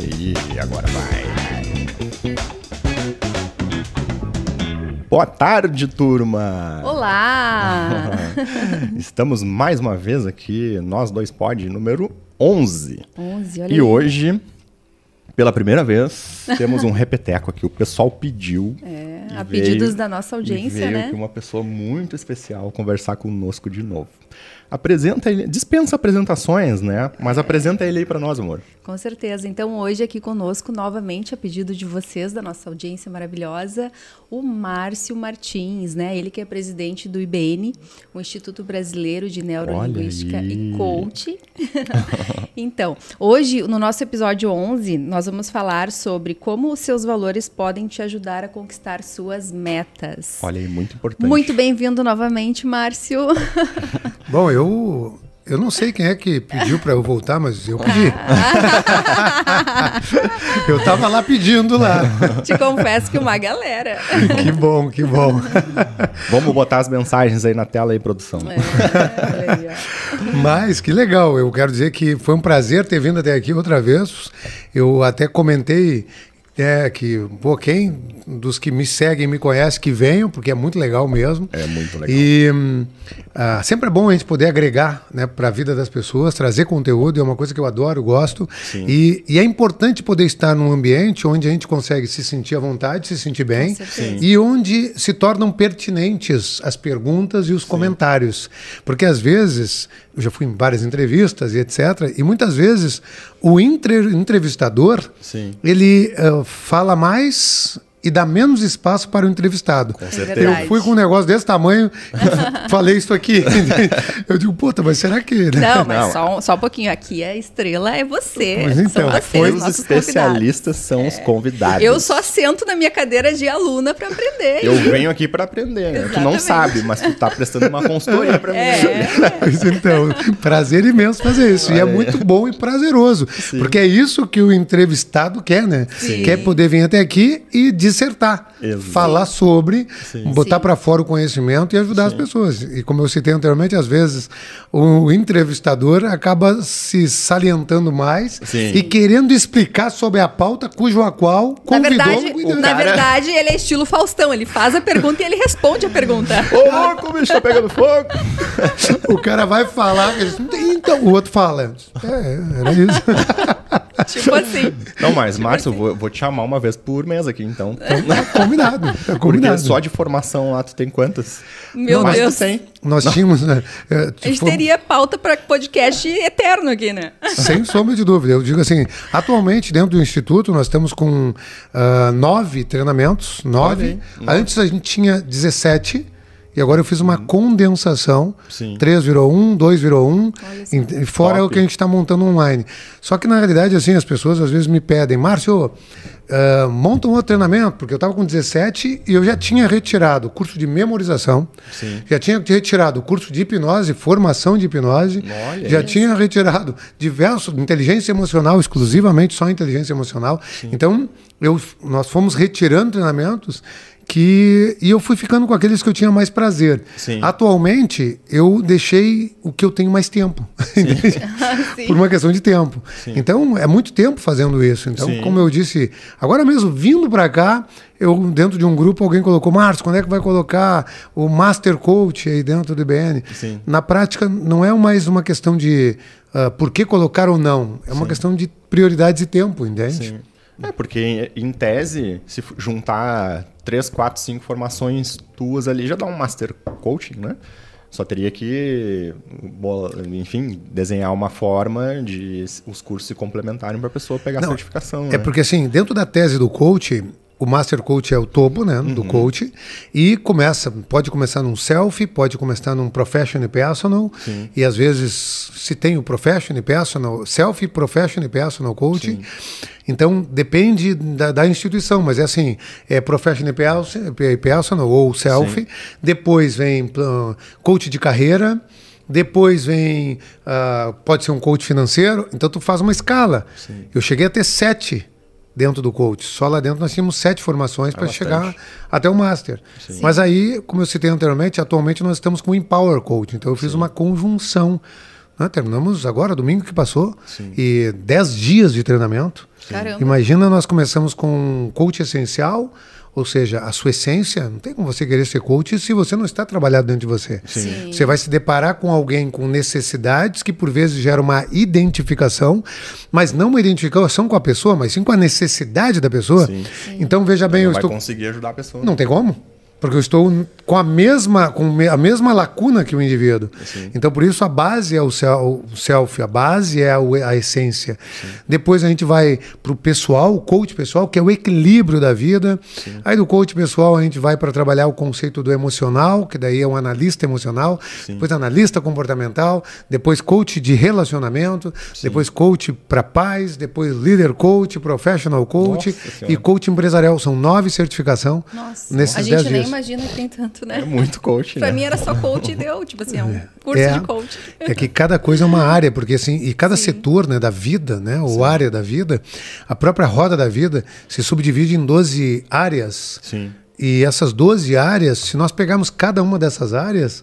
E agora vai. Boa tarde, turma! Olá! Estamos mais uma vez aqui, nós dois pod número 11. 11, olha E aí. hoje, pela primeira vez, temos um repeteco aqui. O pessoal pediu. É, a veio- pedidos da nossa audiência, veio né? aqui uma pessoa muito especial conversar conosco de novo. Apresenta ele, dispensa apresentações, né? Mas apresenta ele aí pra nós, amor. Com certeza. Então, hoje aqui conosco, novamente, a pedido de vocês, da nossa audiência maravilhosa, o Márcio Martins, né? Ele que é presidente do IBN, o Instituto Brasileiro de Neurolinguística e Coach. então, hoje, no nosso episódio 11, nós vamos falar sobre como os seus valores podem te ajudar a conquistar suas metas. Olha aí, muito importante. Muito bem-vindo novamente, Márcio. Bom, eu eu não sei quem é que pediu para eu voltar, mas eu pedi. eu tava lá pedindo lá. Te confesso que uma galera. Que bom, que bom. Vamos botar as mensagens aí na tela aí, produção. É. Mas que legal. Eu quero dizer que foi um prazer ter vindo até aqui outra vez. Eu até comentei é, que, pô, quem dos que me seguem me conhece que venham, porque é muito legal mesmo. É muito legal. E ah, sempre é bom a gente poder agregar né, para a vida das pessoas, trazer conteúdo, é uma coisa que eu adoro, gosto. Sim. E, e é importante poder estar num ambiente onde a gente consegue se sentir à vontade, se sentir bem, e onde se tornam pertinentes as perguntas e os comentários. Porque às vezes, eu já fui em várias entrevistas e etc., e muitas vezes o entre- entrevistador Sim. ele ah, fala mais e dá menos espaço para o entrevistado. Com certeza. Eu fui com um negócio desse tamanho e falei isso aqui. Eu digo, puta, mas será que. né? Não, mas Não. Só, um- só um pouquinho. Aqui a estrela é você. Mas São então, vocês, Foi os especialistas são os convidados. Eu só sento na minha cadeira de aluna para aprender. Eu venho aqui pra aprender. né? Tu não sabe, mas tu tá prestando uma consultoria pra mim. É, Pois então, prazer imenso fazer isso. E é Olha muito bom e prazeroso. Porque é isso que o entrevistado quer, né? Sim. Quer poder vir até aqui e dissertar. Exato. Falar sobre, Sim. botar Sim. para fora o conhecimento e ajudar as pessoas. E como eu citei anteriormente, às vezes o entrevistador acaba se salientando mais Sim. e querendo explicar sobre a pauta cujo a qual na convidou verdade, o na verdade, ele é estilo Faustão. Ele faz a pergunta e ele responde a pergunta. Ô, louco, o bicho tá pegando fogo. O cara vai falar, ele diz, então o outro fala. É, era isso. tipo assim. Não, mas, Márcio, eu vou, vou te chamar uma vez por mês aqui, então. Tá combinado. Tá Porque combinado. só de formação lá tu tem quantas? Meu Mas Deus. tem. Nós tínhamos. né, é, A gente foi- teria pauta para podcast eterno aqui, né? Sem sombra de dúvida. Eu digo assim, atualmente dentro do Instituto nós estamos com ah, nove treinamentos, nove. Antes a gente tinha 17 e agora eu fiz uma condensação. Uhum. Sim. Três virou um, dois virou um, Olha só. e- e fora Top. o que a gente está montando online. Só que na realidade, assim, as pessoas às vezes me pedem, Márcio, ah, monta um outro treinamento, porque eu estava com 17 e eu já tinha retirado o curso de memorização, Sim. já tinha retirado o curso de hipnose, formação de hipnose, Olha já isso. tinha retirado diversos inteligência emocional, exclusivamente só inteligência emocional. Então, eu, nós fomos retirando treinamentos que e eu fui ficando com aqueles que eu tinha mais prazer. Sim. Atualmente, eu deixei o que eu tenho mais tempo. Sim. Por uma questão de tempo. Então, é muito tempo fazendo isso. Então, Sim. como eu disse, agora mesmo vindo para cá, eu dentro de um grupo alguém colocou, Marcos, quando é que vai colocar o Master Coach aí dentro do IBN? Sim. Na prática, não é mais uma questão de ah, por que colocar ou não. É uma questão de prioridades e tempo, entende? Sim. É, porque em, tese, se juntar três, quatro, cinco formações tuas ali, já dá um master coaching, né? Só teria que, enfim, desenhar uma forma de os cursos se complementarem para a pessoa pegar a Não, certificação. É né? porque assim, dentro da tese do coach, o Master Coach é o topo, né, do coach, e começa, pode começar num self, pode começar num professional personal, e às vezes se tem o professional personal, self, professional personal coaching. Então depende da, da instituição, mas é assim, é professional perso- personal ou self, depois vem coach de carreira, depois vem, ah, pode ser um coach financeiro, então tu faz uma escala. Eu cheguei a ter sete dentro do coach. Só lá dentro nós tínhamos sete formações para bastante. chegar até o Master. Mas aí, como eu citei anteriormente, atualmente nós estamos com o Empower Coach. Então eu fiz uma conjunção Né? Terminamos agora, domingo que passou, e 10 dias de treinamento. Caramba. Imagina, nós começamos com um coach essencial, ou seja, a sua essência. Não tem como você querer ser coach se você não está trabalhado dentro de você. Sim. Você vai se deparar com alguém com necessidades que por vezes geram uma identificação, mas não uma identificação com a pessoa, mas sim com a necessidade da pessoa. Sim. Então veja bem, Não eu vai estou conseguir ajudar a pessoa. não tem como. Porque eu estou com a mesma, com a mesma lacuna que o indivíduo. Então, por isso, a base é o sel- o self, a base é a essência. Depois a gente vai para o pessoal, o coach pessoal, que é o equilíbrio da vida. Aí do coach pessoal a gente vai para trabalhar o conceito do emocional, que daí é um analista emocional. Depois analista comportamental. Depois coach de relacionamento. Depois coach para paz. Depois líder coach, professional coach Nossa e coach empresarial. São nove certificação Nossa, nesses a 10 gente nem dias. Imagina que tem tanto, né? É muito coach, Pra né? mim era só coach e deu. Tipo assim, é um curso É. de coach. É que cada coisa é uma área, porque assim, e cada setor né, da vida, né, ou área da vida, a própria roda da vida se subdivide em 12 áreas. Sim. E essas 12 áreas, se nós pegarmos cada uma dessas áreas,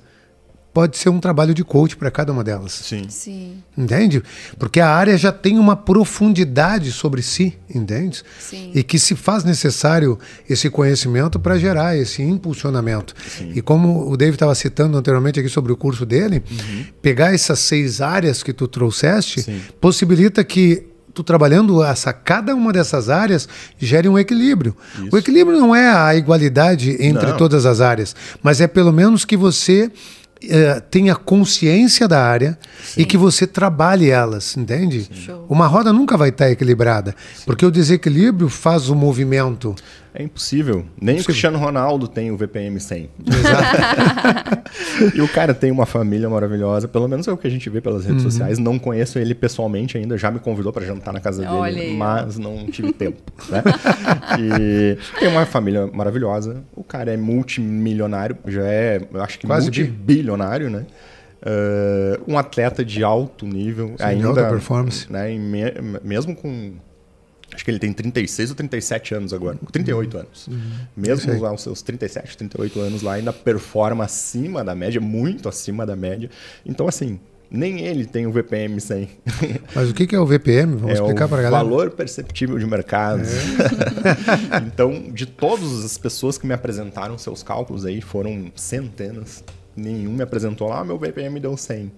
pode ser um trabalho de coach para cada uma delas. Sim. Sim, Entende? Porque a área já tem uma profundidade sobre si, entende? Sim. E que se faz necessário esse conhecimento para gerar esse impulsionamento. E como o David estava citando anteriormente aqui sobre o curso dele, pegar essas seis áreas que tu trouxeste Sim. possibilita que tu trabalhando essa cada uma dessas áreas gere um equilíbrio. O equilíbrio não é a igualdade entre Não. todas as áreas, mas é pelo menos que você eh, tenha consciência da área e que você trabalhe elas, entende? Uma roda nunca vai estar equilibrada, porque o desequilíbrio faz o movimento. É impossível. Nem o Impossível. Cristiano Ronaldo tem o VPM 100. e o cara tem uma família maravilhosa. Pelo menos é o que a gente vê pelas Uhum. redes sociais. Não conheço ele pessoalmente ainda. Já me convidou para jantar na casa Olha dele, mas não tive tempo. Né? E tem uma família maravilhosa. O cara é multimilionário. Já é, eu acho que Quase bi. multibilionário, né? Ah, um atleta de alto nível. de ainda, alta performance. Né, me- mesmo com Acho que ele tem 36 ou 37 anos agora. 38 anos. Uhum. Mesmo Sei. aos seus 37, 38 anos lá, ainda performa acima da média, muito acima da média. Então, assim, nem ele tem o VPM 100. Mas o que é o VPM? Vamos é explicar para a galera. valor perceptível de mercado. É. então, de todas as pessoas que me apresentaram seus cálculos aí, foram centenas. Nenhum me apresentou lá, ah, meu VPM deu 100.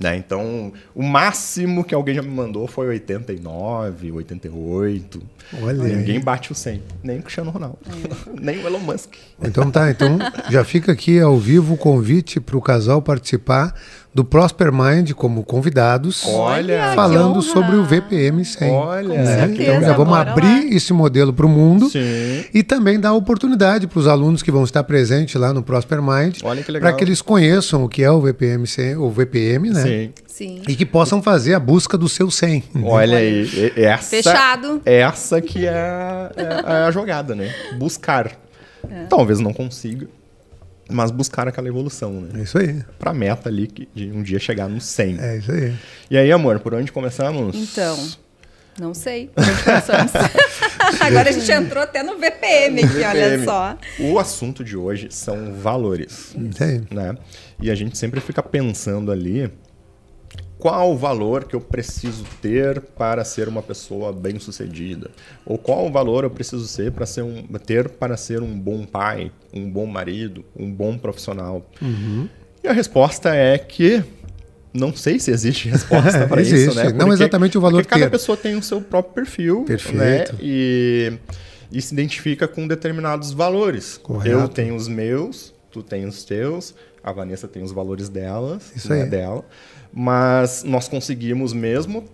Né? Então, o máximo que alguém já me mandou foi 89, 88. Olha aí. Ninguém bate o 100. Nem o Cristiano Ronaldo. Nem o Elon Musk. Então tá, então já fica aqui ao vivo o convite para o casal participar do Prosper Mind como convidados. Olha, falando sobre o VPM 100. Olha, né? certeza, Então já vamos bora abrir lá. esse modelo para o mundo Sim. e também dar oportunidade para os alunos que vão estar presentes lá no Prosper Mind Olha que legal. para que eles conheçam o que é o VPM 100, o VPM, né? Sim. Sim. E que possam fazer a busca do seu 100. Olha aí, essa, Fechado. essa que é, a- é a jogada, né? Buscar. É. Talvez não consiga, mas buscar aquela evolução, É né? isso aí. Pra meta ali que- de um dia chegar no 100. É isso aí. E aí, amor, por onde começamos? Então, não sei. Por onde começamos? Agora a gente entrou até no VPM aqui, olha só. O assunto de hoje são valores. Isso aí. né? E a gente sempre fica pensando ali qual o valor que eu preciso ter para ser uma pessoa bem-sucedida, ou qual o valor eu preciso ser para ser um, ter para ser um bom pai, um bom marido, um bom profissional. E a resposta é que não sei se existe resposta para isso, né? Não exatamente o valor porque cada ter. pessoa tem o seu próprio perfil, Perfeito. né? E, e se identifica com determinados valores. Correto. Eu tenho os meus, tu tem os teus, a Vanessa tem os valores delas, Isso né, aí. dela, mas nós conseguimos mesmo,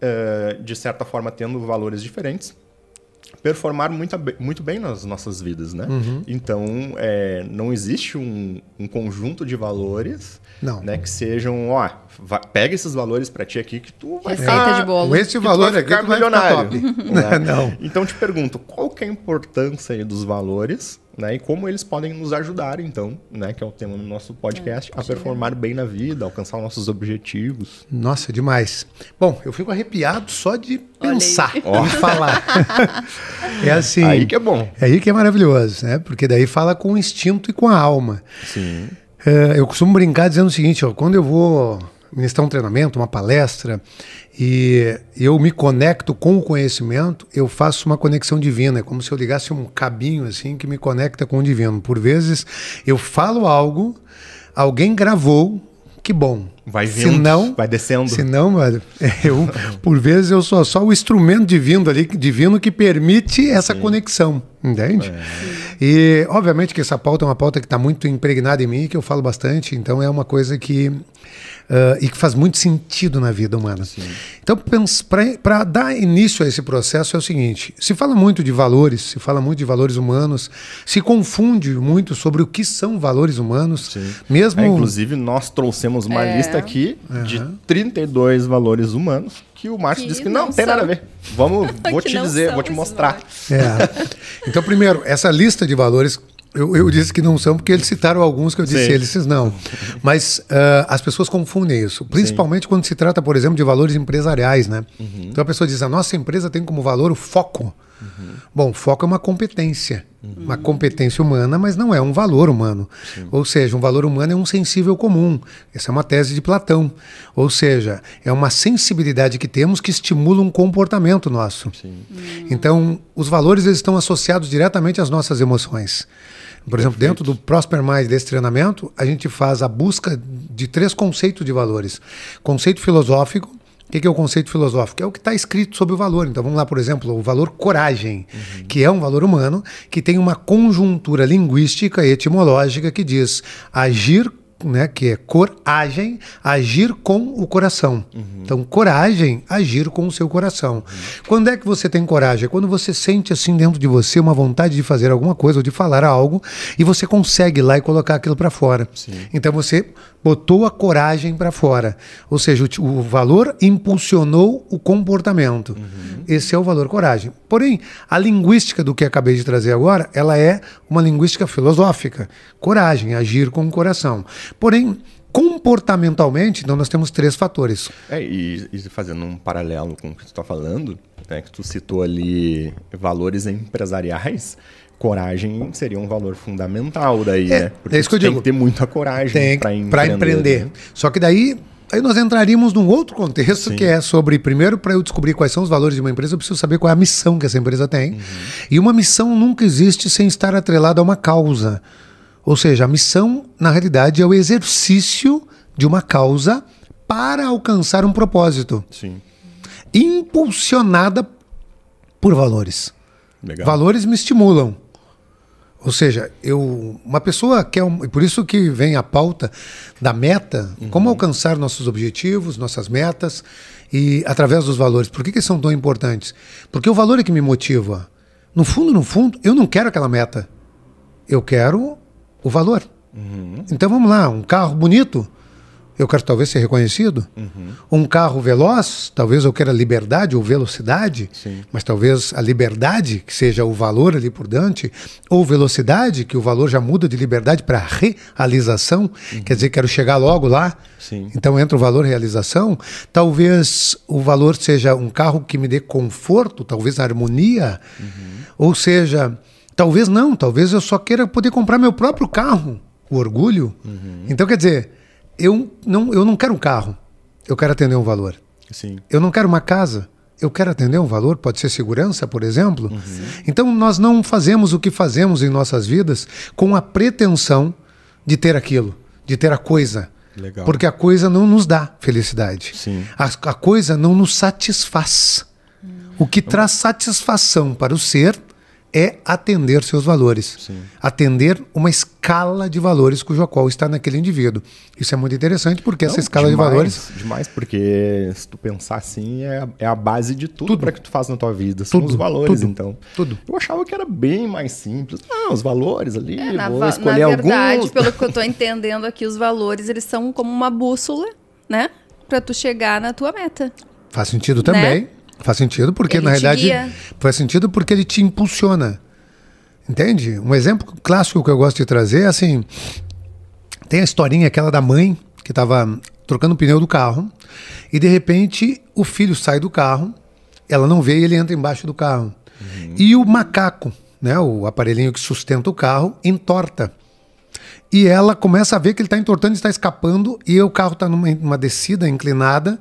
eh, de certa forma, tendo valores diferentes, performar muito, muito bem nas nossas vidas, né? Uhum. Então, eh, não existe um, um conjunto de valores Não. né, que sejam, ó, va- pega esses valores pra ti aqui que tu vai Receita ficar, de bolo. Com esse tu valor vai aqui, ficar tu vai ficar milionário. top. né? Não. Então te pergunto, qual que é a importância aí dos valores, né? E como eles podem nos ajudar, então, né? Que é o tema do nosso podcast, a performar bem na vida, alcançar os nossos objetivos. Nossa, demais. Bom, eu fico arrepiado só de pensar, de falar. é assim. Aí que é bom. É aí que é maravilhoso, né? Porque daí fala com o instinto e com a alma. Sim. É, eu costumo brincar dizendo o seguinte, ó, quando eu vou ministrar um treinamento, uma palestra, e eu me conecto com o conhecimento, eu faço uma conexão divina. É como se eu ligasse um cabinho assim que me conecta com o divino. Por vezes eu falo algo, alguém gravou, que bom. Vai vindo, se não, vai descendo. Se não, eu, por vezes eu sou só o instrumento divino ali, divino que permite essa Sim. conexão, entende? É. E obviamente que essa pauta é uma pauta que está muito impregnada em mim, que eu falo bastante, então é uma coisa que Uh, e que faz muito sentido na vida humana. Sim. Então, para dar início a esse processo é o seguinte: se fala muito de valores, se fala muito de valores humanos, se confunde muito sobre o que são valores humanos. Sim. Mesmo... É, inclusive, nós trouxemos uma é. lista aqui uhum. de 32 valores humanos que o Márcio disse que não, não tem nada a ver. Vamos, vou te dizer, vou te mostrar. É. Então, primeiro, essa lista de valores eu, eu, disse que não são porque eles citaram alguns que eu disse, Sim. eles não. Mas uh, as pessoas confundem isso, principalmente Sim. quando se trata, por exemplo, de valores empresariais, né? Uhum. Então a pessoa diz: a nossa empresa tem como valor o foco. Uhum. Bom, foco é uma competência, uhum. uma competência humana, mas não é um valor humano. Sim. Ou seja, um valor humano é um sensível comum. Essa é uma tese de Platão. Ou seja, é uma sensibilidade que temos que estimula um comportamento nosso. Então, os valores eles estão associados diretamente às nossas emoções. Por exemplo, dentro do Prosper Mais desse treinamento, a gente faz a busca de três conceitos de valores: conceito filosófico. O que é o conceito filosófico? É o que está escrito sobre o valor. Então vamos lá, por exemplo, o valor coragem, uhum. que é um valor humano que tem uma conjuntura linguística e etimológica que diz agir né, que é coragem, agir com o coração. Uhum. Então, coragem, agir com o seu coração. Uhum. Quando é que você tem coragem? É quando você sente assim dentro de você uma vontade de fazer alguma coisa ou de falar algo e você consegue ir lá e colocar aquilo para fora. Sim. Então você botou a coragem para fora. Ou seja, o, o, valor impulsionou o comportamento. Uhum. Esse é o valor coragem. Porém, a linguística do que acabei de trazer agora, ela é uma linguística filosófica. Coragem, agir com o coração. Porém, comportamentalmente, então nós temos três fatores. É, e, e fazendo um paralelo com o que tu está falando, né, que tu citou ali valores empresariais, coragem seria um valor fundamental daí, é, né? Porque é isso que eu tem digo. que ter muita coragem para empreender. empreender. Né? Só que daí aí nós entraríamos num outro contexto Sim. que é sobre, primeiro, para eu descobrir quais são os valores de uma empresa, eu preciso saber qual é a missão que essa empresa tem. Uhum. E uma missão nunca existe sem estar atrelada a uma causa. Ou seja, a missão, na realidade, é o exercício de uma causa para alcançar um propósito. Sim. Impulsionada por valores. Legal. Valores me estimulam. Ou seja, eu, uma pessoa quer. Um, por isso que vem a pauta da meta, uhum. como alcançar nossos objetivos, nossas metas, e através dos valores. Por que, que são tão importantes? Porque o valor é que me motiva. No fundo, no fundo, eu não quero aquela meta. Eu quero o valor. Uhum. Então vamos lá, um carro bonito eu quero talvez ser reconhecido. Uhum. Um carro veloz, talvez eu queira liberdade ou velocidade, Sim. mas talvez a liberdade, que seja o valor ali por diante, ou velocidade, que o valor já muda de liberdade para realização, uhum. quer dizer, quero chegar logo lá. Sim. Então entra o valor realização. Talvez o valor seja um carro que me dê conforto, talvez harmonia, uhum. ou seja, talvez não, talvez eu só queira poder comprar meu próprio carro, o orgulho. Uhum. Então quer dizer, eu não, eu não quero um carro, eu quero atender um valor. Sim. Eu não quero uma casa, eu quero atender um valor, pode ser segurança, por exemplo. Uhum. Então nós não fazemos o que fazemos em nossas vidas com a pretensão de ter aquilo, de ter a coisa. Legal. Porque a coisa não nos dá felicidade. Sim. A, a coisa não nos satisfaz. O que então, traz satisfação para o ser é atender seus valores. Sim. Atender uma escala de valores cujo qual está naquele indivíduo. Isso é muito interessante porque Não, essa escala demais, de valores. Demais, porque se tu pensar assim, é a, é a base de tudo, tudo. para que tu faz na tua vida. São tudo, os valores, tudo, então. Tudo. Eu achava que era bem mais simples. Ah, os valores ali, é, na, vou escolher na verdade, alguns. pelo que eu estou entendendo aqui, os valores eles são como uma bússola, né? Para tu chegar na tua meta. Faz sentido também. Né? Faz sentido porque, ele na realidade, guia. faz sentido porque ele te impulsiona. Entende? Um exemplo clássico que eu gosto de trazer é assim: tem a historinha aquela da mãe que estava trocando o pneu do carro e de repente o filho sai do carro, ela não vê e ele entra embaixo do carro. Uhum. E o macaco, né, o aparelhinho que sustenta o carro, entorta. e ela começa a ver que ele está entortando, está escapando, e o carro está numa, numa descida inclinada,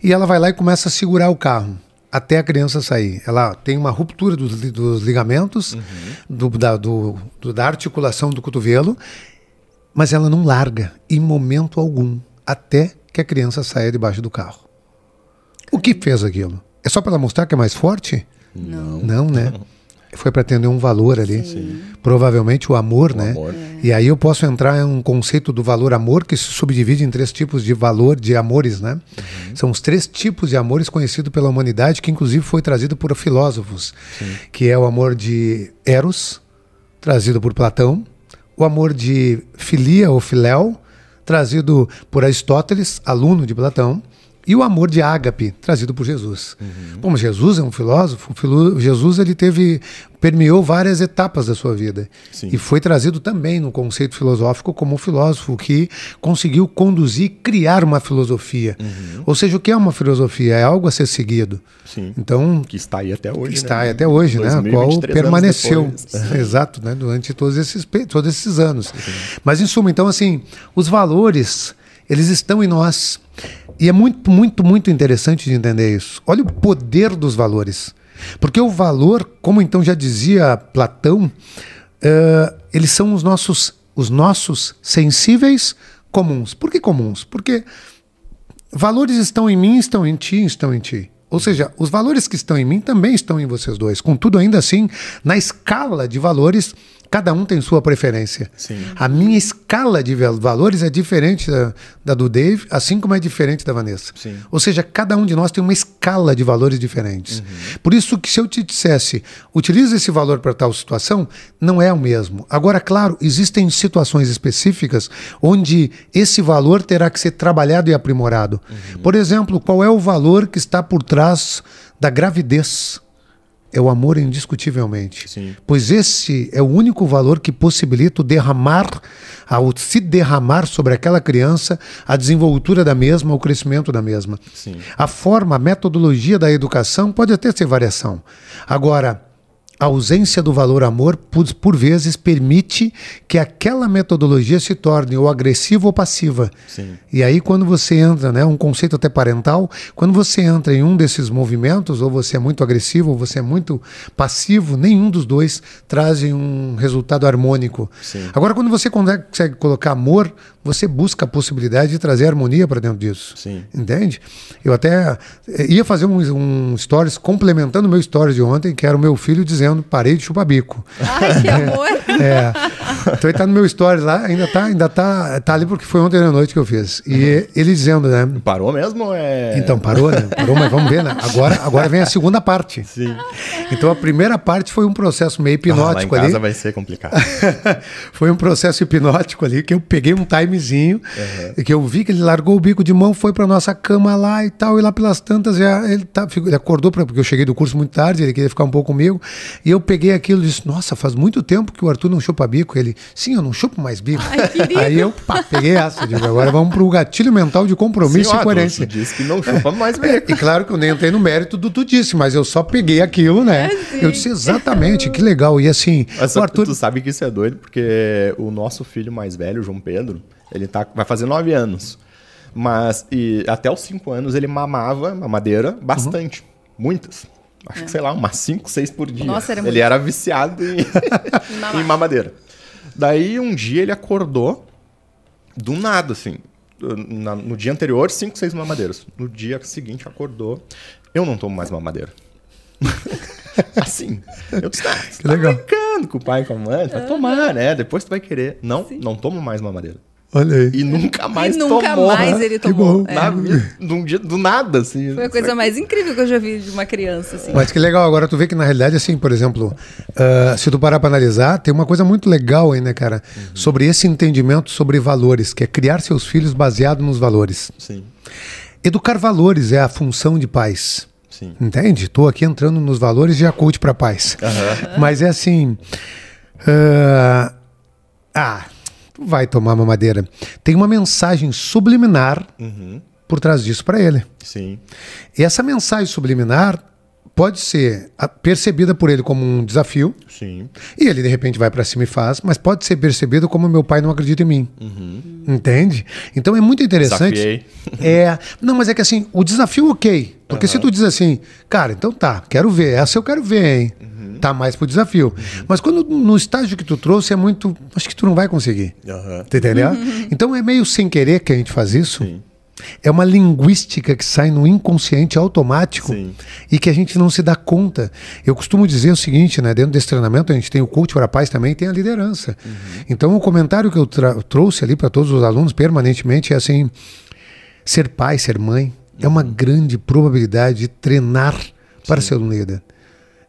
e ela vai lá e começa a segurar o carro até a criança sair. Ela tem uma ruptura dos, dos ligamentos, uhum. do, da, do, da articulação do cotovelo, mas ela não larga em momento algum até que a criança saia debaixo do carro. O que fez aquilo? É só para mostrar que é mais forte? Não. Não, né? Foi para atender um valor ali. Sim. Provavelmente o amor, o né? Amor. É. E aí eu posso entrar em um conceito do valor amor que se subdivide em três tipos de valor de amores, né? Uhum. São os três tipos de amores conhecidos pela humanidade, que inclusive foi trazido por filósofos, Sim. que é o amor de Eros, trazido por Platão, o amor de filia ou filéu, trazido por Aristóteles, aluno de Platão, e o amor de ágape, trazido por Jesus. Uhum. Como Jesus é um filósofo, Jesus ele teve permeou várias etapas da sua vida Sim. e foi trazido também no conceito filosófico como um filósofo que conseguiu conduzir, criar uma filosofia. Uhum. Ou seja, o que é uma filosofia? É algo a ser seguido. Sim. Então que está aí até hoje. Está né? aí até hoje, né? A qual permaneceu, exato, né? Durante todos esses todos esses anos. Mas em suma, então assim, os valores eles estão em nós. E é muito, muito, muito interessante de entender isso. Olha o poder dos valores. Porque o valor, como então já dizia Platão, uh, eles são os nossos, os nossos sensíveis comuns. Por que comuns? Porque valores estão em mim, estão em ti, estão em ti. Ou seja, os valores que estão em mim também estão em vocês dois. Contudo, ainda assim, na escala de valores, Cada um tem sua preferência. Sim. A minha escala de valores é diferente da, da, do Dave, assim como é diferente da Vanessa. Sim. Ou seja, cada um de nós tem uma escala de valores diferentes. Uhum. Por isso que se eu te dissesse, utilize esse valor para tal situação, não é o mesmo. Agora, claro, existem situações específicas onde esse valor terá que ser trabalhado e aprimorado. Uhum. Por exemplo, qual é o valor que está por trás da gravidez? É o amor indiscutivelmente. Sim. Pois esse é o único valor que possibilita o derramar, ao se derramar sobre aquela criança, a desenvoltura da mesma, o crescimento da mesma. Sim. A forma, a metodologia da educação pode até ser variação. Agora, a ausência do valor amor, por, por, vezes, permite que aquela metodologia se torne ou agressiva ou passiva. Sim. E aí, quando você entra, né, um conceito até parental, quando você entra em um desses movimentos, ou você é muito agressivo, ou você é muito passivo, nenhum dos dois trazem um resultado harmônico. Sim. Agora, quando você consegue colocar amor, você busca a possibilidade de trazer harmonia para dentro disso. Sim. Entende? Eu até eh, ia fazer um, um stories complementando o meu stories de ontem, que era o meu filho dizendo: parei de chupar bico. Ai, que amor! é. Então ele tá no meu stories lá, ainda tá, ainda tá, tá ali porque foi ontem à noite que eu fiz. E uhum. ele dizendo, né? Parou mesmo? É... Então, parou, né? Parou, mas vamos ver, né? Agora, agora vem a segunda parte. Sim. Então a primeira parte foi um processo meio hipnótico ah, lá em casa ali. vai ser complicado. foi um processo hipnótico ali que eu peguei um time timezinho, uhum. que eu vi que ele largou o bico de mão, foi para nossa cama lá e tal, e lá pelas tantas já ele, tá, ele acordou, pra, porque eu cheguei do curso muito tarde, ele queria ficar um pouco comigo, e eu peguei aquilo e disse, nossa, faz muito tempo que o Arthur não chupa bico. Ele, sim, eu não chupo mais bico. Ai, Aí eu pá, peguei essa, digo, agora vamos pro gatilho mental de compromisso sim, e coerência. disse que não chupa mais bico. É, e claro que eu nem entrei no mérito do tu disse, mas eu só peguei aquilo, né? É, eu disse, exatamente, que legal. E assim, mas, o Arthur... tu sabe que isso é doido, porque o nosso filho mais velho, João Pedro, ele tá, vai fazer nove anos. Mas e até os cinco anos ele mamava mamadeira bastante. Uhum. Muitas. Acho é. que, sei lá, umas cinco, seis por dia. Nossa, era ele muito... era viciado em, em mamadeira. Daí um dia ele acordou do nada, assim. Na, no dia anterior, cinco, seis mamadeiras. No dia seguinte acordou. Eu não tomo mais mamadeira. assim. Eu disse, ah, tá legal. brincando com o pai e com a mãe. Vai tomar, né? Depois tu vai querer. Não, Sim. não tomo mais mamadeira. Olha aí. E nunca mais e nunca tomou. mais ele tomou. É. Na, do, nada, assim. Foi a coisa mais incrível que eu já vi de uma criança, assim. Mas que legal, agora tu vê que na realidade, assim, por exemplo, uh, se tu parar pra analisar, tem uma coisa muito legal aí, né, cara? Uhum. Sobre esse entendimento sobre valores, que é criar seus filhos baseado nos valores. Sim. Educar valores é a função de pais. Sim. Entende? Estou aqui entrando nos valores de coach para pais. Uhum. Mas é assim. Uh, ah, vai tomar mamadeira. Tem uma mensagem subliminar uhum. por trás disso para ele. Sim. E essa mensagem subliminar pode ser percebida por ele como um desafio, Sim. e ele de repente vai para cima e faz, mas pode ser percebido como meu pai não acredita em mim. Entende? Então é muito interessante. Desafiei. É, não, mas é que assim, o desafio ok. Porque se tu diz assim, cara, então tá, quero ver, essa eu quero ver, hein? Tá mais pro desafio. Mas quando no estágio que tu trouxe é muito, acho que tu não vai conseguir. Aham. Tá entendendo? Então é meio sem querer que a gente faz isso. Sim. É uma linguística que sai no inconsciente automático Sim. e que a gente não se dá conta. Eu costumo dizer o seguinte, né? Dentro desse treinamento a gente tem o coach para paz também, tem a liderança. Então o comentário que eu trouxe ali para todos os alunos permanentemente é assim: ser pai, ser mãe é uma grande probabilidade de treinar para ser um líder.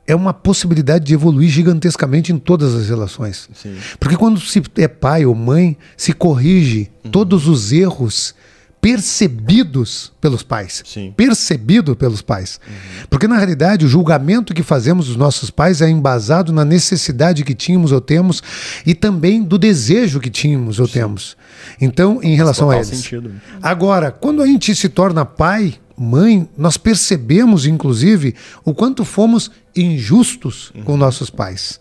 É uma possibilidade de evoluir gigantescamente em todas as relações. Sim. Porque quando se é pai ou mãe, se corrige todos os erros percebidos pelos pais. Sim. Percebido pelos pais. Porque na realidade o julgamento que fazemos dos nossos pais é embasado na necessidade que tínhamos ou temos e também do desejo que tínhamos ou temos. Então, em relação a eles. sentido. Agora, quando a gente se torna pai, mãe, nós percebemos, inclusive, o quanto fomos injustos com nossos pais.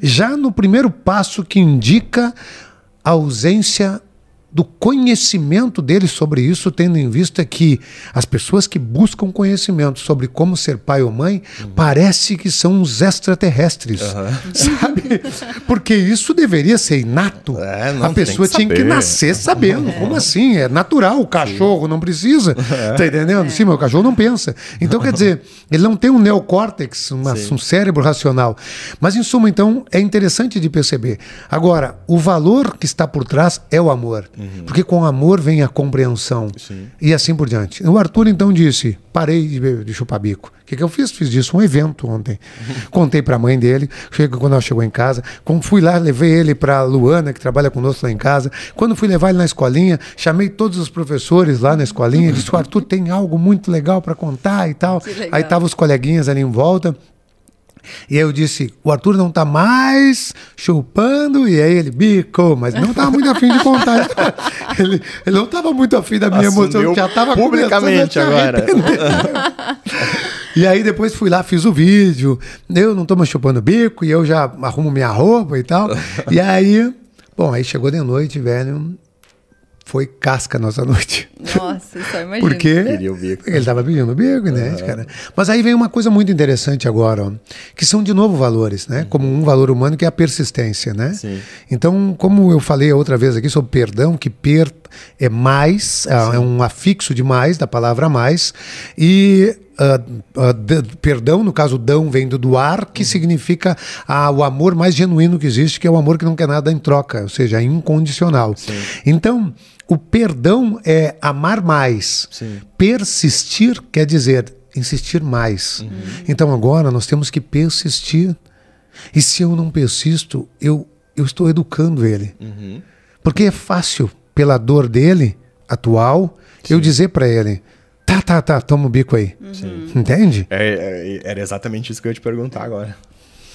Já no primeiro passo que indica a ausência do conhecimento deles sobre isso, tendo em vista que as pessoas que buscam conhecimento sobre como ser pai ou mãe, parece que são os extraterrestres, sabe? Porque isso deveria ser inato. É, a pessoa que tinha que saber. nascer sabendo. Como assim? É natural. O cachorro não precisa. Tá entendendo? Sim, mas o cachorro não pensa. Então, quer dizer, ele não tem um neocórtex, uma- um cérebro racional. Mas, em suma, então, é interessante de perceber. Agora, o valor que está por trás é o amor. Porque com amor vem a compreensão. Sim. E assim por diante. O Arthur, então, disse: parei de, de chupar bico. O que, que eu fiz? Fiz disso um evento ontem. Contei para a mãe dele, chego, quando ela chegou em casa. Quando fui lá, levei ele para Luana, que trabalha conosco lá em casa. Quando fui levar ele na escolinha, chamei todos os professores lá na escolinha. e Disse: o Arthur tem algo muito legal para contar e tal. Aí estavam os coleguinhas ali em volta. E aí eu disse, o Arthur não tá mais chupando, e aí ele bicou, mas não tava muito afim de contar. ele, ele não tava muito afim da minha emoção, Assumiu que já tava publicamente agora. e aí depois fui lá, fiz o vídeo, eu não tô mais chupando bico, e eu já arrumo minha roupa e tal. E aí, bom, aí chegou de noite, velho, foi casca a nossa noite. Nossa, só imagina. Porque Queria o bico. ele estava pedindo o bico, né, cara? Mas aí vem uma coisa muito interessante agora, ó, que são de novo valores, né? Como um valor humano que é a persistência, né? Sim. Então, como eu falei outra vez aqui sobre perdão, que per é mais, é é um afixo de mais, da palavra mais, e ah, d- perdão, no caso, dão vem do doar, que significa ah, o amor mais genuíno que existe, que é o amor que não quer nada em troca, ou seja, é incondicional. Então, o perdão é amar mais. Sim. Persistir quer dizer insistir mais. Então agora nós temos que persistir. E se eu não persisto, eu, eu estou educando ele. Porque é fácil, pela dor dele, atual, eu dizer para ele: tá, tá, tá, toma o bico aí. Entende? É, é, era exatamente isso que eu ia te perguntar agora.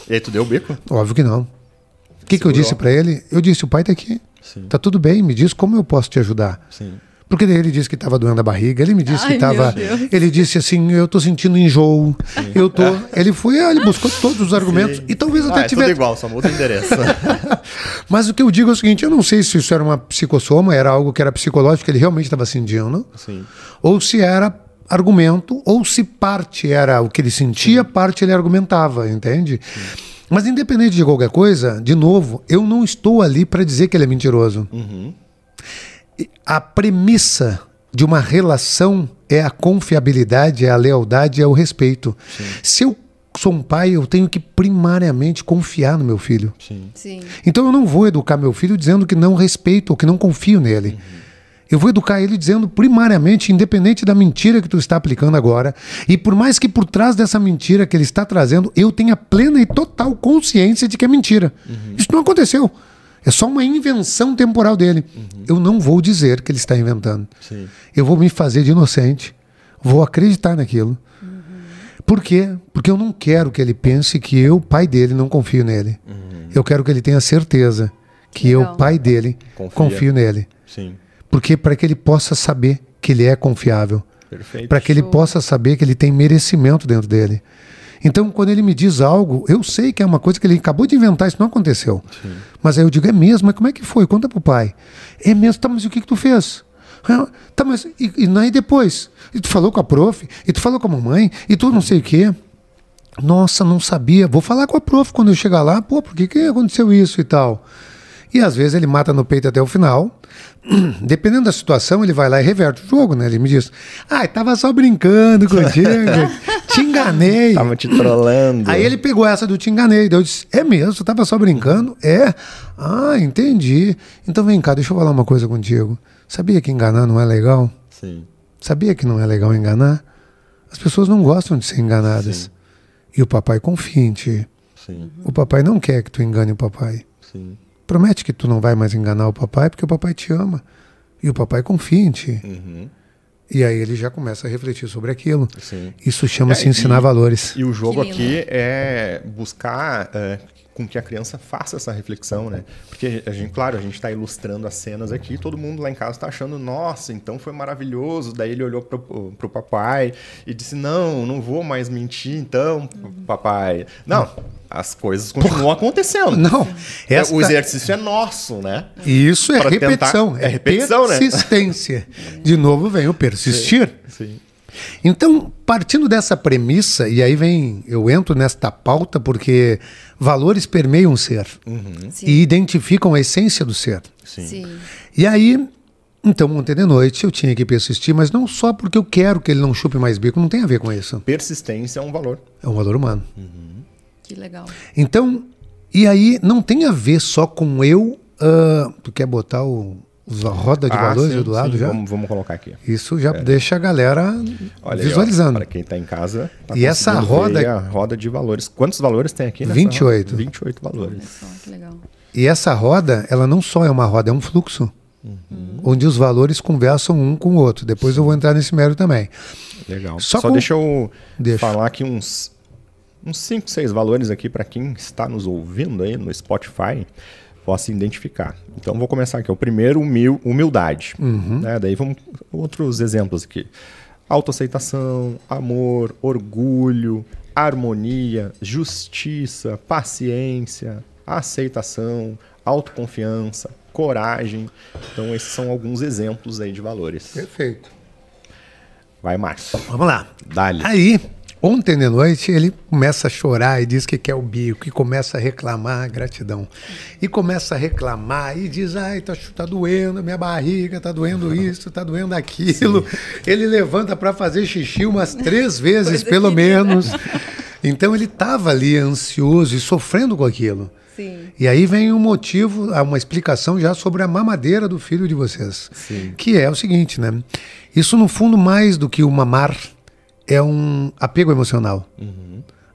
E aí, tu deu o bico? Óbvio que não. O que, que eu disse para ele? Eu disse: o pai tá aqui. Sim. Tá tudo bem, me diz como eu posso te ajudar. Sim. Porque daí ele disse que estava doendo a barriga, ele me disse Ai, que estava. Ele disse assim, eu tô sentindo enjoo. Eu tô. Ele foi, ele buscou todos os argumentos e talvez Ah, até é tudo tivesse. igual, só muda o endereço. Mas o que eu digo é o seguinte, eu não sei se isso era uma psicossoma, era algo que era psicológico, que ele realmente estava sentindo, Sim. ou se era argumento, ou se parte era o que ele sentia, parte ele argumentava, entende? Mas independente de qualquer coisa, de novo, eu não estou ali para dizer que ele é mentiroso. A premissa de uma relação é a confiabilidade, é a lealdade, é o respeito. Se eu sou um pai, eu tenho que primariamente confiar no meu filho. Sim. Sim. Então eu não vou educar meu filho dizendo que não respeito ou que não confio nele. Eu vou educar ele dizendo primariamente, independente da mentira que tu está aplicando agora, e por mais que por trás dessa mentira que ele está trazendo, eu tenha plena e total consciência de que é mentira. Isso não aconteceu. É só uma invenção temporal dele. Eu não vou dizer que ele está inventando. Sim. Eu vou me fazer de inocente, vou acreditar naquilo. Por quê? Porque eu não quero que ele pense que eu, pai dele, não confio nele. Eu quero que ele tenha certeza que eu, Legal. pai dele, Confia. confio nele. Sim. Porque para que ele possa saber que ele é confiável, Perfeito. para que ele Show. possa saber que ele tem merecimento dentro dele. Então, quando ele me diz algo, eu sei que é uma coisa que ele acabou de inventar, isso não aconteceu. Mas aí eu digo, é mesmo? Mas como é que foi? Conta pro pai. É mesmo? Tá, mas o que, que tu fez? Ah, Tá, mas e, e aí depois? E tu falou com a prof? E tu falou com a mamãe? E tu não sei o quê? Nossa, não sabia. Vou falar com a prof quando eu chegar lá. Pô, por que, que aconteceu isso e tal? E às vezes ele mata no peito até o final. Dependendo da situação, ele vai lá e reverte o jogo, né? Ele me diz: Ai, tava só brincando contigo, te enganei. Tava te trollando. Aí ele pegou essa do te enganei. Daí eu disse: É mesmo? Tava só brincando? É. Ah, entendi. Então vem cá, deixa eu falar uma coisa contigo. Sabia que enganar não é legal? Sim. Sabia que não é legal enganar? As pessoas não gostam de ser enganadas. Sim. E o papai confia em ti. Sim. O papai não quer que tu engane o papai. Sim. Promete que tu não vai mais enganar o papai porque o papai te ama. E o papai confia em ti. Uhum. E aí ele já começa a refletir sobre aquilo. Sim. Isso chama-se É, e- ensinar valores. E o jogo aqui é buscar é, com que a criança faça essa reflexão, né? Porque a gente, claro, a gente está ilustrando as cenas aqui, todo mundo lá em casa está achando, nossa, então foi maravilhoso. Daí ele olhou pro, pro papai e disse, não, não vou mais mentir, então, papai. Não, as coisas continuam acontecendo. Não, É, esta- O exercício é nosso, né? Isso é Pra tentar- repetição. é repetição, né? persistência. De novo vem o persistir. Sim. Então, partindo dessa premissa, e aí vem, eu entro nesta pauta porque valores permeiam o ser Sim. e identificam a essência do ser. Sim. Sim. E aí, então, ontem de noite eu tinha que persistir, mas não só porque eu quero que ele não chupe mais bico, não tem a ver com isso. Persistência é um valor. É um valor humano. Que legal. Então, e aí não tem a ver só com eu. ah, tu quer botar o, a roda de Ah, valores sim, do lado sim, já? Vamos, vamos colocar aqui. Isso já deixa a galera Olha visualizando. Para quem está em casa. tá E essa roda- ver a roda de valores. Quantos valores tem aqui? nessa 28. roda? 28 Olha valores. só, que legal. E essa roda, ela não só é uma roda, é um fluxo. Uhum. Onde os valores conversam um com o outro. Depois eu vou entrar nesse mérito também. Legal. Só Só, com- deixa eu Deixa. falar aqui uns uns 5, 6 valores aqui para quem está nos ouvindo aí no Spotify possa identificar. Então vou começar aqui. O primeiro, humil, humildade. Uhum. Né? Daí vamos outros exemplos aqui. Autoaceitação, amor, orgulho, harmonia, justiça, paciência, aceitação, autoconfiança, coragem. Então esses são alguns exemplos aí de valores. Perfeito. Vai, Márcio. Vamos lá. Dá-lhe. Aí, ontem de noite, ele começa a chorar e diz que quer o bico, e começa a reclamar gratidão. E começa a reclamar e diz: ai, tá, tá doendo minha barriga, tá doendo isso, tá doendo aquilo. Ele levanta para fazer xixi umas três vezes, pelo menos. Então ele estava ali ansioso e sofrendo com aquilo. Sim. E aí vem um motivo, ah, uma explicação já sobre a mamadeira do filho de vocês. Sim. Que é o seguinte, né? Isso, no fundo, mais do que o mamar, é um apego emocional.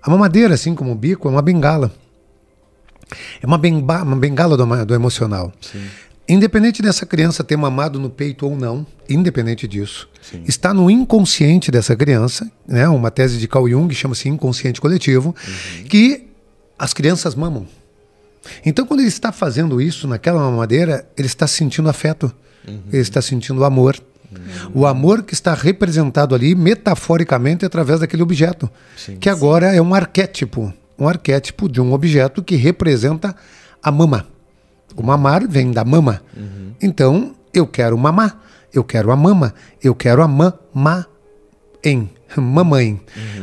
A mamadeira, assim como o bico, é uma bengala. É uma, benba- uma bengala do, do emocional. Independente dessa criança ter mamado no peito ou não, independente disso, está no inconsciente dessa criança, né? Uma tese de Carl Jung chama-se inconsciente coletivo, que as crianças mamam. Então, quando ele está fazendo isso naquela mamadeira, ele está sentindo afeto, ele está sentindo amor. O amor que está representado ali metaforicamente através daquele objeto, que agora é um arquétipo, um arquétipo de um objeto que representa a mama. O mamar vem da mama. Então, eu quero mamar, eu quero a mama, eu quero a mamá em mamãe.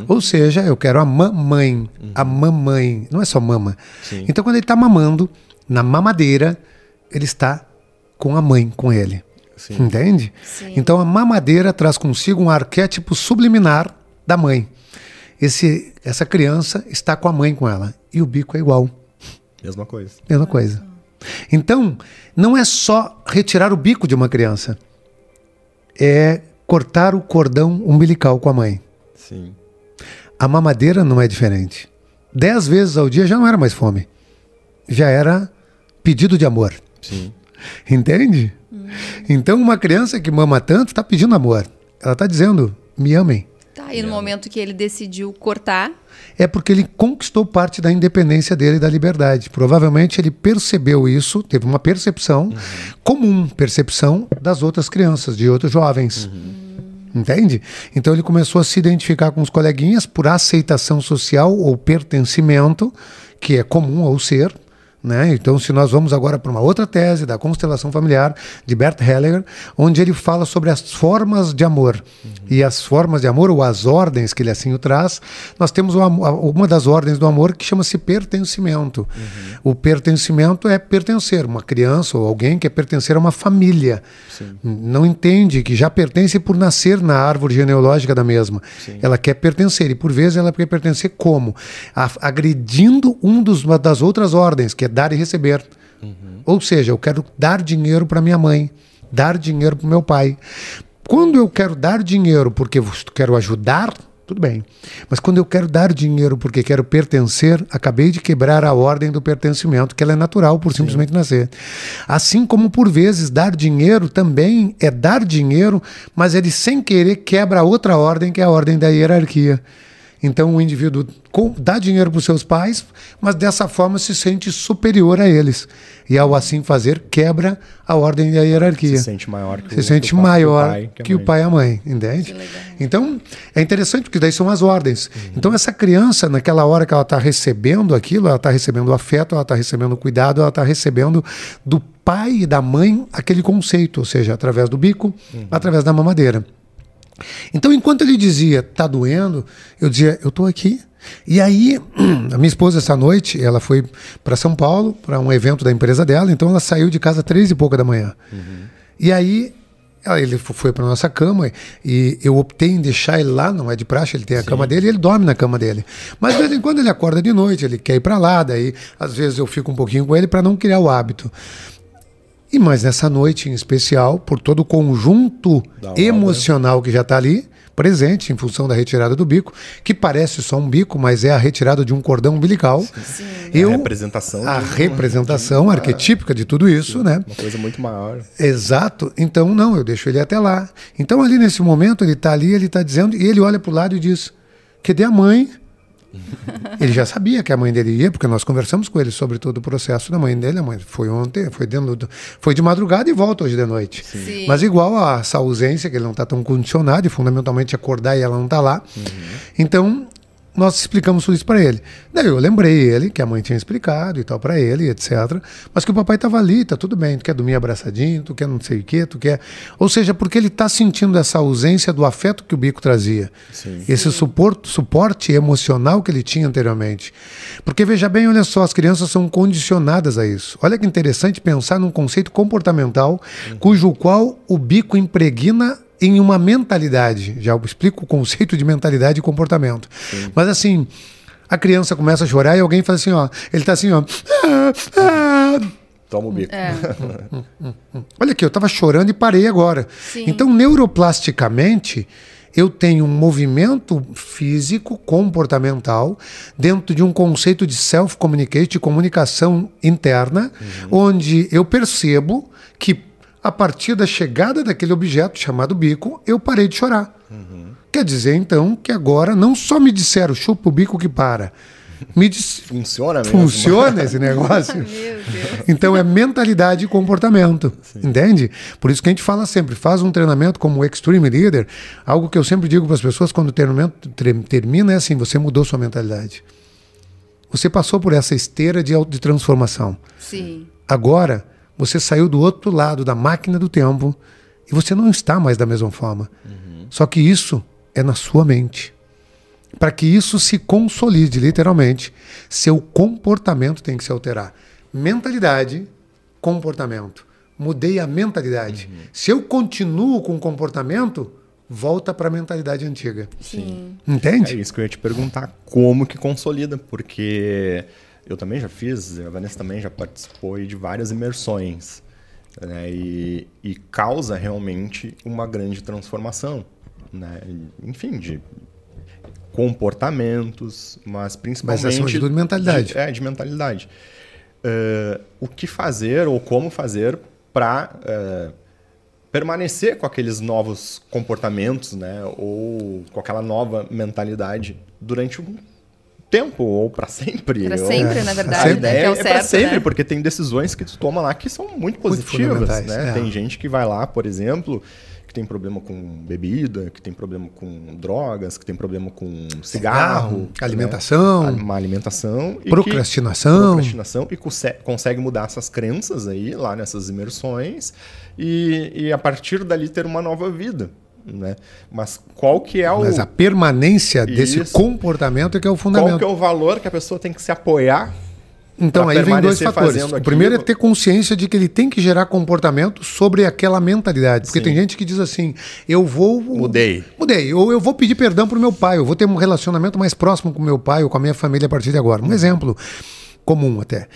Ou seja, eu quero a mamãe, a mamãe, não é só mama. Então, quando ele está mamando, na mamadeira, ele está com a mãe, com ele. Entende? Sim. Então, a mamadeira traz consigo um arquétipo subliminar da mãe. Esse, essa criança está com a mãe com ela. E o bico é igual. Mesma coisa. Mesma coisa. Então, não é só retirar o bico de uma criança. É cortar o cordão umbilical com a mãe. Sim. A mamadeira não é diferente. Dez vezes ao dia já não era mais fome. Já era pedido de amor. Sim. Entende? Então, uma criança que mama tanto está pedindo amor. Ela está dizendo: me amem. Tá, e no momento que ele decidiu cortar, É porque ele conquistou parte da independência dele e da liberdade. Provavelmente ele percebeu isso, teve uma percepção comum, percepção das outras crianças, de outros jovens. Entende? Então ele começou a se identificar com os coleguinhas por aceitação social ou pertencimento, que é comum ao ser, né? Então, se nós vamos agora para uma outra tese da constelação familiar de Bert Hellinger, onde ele fala sobre as formas de amor. Uhum. E as formas de amor, ou as ordens que ele assim o traz, nós temos uma, uma das ordens do amor que chama-se pertencimento. Uhum. O pertencimento é pertencer, uma criança ou alguém quer pertencer a uma família. Sim. Não entende que já pertence por nascer na árvore genealógica da mesma. Sim. Ela quer pertencer, e por vezes ela quer pertencer como? A, agredindo um dos, das outras ordens, que é dar e receber. Uhum. Ou seja, eu quero dar dinheiro para minha mãe, dar dinheiro para meu pai. Quando eu quero dar dinheiro porque quero ajudar, tudo bem. Mas quando eu quero dar dinheiro porque quero pertencer, acabei de quebrar a ordem do pertencimento, que ela é natural por simplesmente Sim. nascer. Assim como por vezes dar dinheiro também é dar dinheiro, mas ele sem querer quebra outra ordem, que é a ordem da hierarquia. Então o indivíduo dá dinheiro para os seus pais, mas dessa forma se sente superior a eles. E ao assim fazer, quebra a ordem da hierarquia. Se sente maior que, se o, sente que maior pai, que, que o pai e a mãe, entende? Então é interessante porque daí são as ordens. Uhum. Então essa criança, naquela hora que ela está recebendo aquilo, ela está recebendo afeto, ela está recebendo cuidado, ela está recebendo do pai e da mãe aquele conceito, ou seja, através do bico, uhum. através da mamadeira. Então, enquanto ele dizia, tá doendo, eu dizia, eu tô aqui. E aí, a minha esposa, essa noite, ela foi para São Paulo, para um evento da empresa dela, então ela saiu de casa três e pouca da manhã. Uhum. E aí, ele foi para nossa cama e eu optei em deixar ele lá, não é de praxe, ele tem a Sim. cama dele e ele dorme na cama dele. Mas de vez em quando ele acorda de noite, ele quer ir para lá, daí às vezes eu fico um pouquinho com ele para não criar o hábito. E mais nessa noite em especial, por todo o conjunto emocional que já está ali, presente em função da retirada do bico, que parece só um bico, mas é a retirada de um cordão umbilical. Sim. Eu, a representação. A representação de arquetípica de tudo isso, sim, né? Uma coisa muito maior. Exato. Então, não, eu deixo ele até lá. Então, ali nesse momento, ele está ali, ele está dizendo, e ele olha para o lado e diz: Cadê a mãe? ele já sabia que a mãe dele ia, porque nós conversamos com ele sobre todo o processo da mãe dele. A mãe foi ontem, foi, do, foi de madrugada e volta hoje de noite. Sim. Mas igual a essa ausência, que ele não está tão condicionado, e fundamentalmente acordar e ela não está lá. Uhum. Então, nós explicamos tudo isso para ele. Daí eu lembrei ele que a mãe tinha explicado e tal para ele, etc. Mas que o papai estava ali, tá tudo bem, tu quer dormir abraçadinho, tu quer não sei o quê, tu quer. Ou seja, porque ele está sentindo essa ausência do afeto que o bico trazia. Sim. Esse suporte, suporte emocional que ele tinha anteriormente. Porque veja bem, olha só, as crianças são condicionadas a isso. Olha que interessante pensar num conceito comportamental uhum. cujo qual o bico impregna em uma mentalidade. Já explico o conceito de mentalidade e comportamento. Sim. Mas assim, a criança começa a chorar e alguém faz assim, ó. Ele tá assim, ó. Ah, ah. Toma o bico. É. Olha aqui, eu estava chorando e parei agora. Sim. Então, neuroplasticamente, eu tenho um movimento físico, comportamental, dentro de um conceito de self-communicate, de comunicação interna, uhum. onde eu percebo que a partir da chegada daquele objeto chamado bico, eu parei de chorar. Uhum. Quer dizer, então, que agora não só me disseram chupa o bico que para. Me dis... Funciona mesmo. Funciona esse negócio. então é mentalidade e comportamento. Sim. Entende? Por isso que a gente fala sempre, faz um treinamento como Extreme Leader. Algo que eu sempre digo para as pessoas quando o treinamento termina é assim: você mudou sua mentalidade. Você passou por essa esteira de, de transformação. Sim. Agora você saiu do outro lado da máquina do tempo e você não está mais da mesma forma. Uhum. Só que isso é na sua mente. Para que isso se consolide, literalmente, seu comportamento tem que se alterar. Mentalidade, comportamento. Mudei a mentalidade. Uhum. Se eu continuo com o comportamento, volta para a mentalidade antiga. Sim. Entende? É isso que eu ia te perguntar. Como que consolida? Porque eu também já fiz, a Vanessa também já participou de várias imersões. Né? E, e, causa realmente uma grande transformação. Né? Enfim, de comportamentos, mas principalmente. Mas acima de tudo, mentalidade. De, é, de mentalidade. Uh, o que fazer ou como fazer para uh, eh, permanecer com aqueles novos comportamentos, né? Ou com aquela nova mentalidade durante um tempo ou para sempre. Para sempre, na verdade. Ideia né? é, é para sempre, né? porque tem decisões que tu toma lá que são muito positivas, muito né? É. Tem gente que vai lá, por exemplo, que tem problema com bebida, que tem problema com drogas, que tem problema com cigarro, né? alimentação, né? uma alimentação, procrastinação, procrastinação e consegue mudar essas crenças aí lá nessas imersões e, e a partir dali ter uma nova vida. Né? Mas qual que é o. Mas a permanência desse comportamento é que é o fundamento. Qual que é o valor que a pessoa tem que se apoiar então aí vem dois fatores. O primeiro é ter consciência de que ele tem que gerar comportamento sobre aquela mentalidade. Porque Sim. tem gente que diz assim: eu vou. Mudei. Mudei. Ou eu vou pedir perdão pro meu pai, eu vou ter um relacionamento mais próximo com meu pai ou com a minha família a partir de agora. Um exemplo comum até.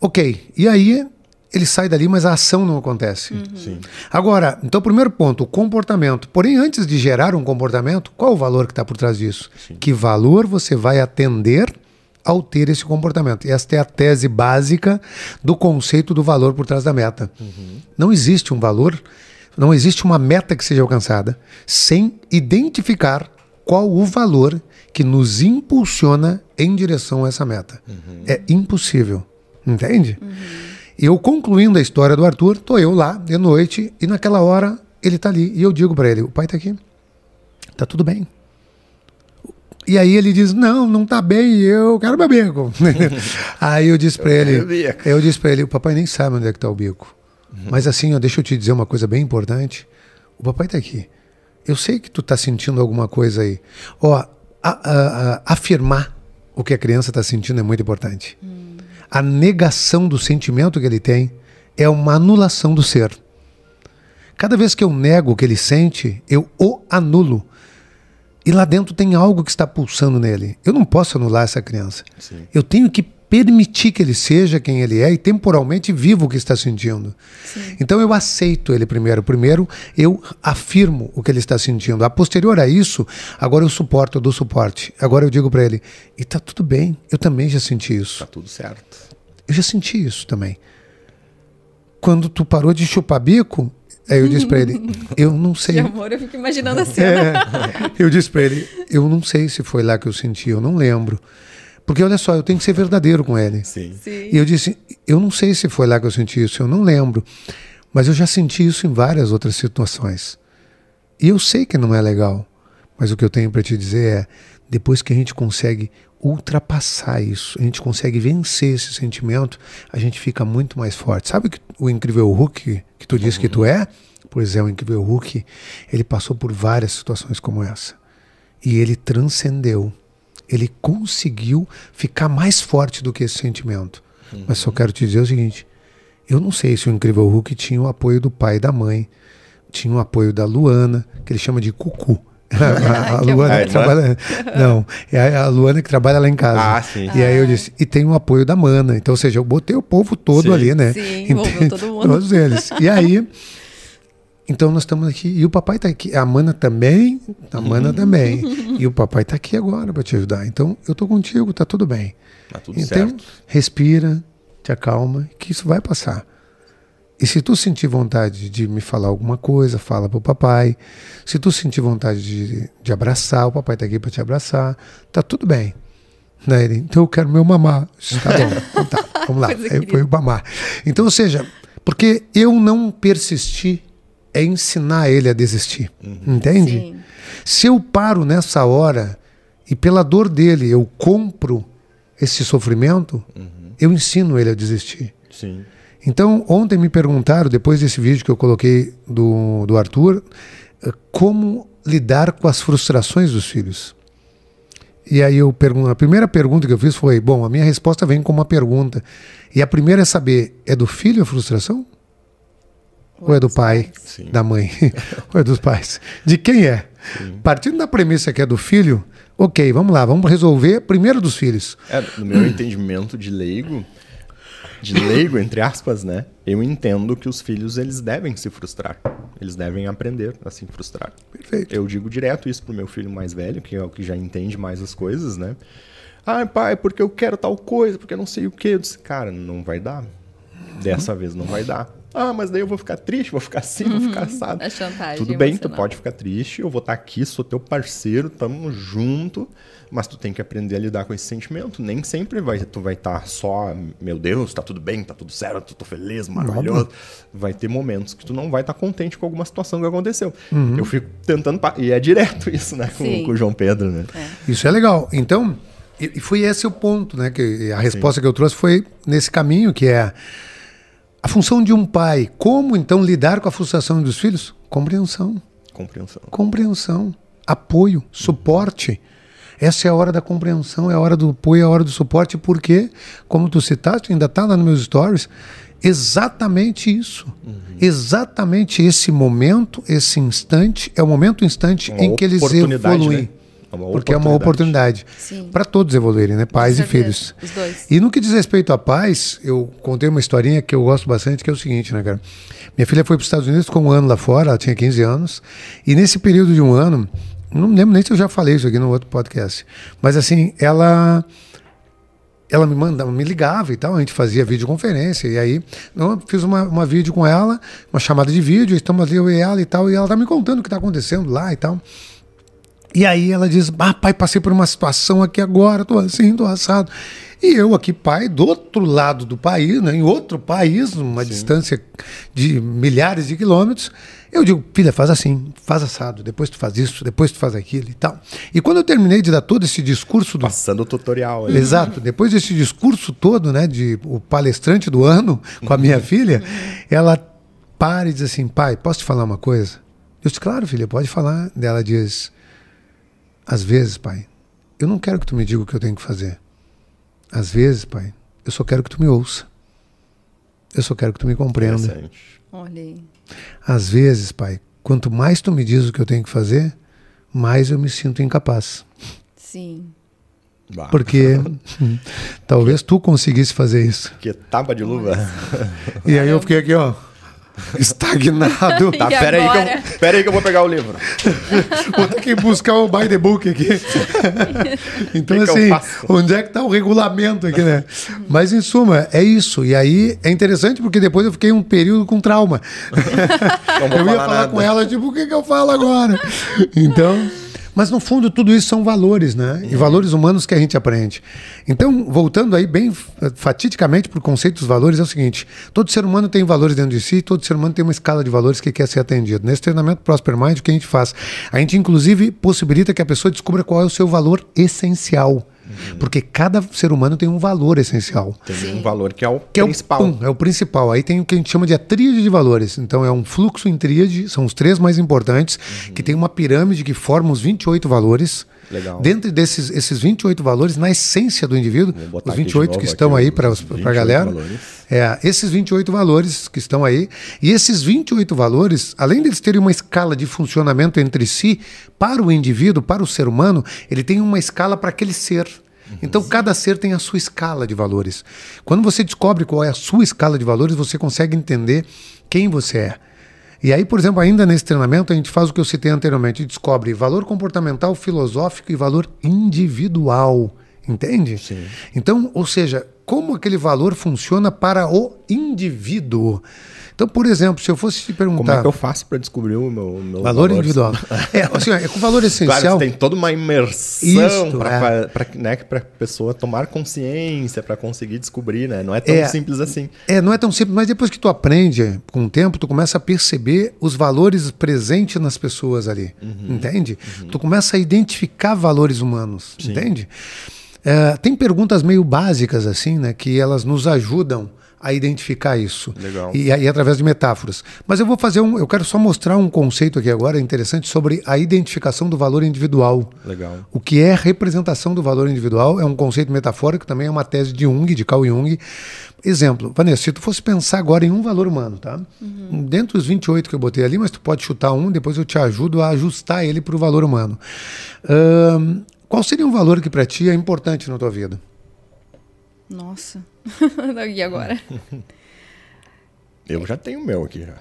Ok. E aí ele sai dali, mas a ação não acontece. Uhum. Agora, então, primeiro ponto, o comportamento. Porém, antes de gerar um comportamento, qual o valor que está por trás disso? Sim. Que valor você vai atender ao ter esse comportamento. E esta é a tese básica do conceito do valor por trás da meta. Uhum. Não existe um valor, não existe uma meta que seja alcançada sem identificar qual o valor que nos impulsiona em direção a essa meta. Uhum. É impossível. Entende? Uhum. Eu concluindo a história do Arthur, tô eu lá de noite e naquela hora ele está ali e eu digo para ele: o pai está aqui, tá tudo bem. E aí ele diz: Não, não tá bem, eu quero meu bico. aí eu disse para ele: Eu disse para ele: O papai nem sabe onde é que tá o bico. Uhum. Mas assim, ó, deixa eu te dizer uma coisa bem importante. O papai tá aqui. Eu sei que tu tá sentindo alguma coisa aí. Ó, a, a, a, afirmar o que a criança está sentindo é muito importante. Hum. A negação do sentimento que ele tem é uma anulação do ser. Cada vez que eu nego o que ele sente, eu o anulo. E lá dentro tem algo que está pulsando nele. Eu não posso anular essa criança. Sim. Eu tenho que permitir que ele seja quem ele é e temporalmente viva o que está sentindo. Sim. Então eu aceito ele primeiro. Primeiro eu afirmo o que ele está sentindo. A posterior a isso, agora eu suporto, eu dou suporte. Agora eu digo para ele: e tá tudo bem, eu também já senti isso. Tá tudo certo. Eu já senti isso também. Quando tu parou de chupar bico, Aí eu disse para ele, eu não sei. De amor, eu fico imaginando a cena. É, eu disse para ele, eu não sei se foi lá que eu senti, eu não lembro. Porque olha só, eu tenho que ser verdadeiro com ele. Sim. Sim. E eu disse, eu não sei se foi lá que eu senti isso, eu não lembro. Mas eu já senti isso em várias outras situações. E eu sei que não é legal. Mas o que eu tenho para te dizer é, depois que a gente consegue ultrapassar isso, a gente consegue vencer esse sentimento, a gente fica muito mais forte. Sabe que o incrível Hulk que tu disse uhum. que tu é? Pois é, o incrível Hulk, ele passou por várias situações como essa. E ele transcendeu. Ele conseguiu ficar mais forte do que esse sentimento. Uhum. Mas só quero te dizer o seguinte: eu não sei se o incrível Hulk tinha o apoio do pai e da mãe, tinha o apoio da Luana, que ele chama de Cucu. a, a Luana que trabalha. Não, é a Luana que trabalha lá em casa. Ah, sim. E aí eu disse, e tem o apoio da Mana. Então, ou seja, eu botei o povo todo sim. ali, né? Sim, envolveu todo mundo. Todos eles. E aí, então nós estamos aqui. E o papai está aqui. A Mana também. A Mana também. E o papai está aqui agora para te ajudar. Então, eu estou contigo, tá tudo bem. Tá tudo então, certo. respira, te acalma, que isso vai passar. E se tu sentir vontade de me falar alguma coisa, fala pro papai. Se tu sentir vontade de, de abraçar, o papai tá aqui para te abraçar. Tá tudo bem. Né? Ele, então eu quero meu mamar. Tá bom, então tá, vamos lá. Aí foi o mamar. Então, ou seja, porque eu não persistir é ensinar ele a desistir. Uhum. Entende? Sim. Se eu paro nessa hora e pela dor dele eu compro esse sofrimento, uhum. eu ensino ele a desistir. Sim. Então, ontem me perguntaram, depois desse vídeo que eu coloquei do, do Arthur, eh, como lidar com as frustrações dos filhos. E aí eu pergunto, a primeira pergunta que eu fiz foi, bom, a minha resposta vem com uma pergunta. E a primeira é saber, é do filho a frustração? Ou, é do pai, Sim. da mãe? Ou é dos pais? De quem é? Sim. Partindo da premissa que é do filho, ok, vamos lá, vamos resolver primeiro dos filhos. É, no meu entendimento de leigo, de leigo, entre aspas, né? Eu entendo que os filhos eles devem se frustrar. Eles devem aprender a se frustrar. Perfeito. Eu digo direto isso pro meu filho mais velho, que é o que já entende mais as coisas, né? Ah, pai, porque eu quero tal coisa, porque eu não sei o que. Eu disse, cara, não vai dar. Dessa vez não vai dar. Ah, mas daí eu vou ficar triste, vou ficar assim, vou ficar assado. A chantagem Tudo bem, tu pode ficar triste, eu vou estar aqui, sou teu parceiro, tamo junto, mas tu tem que aprender a lidar com esse sentimento. Nem sempre vai, tu vai estar só, meu Deus, tá tudo bem, tá tudo certo, tô feliz, maravilhoso. Vai ter momentos que tu não vai estar contente com alguma situação que aconteceu. Eu fico tentando, e é direto isso, né, com, Sim. com o João Pedro, né? Isso é legal. Então, e e foi esse o ponto, né? Que a resposta que eu trouxe foi nesse caminho, que é a função de um pai. Como então lidar com a frustração dos filhos? Compreensão. Compreensão. Compreensão, apoio, suporte. Essa é a hora da compreensão, é a hora do apoio, é a hora do suporte, porque, como tu citaste, ainda está lá nos meus stories, exatamente isso. Exatamente esse momento, esse instante, é o momento, o instante Uma em que eles evoluem. né? É uma porque é uma oportunidade para todos evoluírem, né? Pais e filhos. os dois. E no que diz respeito a pais, eu contei uma historinha que eu gosto bastante, que é o seguinte, né, cara? Minha filha foi para os Estados Unidos, ficou um ano lá fora, ela tinha 15 anos, e nesse período de um ano, não lembro nem se eu já falei isso aqui no outro podcast, mas assim, ela ela me mandava, me ligava e tal, a gente fazia videoconferência, e aí eu fiz uma, uma vídeo com ela, uma chamada de vídeo, estamos ali eu e ela e tal, e ela tá me contando o que está acontecendo lá e tal. E aí ela diz: Ah, pai, passei por uma situação aqui agora, tô assim, tô assado. E eu aqui, pai, do outro lado do país, né, em outro país, numa distância de milhares de quilômetros, eu digo, filha, faz assim, faz assado, depois tu faz isso, depois tu faz aquilo e tal. E quando eu terminei de dar todo esse discurso do Passando o tutorial. ali. Exato. Depois desse discurso todo, né, de o palestrante do ano com a minha filha, ela para e diz assim, pai, posso te falar uma coisa? Eu disse, claro, filha, pode falar. Ela diz, às vezes, pai, eu não quero que tu me diga o que eu tenho que fazer. Às vezes, pai, eu só quero que tu me ouça. Eu só quero que tu me compreenda. Olha aí. Às vezes, pai, quanto mais tu me diz o que eu tenho que fazer, mais eu me sinto incapaz. Sim. Bah, Porque talvez tu conseguisse fazer isso. Que tapa de luva. E aí eu fiquei aqui, ó, estagnado. Tá, pera aí, que eu, pera aí que eu vou pegar o livro. Vou ter que buscar o by the book aqui. então, Que que assim, faço? onde é que tá o regulamento aqui, né? Mas, em suma, é isso. E aí é interessante porque depois eu fiquei um período com trauma. Eu ia falar falar nada. com ela, tipo, o que, que eu falo agora? Então. Mas no fundo tudo isso são valores, né? E valores humanos que a gente aprende. Então, voltando aí bem fatidicamente para o conceito dos valores, é o seguinte: todo ser humano tem valores dentro de si, todo ser humano tem uma escala de valores que quer ser atendido. Nesse treinamento Prosper Mind, o que a gente faz? A gente, inclusive, possibilita que a pessoa descubra qual é o seu valor essencial. Porque cada ser humano tem um valor essencial Tem um valor que é o que principal. é o, pum, é o principal. Aí tem o que a gente chama de a tríade de valores. Então é um fluxo em tríade, são os três mais importantes, que tem uma pirâmide que forma os 28 valores. Legal. Dentro desses esses 28 valores, na essência do indivíduo, os aqui de 28 novo que estão aí para a 28 galera, valores. é, esses 28 valores que estão aí, e esses 28 valores, além deles terem uma escala de funcionamento entre si, para o indivíduo, para o ser humano, ele tem uma escala para aquele ser. Então, cada ser tem a sua escala de valores. Quando você descobre qual é a sua escala de valores, você consegue entender quem você é. E aí, por exemplo, ainda nesse treinamento, a gente faz o que eu citei anteriormente: descobre valor comportamental, filosófico e valor individual. Entende? Sim. Então, ou seja, como aquele valor funciona para o indivíduo. Então, por exemplo, se eu fosse te perguntar. Como é que eu faço para descobrir o meu, meu Valor valor? individual. É, assim, é com valor Claro, essencial. você tem toda uma imersão para é. né, a pessoa tomar consciência, para conseguir descobrir, né? Não é tão É. simples assim. É, não é tão simples, mas depois que tu aprende com o tempo, tu começa a perceber os valores presentes nas pessoas ali, entende? Tu começa a identificar valores humanos, entende? É, tem perguntas meio básicas assim, né, que elas nos ajudam a identificar isso. Legal. E aí através de metáforas. Mas eu vou fazer um, eu quero só mostrar um conceito aqui agora interessante sobre a identificação do valor individual. Legal. O que é representação do valor individual é um conceito metafórico, também é uma tese de Jung, de Carl Jung. Exemplo, Vanessa, se tu fosse pensar agora em um valor humano, tá? Dentro dos 28 que eu botei ali, mas tu pode chutar um, depois eu te ajudo a ajustar ele para o valor humano. Ahn, qual seria um valor que para ti é importante na tua vida? Nossa. e agora? Eu já tenho o meu aqui já.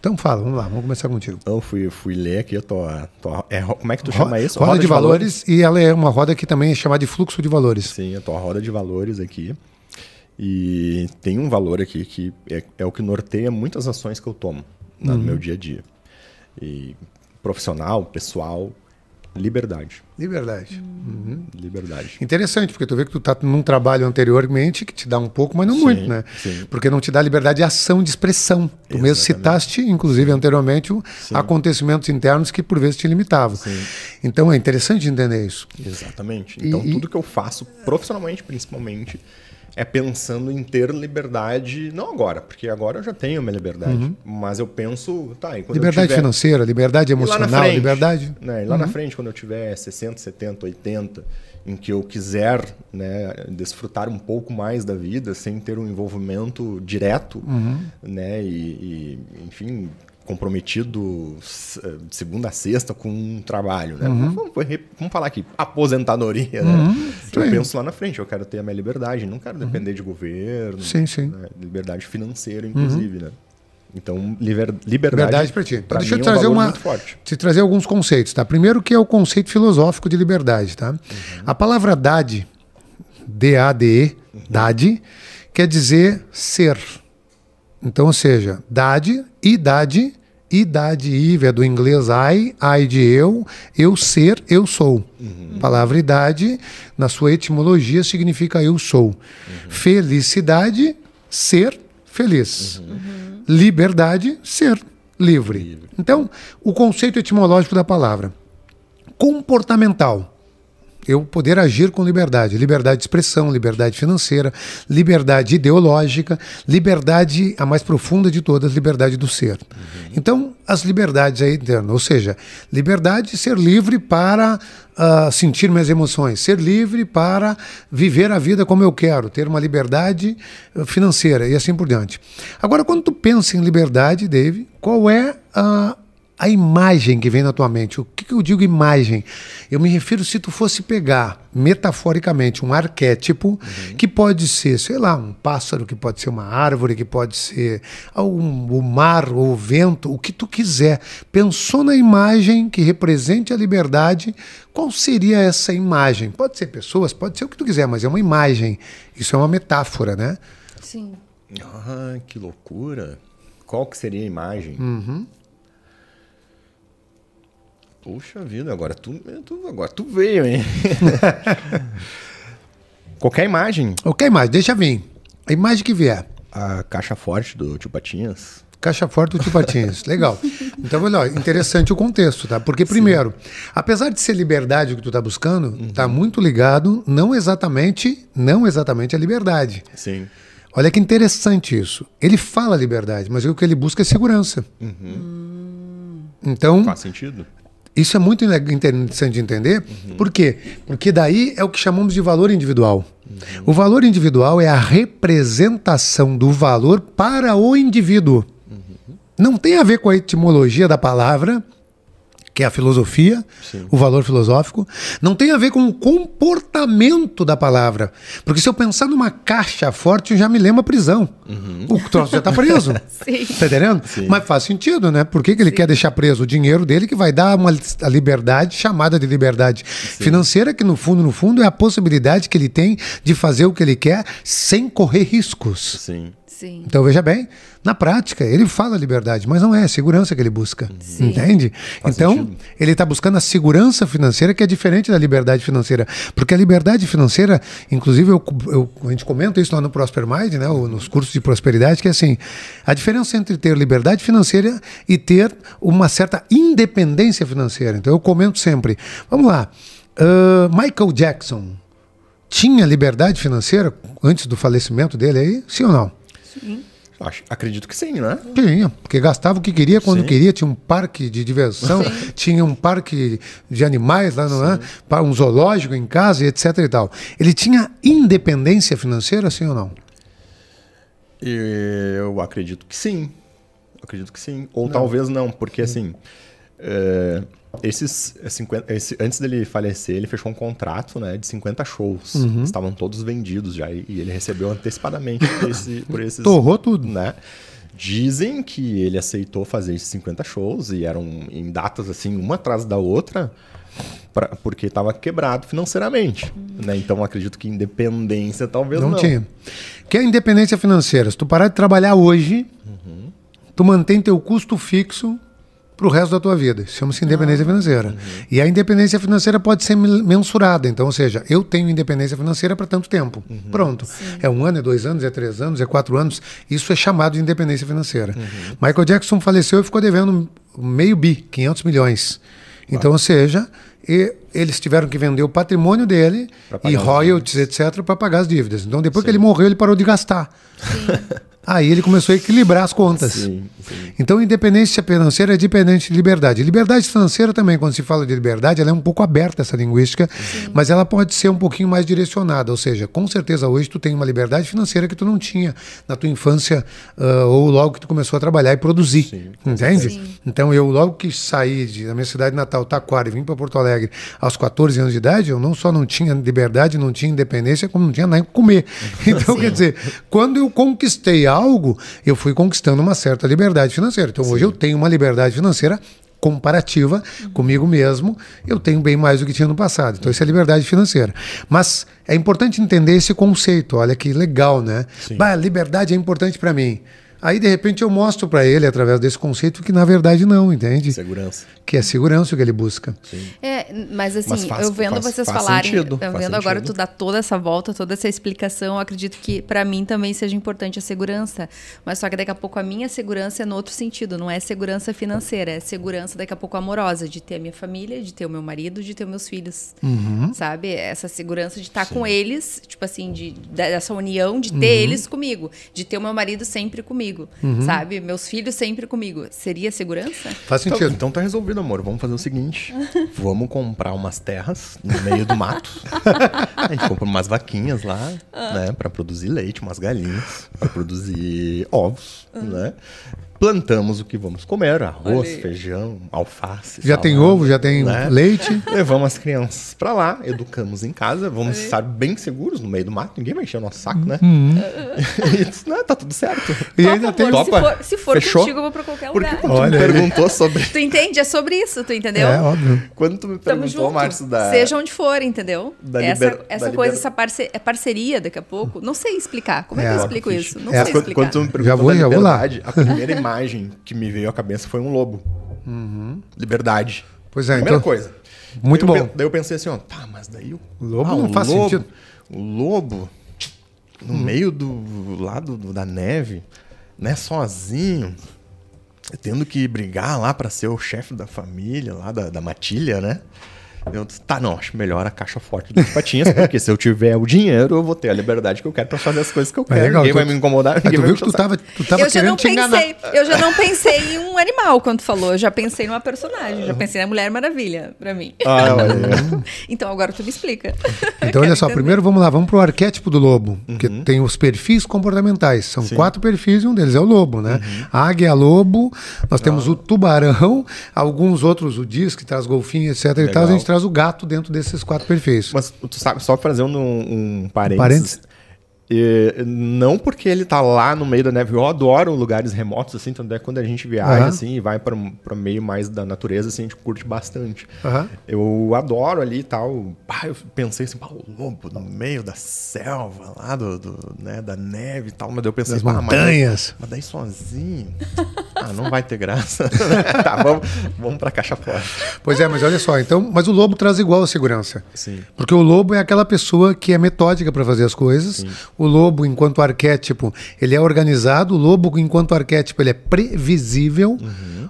Então fala, vamos lá, vamos começar contigo. Eu fui, fui ler aqui, eu tô, tô- é, como é que tu chama isso? Roda, de, valores, e ela é uma roda que também é chamada de fluxo de valores. Sim, eu tô a roda de valores aqui. E tem um valor aqui que é, é o que norteia muitas ações que eu tomo no meu dia a dia. E profissional, pessoal, liberdade. Liberdade. Uhum. Liberdade. Interessante, porque tu vê que tu tá num trabalho anteriormente que te dá um pouco, mas não Sim, muito, né? sim. Porque não te dá liberdade de ação, de expressão. Tu mesmo Exatamente. citaste, inclusive anteriormente, Sim. acontecimentos internos que por vezes te limitavam. Então é interessante entender isso. Exatamente. Então, e- tudo que eu faço, profissionalmente principalmente, é pensando em ter liberdade, não agora, porque agora eu já tenho minha liberdade, mas eu penso, tá, Uhum. liberdade tiver... financeira, liberdade emocional, frente, liberdade. Né, e lá na frente, quando eu tiver 60, 70, 80, em que eu quiser né, desfrutar um pouco mais da vida sem ter um envolvimento direto, Uhum. né, e, e, enfim, comprometido eh, de segunda a sexta com um trabalho, né? Uhum. Vamos, vamos falar aqui, aposentadoria, né? Eu Sim. penso lá na frente, eu quero ter a minha liberdade, não quero depender de governo, Uhum. Sim, sim. né, liberdade financeira, inclusive, né? Então, liber- liberdade, Liberdade para ti. Pra deixa eu é um trazer uma, muito forte. te trazer alguns conceitos, tá? Primeiro que é o conceito filosófico de liberdade, tá? A palavra dade, D-A-D-E, dade, quer dizer ser. Então, ou seja, dade, idade, idade, ive é do inglês I, I de eu, eu ser, eu sou. A palavra idade, na sua etimologia, significa eu sou. Felicidade, ser feliz. Liberdade, ser livre. Então, o conceito etimológico da palavra. Comportamental. Eu poder agir com liberdade. Liberdade de expressão, liberdade financeira, liberdade ideológica, liberdade, a mais profunda de todas, liberdade do ser. Então, as liberdades aí internas, ou seja, liberdade de ser livre para ah, sentir minhas emoções, ser livre para viver a vida como eu quero, ter uma liberdade eh, financeira e assim por diante. Agora, quando tu pensa em liberdade, Dave, qual é a a imagem que vem na tua mente. O que, que eu digo imagem? Eu me refiro se tu fosse pegar, metaforicamente, um arquétipo que pode ser, sei lá, um pássaro, que pode ser uma árvore, que pode ser um, o mar ou o vento, o que tu quiser. Pensou na imagem que represente a liberdade, qual seria essa imagem? Pode ser pessoas, pode ser o que tu quiser, mas é uma imagem. Isso é uma metáfora, né? Sim. Ah, que loucura. Qual que seria a imagem? Uhum. Puxa vida, agora tu, tu- agora tu veio, hein? Qualquer imagem. Ok, imagem, deixa vir. A imagem que vier. A caixa forte do Tio Patinhas. Caixa forte do Tio Patinhas. Legal. Então, olha, interessante o contexto, tá? Porque, primeiro, apesar de ser liberdade o que tu tá buscando, tá muito ligado, não exatamente, não exatamente a liberdade. Sim. Olha que interessante isso. Ele fala liberdade, mas o que ele busca é segurança. Então, Faz sentido? Isso é muito interessante de entender. Por quê? Porque daí é o que chamamos de valor individual. O valor individual é a representação do valor para o indivíduo. Não tem a ver com a etimologia da palavra, que é a filosofia, o valor filosófico. Não tem a ver com o comportamento da palavra. Porque se eu pensar numa caixa forte, eu já me lembro a prisão. O troço já está preso. Sim. Tá entendendo? Mas faz sentido, né? Por que, que ele quer deixar preso o dinheiro dele que vai dar uma a liberdade chamada de liberdade financeira, que no fundo, no fundo, é a possibilidade que ele tem de fazer o que ele quer sem correr riscos. Sim. Sim. Então veja bem, na prática ele fala liberdade, mas não é a segurança que ele busca, entende? então sentido. ele está buscando a segurança financeira que é diferente da liberdade financeira, porque a liberdade financeira, inclusive eu, eu- a gente comenta isso lá no Prosper Mind, né, nos cursos de prosperidade, que é assim, a diferença entre ter liberdade financeira e ter uma certa independência financeira. Então eu comento sempre, vamos lá, ah, Michael Jackson tinha liberdade financeira antes do falecimento dele aí, sim ou não? Acho, acredito que sim, né? Tinha, porque gastava o que queria quando Sim. queria, tinha um parque de diversão, tinha um parque de animais lá, não é? Pa- um zoológico em casa e etc e tal. Ele tinha independência financeira, sim ou não? Eu acredito que sim. Acredito que sim. Ou talvez não, porque assim. é, esses 50, esse- antes dele falecer, ele fechou um contrato né, de 50 shows. Uhum. Estavam todos vendidos já. E e ele recebeu antecipadamente por, esse, por esses. Torrou tudo. Né? Dizem que ele aceitou fazer esses 50 shows e eram em datas assim, uma atrás da outra. pra, porque estava quebrado financeiramente. Né? Então acredito que independência talvez não. Não tinha. Que é a independência financeira? Se tu parar de trabalhar hoje, tu mantém teu custo fixo para o resto da tua vida. Chama-se independência financeira. E a independência financeira pode ser mensurada. Então, ou seja, eu tenho independência financeira para tanto tempo. Pronto. É um ano, é dois anos, é três anos, é quatro anos. Isso é chamado de independência financeira. Michael Jackson faleceu e ficou devendo meio bi, 500 milhões. Então, ou seja, e eles tiveram que vender o patrimônio dele e royalties, etc., para pagar as dívidas. Então, depois que ele morreu, ele parou de gastar. Aí ele começou a equilibrar as contas. Sim, sim. Então, independência financeira é dependente de liberdade. Liberdade financeira também, quando se fala de liberdade, ela é um pouco aberta essa linguística, mas ela pode ser um pouquinho mais direcionada. Ou seja, com certeza hoje tu tem uma liberdade financeira que tu não tinha na tua infância ah, ou logo que tu começou a trabalhar e produzir. Sim, entende? Então, eu logo que saí de, da minha cidade natal, Taquara, e vim para Porto Alegre aos 14 anos de idade, eu não só não tinha liberdade, não tinha independência, como não tinha nem comer. Então, quer dizer, quando eu conquistei algo, eu fui conquistando uma certa liberdade financeira. Então, hoje eu tenho uma liberdade financeira comparativa comigo mesmo, eu tenho bem mais do que tinha no passado. Então, isso é liberdade financeira. Mas é importante entender esse conceito. Olha que legal, né? Bah, liberdade é importante para mim. Aí, de repente, eu mostro para ele, através desse conceito, que na verdade não, entende? Segurança. Que é segurança o que ele busca. É, mas assim, Mas faz- eu vendo faz- vocês faz falarem, sentido, eu vendo agora sentido. tu dar toda essa volta, toda essa explicação, eu acredito que pra mim também seja importante a segurança. Mas só que daqui a pouco a minha segurança é no outro sentido, não é segurança financeira, é segurança daqui a pouco amorosa, de ter a minha família, de ter o meu marido, de ter os meus filhos. Uhum. Sabe? Essa segurança de estar com eles, tipo assim, de, dessa união, de Uhum. ter eles comigo, de ter o meu marido sempre comigo, Uhum. sabe? Meus filhos sempre comigo. Seria segurança? Faz Então, sentido. então tá resolvido, amor. Vamos fazer o seguinte: vamos comprar umas terras no meio do mato. A gente compra umas vaquinhas lá, né? Pra produzir leite, umas galinhas, pra produzir ovos, né? Plantamos o que vamos comer: arroz, feijão, alface. Já tem salada, ovo, já tem né? leite. Levamos as crianças pra lá, educamos em casa, vamos estar bem seguros no meio do mato, ninguém vai encher o nosso saco, né? e disse, não, tá tudo certo. E ainda tem. amor, se Topa? for, se for Fechou? contigo, eu vou pra qualquer Porque lugar. tu Olha me aí. perguntou sobre. Tu entende? É sobre isso, tu entendeu? É, óbvio. Quando tu me perguntou. Márcio, da. Seja onde for, entendeu? da essa liber- essa da coisa, liber- essa parce é parceria daqui a pouco. Não sei explicar. Como é, É, que eu explico Ficha. isso? Não É, sei quando, explicar. quando tu me perguntou Já vou, da já vou lá. a primeira imagem que me veio à cabeça foi um lobo. Liberdade. Pois é, Primeira então- coisa. Muito Daí eu bom. pe- Daí eu pensei assim, ó, tá, mas daí o, Lobo ah, não o faz lobo, sentido. O lobo, no meio do lado do- da neve, né, sozinho, tendo que brigar lá pra ser o chefe da família, lá da, da matilha, né? Eu disse, tá, não, acho melhor a caixa forte dos patinhas, porque se eu tiver o dinheiro, eu vou ter a liberdade que eu quero pra fazer as coisas que eu quero. legal, ninguém tu- vai me incomodar, Mas ninguém tu vai viu me que tu tava, tu tava eu já querendo não te enganar. pensei, eu já não pensei em um animal quando tu falou, eu já pensei numa personagem, já pensei na Mulher Maravilha, pra mim. Ah, olha. Então agora tu me explica. Então, olha só, entender. primeiro vamos lá, vamos pro arquétipo do lobo, que Uhum. tem os perfis comportamentais. São quatro perfis e um deles é o lobo, né? Uhum. A águia, lobo, nós Ah. temos o tubarão, alguns outros, o disco, que traz golfinho, etc. E tal, Legal. a gente traz o gato dentro desses quatro perfis. Mas tu sabe, só fazer um, um parênteses. Parênteses? E, não porque ele tá lá no meio da neve. Eu adoro lugares remotos, assim, tanto é quando a gente viaja, Aham. assim, e vai pra, pra meio mais da natureza, assim, a gente curte bastante. Aham. Eu adoro ali e tal. Eu pensei assim, o lobo no meio da selva, lá do, do, né, da neve e tal. Mas eu pensei, Das pá, mas montanhas. Mas daí sozinho. ah, não vai ter graça. tá, vamos, vamos pra caixa forte. Pois é, mas olha só, então, mas o lobo traz igual a segurança. Sim. Porque o lobo é aquela pessoa que é metódica para fazer as coisas. O lobo, enquanto arquétipo, ele é organizado. O lobo, enquanto arquétipo, ele é previsível.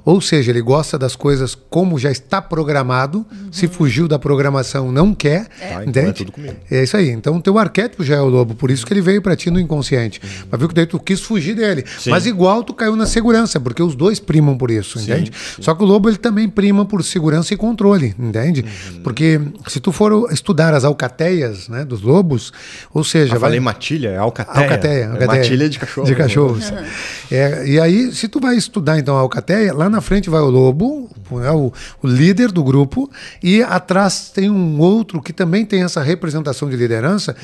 Ou seja, ele gosta das coisas como já está programado. Se fugiu da programação, não quer. Tá, então entende? é. É isso aí. Então, teu arquétipo já é o lobo. Por isso que ele veio para ti no inconsciente. Mas viu que daí tu quis fugir dele. Sim. Mas igual tu caiu na segurança, porque os dois primam por isso, entende? Só que o lobo ele também prima por segurança e controle, entende? Uhum. Porque se tu for estudar as alcateias, né, dos lobos, ou seja, Já vai- falei matilha, é alcateia. Alcateia, É alcateia. Matilha de cachorro. De cachorros. É, e aí, se tu vai estudar então a alcateia, lá na frente vai o lobo, é o, o líder do grupo, e atrás tem um outro que também tem essa representação de liderança,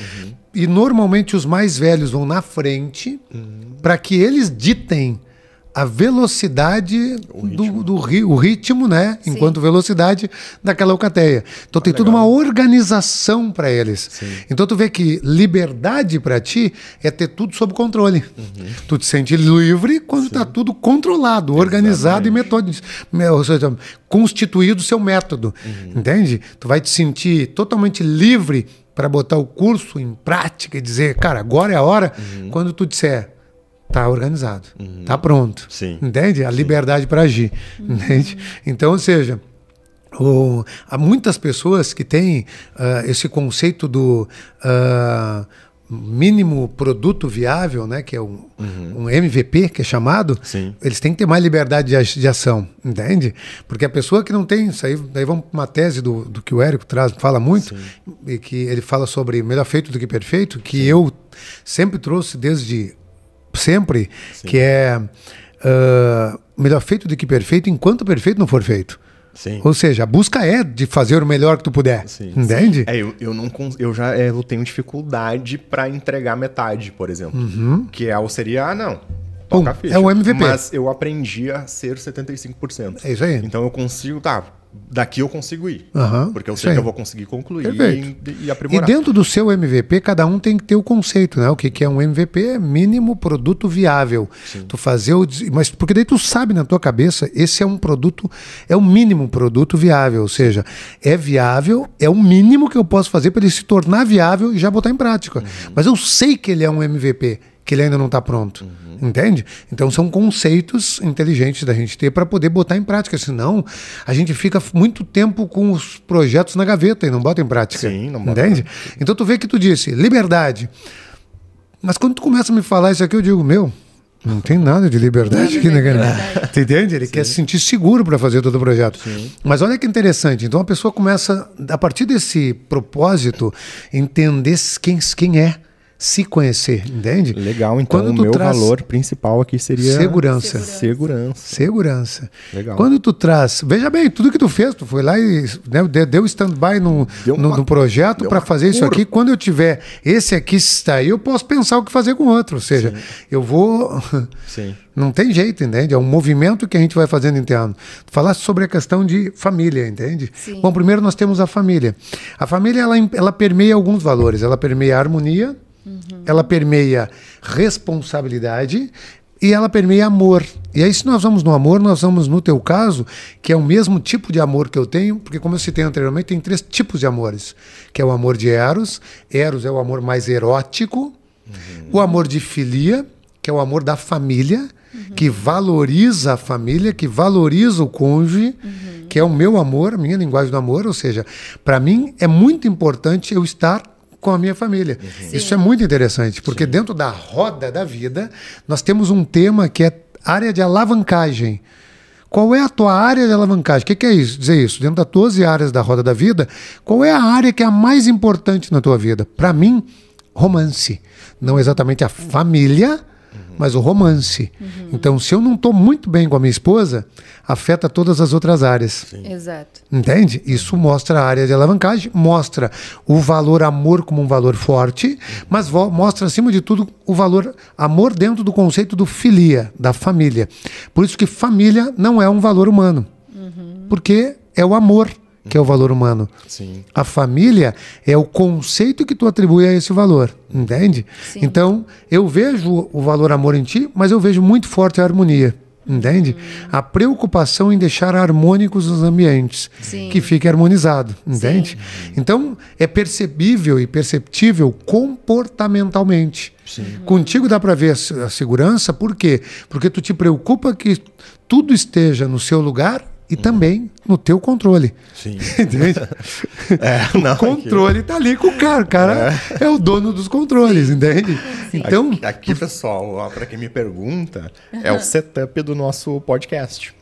e normalmente os mais velhos vão na frente para que eles ditem a velocidade O do, ritmo. do ri- o ritmo, né? Sim. Enquanto velocidade daquela alcateia. Então tem toda legal. uma organização para eles. Então tu vê que liberdade para ti é ter tudo sob controle. Tu te sente livre quando está tudo controlado, organizado e metódico, ou seja, constituído o seu método. Entende? Tu vai te sentir totalmente livre para botar o curso em prática e dizer, cara, agora é a hora quando tu disser Tá organizado, tá pronto. Sim. Entende? A liberdade para agir. Entende? Então, ou seja, o- há muitas pessoas que têm ah, esse conceito do ah, mínimo produto viável, né, que é um, um MVP, que é chamado, Sim. eles têm que ter mais liberdade de, de ação, entende? Porque a pessoa que não tem, isso aí, daí vamos para uma tese do, do que o Érico traz, fala muito, e que ele fala sobre melhor feito do que perfeito, que eu sempre trouxe desde sempre, que é ah, melhor feito do que perfeito enquanto perfeito não for feito. Sim. Ou seja, a busca é de fazer o melhor que tu puder. Sim. Entende? É, eu, eu não eu já é, eu tenho dificuldade pra entregar metade, por exemplo. Que é o seria, ah, não. Pum, Toca a ficha. é o MVP. Mas eu aprendi a ser 75%. É isso aí. Então eu consigo, tá, daqui eu consigo ir. Aham, porque eu sei que eu vou conseguir concluir e, e E aprimorar. dentro do seu MVP, cada um tem que ter o conceito, né? O que, que é um MVP? É mínimo produto viável. Tu fazer o. Mas porque daí tu sabe na tua cabeça, esse é um produto, é o mínimo produto viável. Ou seja, é viável, é o mínimo que eu posso fazer para ele se tornar viável e já botar em prática. Mas eu sei que ele é um MVP, que ele ainda não está pronto. Entende? Então são conceitos inteligentes da gente ter para poder botar em prática. Senão, a gente fica muito tempo com os projetos na gaveta e não bota em prática. Sim, não bota. Entende? Então tu vê que tu disse, liberdade. Mas quando tu começa a me falar isso aqui, eu digo, meu, não tem nada de liberdade aqui, né, cara? Tu entende? Ele quer se sentir seguro para fazer todo o projeto. Mas olha que interessante. Então a pessoa começa, a partir desse propósito, entender quem, quem é, se conhecer, entende? Legal, então Quando o meu traz valor principal aqui seria Segurança. Segurança. Segurança. Legal. Quando tu traz. Veja bem, tudo que tu fez, tu foi lá e né, de- deu stand-by no, Deu no, uma- no projeto para fazer isso curva. aqui. Quando eu tiver esse aqui está aí, eu posso pensar o que fazer com outro. Ou seja, eu vou. Sim. Não tem jeito, entende? É um movimento que a gente vai fazendo interno. Tu falaste sobre a questão de família, entende? Sim. Bom, primeiro nós temos a família. A família, ela, ela permeia alguns valores. Ela permeia a harmonia, ela permeia responsabilidade e ela permeia amor. E aí, se nós vamos no amor, nós vamos no teu caso, que é o mesmo tipo de amor que eu tenho, porque como eu citei anteriormente, tem três tipos de amores, que é o amor de Eros. Eros é o amor mais erótico, o amor de filia, que é o amor da família, que valoriza a família, que valoriza o cônjuge, que é o meu amor, a minha linguagem do amor. Ou seja, para mim é muito importante eu estar com a minha família. Isso é muito interessante, porque dentro da roda da vida, nós temos um tema que é área de alavancagem. Qual é a tua área de alavancagem? O que, que é isso? Dizer isso. Dentro das 12 áreas da roda da vida, qual é a área que é a mais importante na tua vida? Para mim, romance. Não exatamente a família, mas o romance. Então, se eu não estou muito bem com a minha esposa, afeta todas as outras áreas. Exato. Entende? Isso mostra a área de alavancagem, mostra o valor amor como um valor forte, mas mostra, acima de tudo, o valor amor dentro do conceito do filia, da família. Por isso que família não é um valor humano. Porque é o amor que é o valor humano. Sim. A família é o conceito que tu atribui a esse valor, entende? Sim. Então, eu vejo o valor amor em ti, mas eu vejo muito forte a harmonia, entende? A preocupação em deixar harmônicos os ambientes, Sim. que fique harmonizado, entende? Então, é percebível e perceptível comportamentalmente. Contigo dá para ver a segurança, por quê? Porque tu te preocupa que tudo esteja no seu lugar e também no teu controle. Sim. Entende? É, não, o controle tá ali com o cara. O cara é, o dono dos controles, entende? Então, Aqui, aqui, pessoal, para quem me pergunta, é o setup do nosso podcast.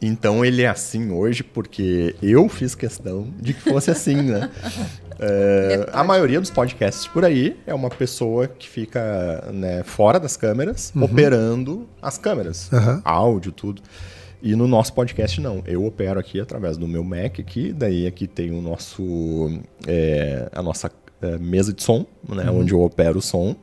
Então ele é assim hoje porque eu fiz questão de que fosse assim, né? É, a maioria dos podcasts por aí é uma pessoa que fica né, fora das câmeras, operando as câmeras, áudio, tudo. E no nosso podcast não. Eu opero aqui através do meu Mac aqui, daí aqui tem o nosso é, a nossa é, mesa de som, né, onde eu opero o som.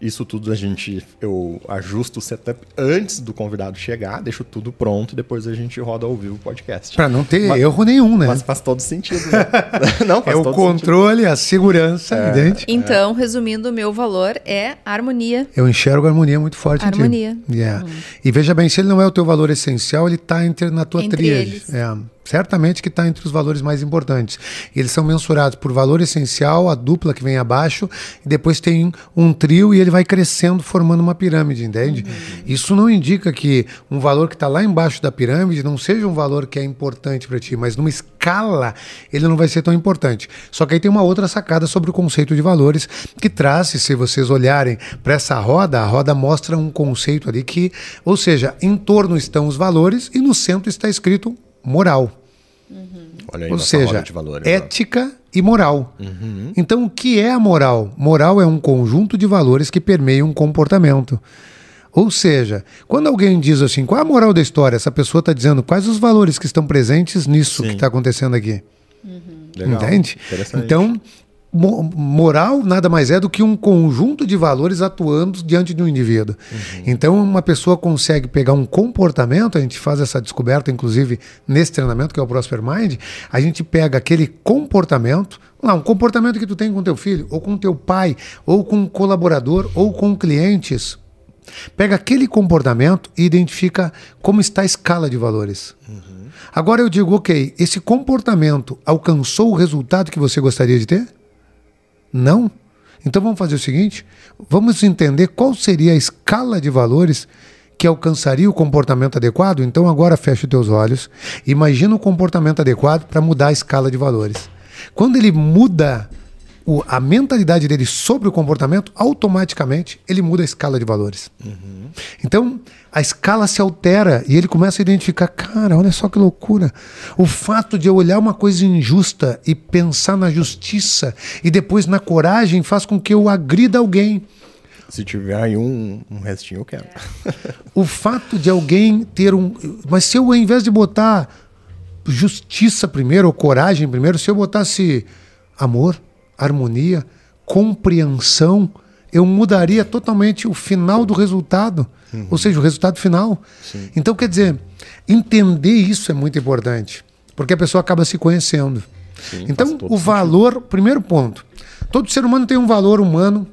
Isso tudo a gente eu ajusto o setup antes do convidado chegar, deixo tudo pronto e depois a gente roda ao vivo o podcast. Para não ter Mas- erro nenhum, né? Mas faz todo sentido. Né? Não, é faz o todo controle, a segurança, entende? Então, resumindo, o meu valor é harmonia. Eu enxergo a harmonia muito forte em ti. Harmonia. Yeah. E veja bem, se ele não é o teu valor essencial, ele está na tua Entre tríade. eles. É, certamente que está entre os valores mais importantes. Eles são mensurados por valor essencial, a dupla que vem abaixo, e depois tem um trio e ele vai crescendo, formando uma pirâmide, entende? Isso não indica que um valor que está lá embaixo da pirâmide não seja um valor que é importante para ti, mas numa escala ele não vai ser tão importante. Só que aí tem uma outra sacada sobre o conceito de valores que traz, se vocês olharem para essa roda, a roda mostra um conceito ali que, ou seja, em torno estão os valores e no centro está escrito moral. Olha aí Ou seja, valores, ó. ética e moral. Então, o que é a moral? Moral é um conjunto de valores que permeiam um comportamento. Ou seja, quando alguém diz assim, qual é a moral da história? Essa pessoa está dizendo quais os valores que estão presentes nisso Sim. que está acontecendo aqui. Legal, Entende? Então, moral nada mais é do que um conjunto de valores atuando diante de um indivíduo. Então, uma pessoa consegue pegar um comportamento, a gente faz essa descoberta, inclusive, nesse treinamento, que é o Prosper Mind, a gente pega aquele comportamento, lá, um comportamento que tu tem com teu filho, ou com teu pai, ou com um colaborador, ou com clientes. Pega aquele comportamento e identifica como está a escala de valores. Agora eu digo, ok, esse comportamento alcançou o resultado que você gostaria de ter? Não? Então vamos fazer o seguinte: vamos entender qual seria a escala de valores que alcançaria o comportamento adequado. Então agora fecha os teus olhos, imagina o comportamento adequado para mudar a escala de valores. Quando ele muda o- a mentalidade dele sobre o comportamento, automaticamente ele muda a escala de valores. Então, a escala se altera e ele começa a identificar: cara, olha só que loucura. O fato de eu olhar uma coisa injusta e pensar na justiça e depois na coragem faz com que eu agrida alguém. Se tiver aí um, um restinho, eu quero. O fato de alguém ter um. Mas se eu, ao invés de botar justiça primeiro, ou coragem primeiro, se eu botasse amor, harmonia, compreensão, eu mudaria totalmente o final do resultado. Ou seja, o resultado final. Então, quer dizer, entender isso é muito importante. Porque a pessoa acaba se conhecendo. Sim, então, o valor, primeiro ponto. Todo ser humano tem um valor humano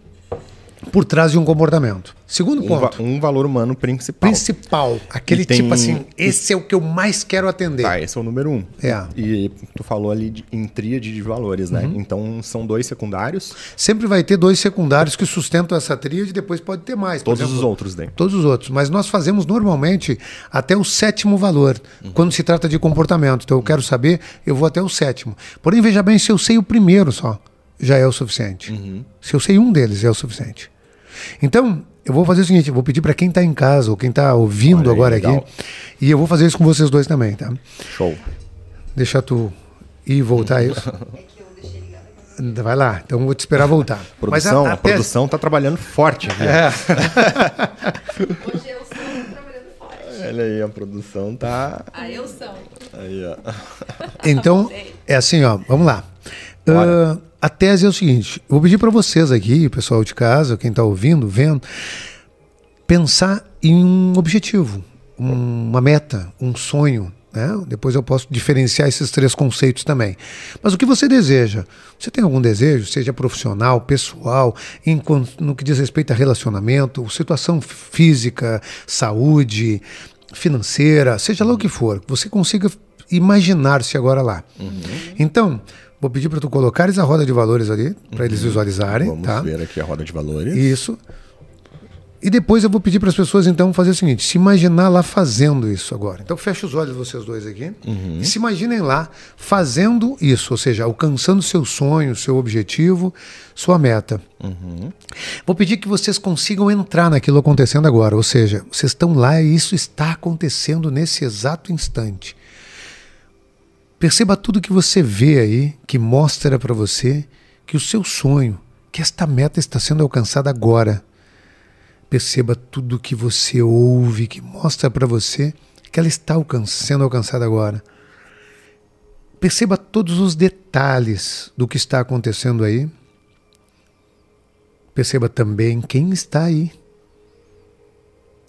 por trás de um comportamento. Segundo Um, va- ponto um valor humano principal. principal. Aquele tem- tipo assim, esse é o que eu mais quero atender. Tá, esse é o número um. É. E tu falou ali de, em tríade de valores, né? Uhum. Então são dois secundários, Sempre vai ter dois secundários que sustentam essa tríade, depois pode ter mais. Todos exemplo, os outros dentro. Todos os outros. Mas nós fazemos normalmente até o sétimo valor, quando se trata de comportamento. Então eu quero saber, eu vou até o sétimo. Porém, veja bem, se eu sei o primeiro só, já é o suficiente. Se eu sei um deles, é o suficiente. Então, eu vou fazer o seguinte: eu vou pedir para quem está em casa ou quem está ouvindo aí, agora legal. aqui, e eu vou fazer isso com vocês dois também, tá? Show. Deixa tu ir e voltar isso. Vai lá, então eu vou te esperar voltar. Produção, a, até- produção tá trabalhando forte aqui. É, Hoje eu sou trabalhando forte. Olha aí, a produção tá. Ah, eu sou. Aí, ó. então, é assim, ó, vamos lá. Bora. A tese é o seguinte: vou pedir para vocês aqui, pessoal de casa, quem está ouvindo, vendo, pensar em um objetivo, um- uma meta, um sonho. Né? Depois eu posso diferenciar esses três conceitos também. Mas o que você deseja? Você tem algum desejo, seja profissional, pessoal, em no que diz respeito a relacionamento, situação física, saúde, financeira, seja lá o que for, você consiga imaginar-se agora lá. Então, vou pedir para tu colocares a roda de valores ali, para eles visualizarem. Vamos tá? ver aqui a roda de valores. Isso. E depois eu vou pedir para as pessoas então fazer o seguinte: se imaginar lá fazendo isso agora. Então fecha os olhos vocês dois aqui e se imaginem lá fazendo isso, ou seja, alcançando seu sonho, seu objetivo, sua meta. Vou pedir que vocês consigam entrar naquilo acontecendo agora, ou seja, vocês estão lá e isso está acontecendo nesse exato instante. Perceba tudo que você vê aí, que mostra para você que o seu sonho, que esta meta está sendo alcançada agora. Perceba tudo que você ouve, que mostra para você que ela está alcan sendo alcançada agora. Perceba todos os detalhes do que está acontecendo aí. Perceba também quem está aí.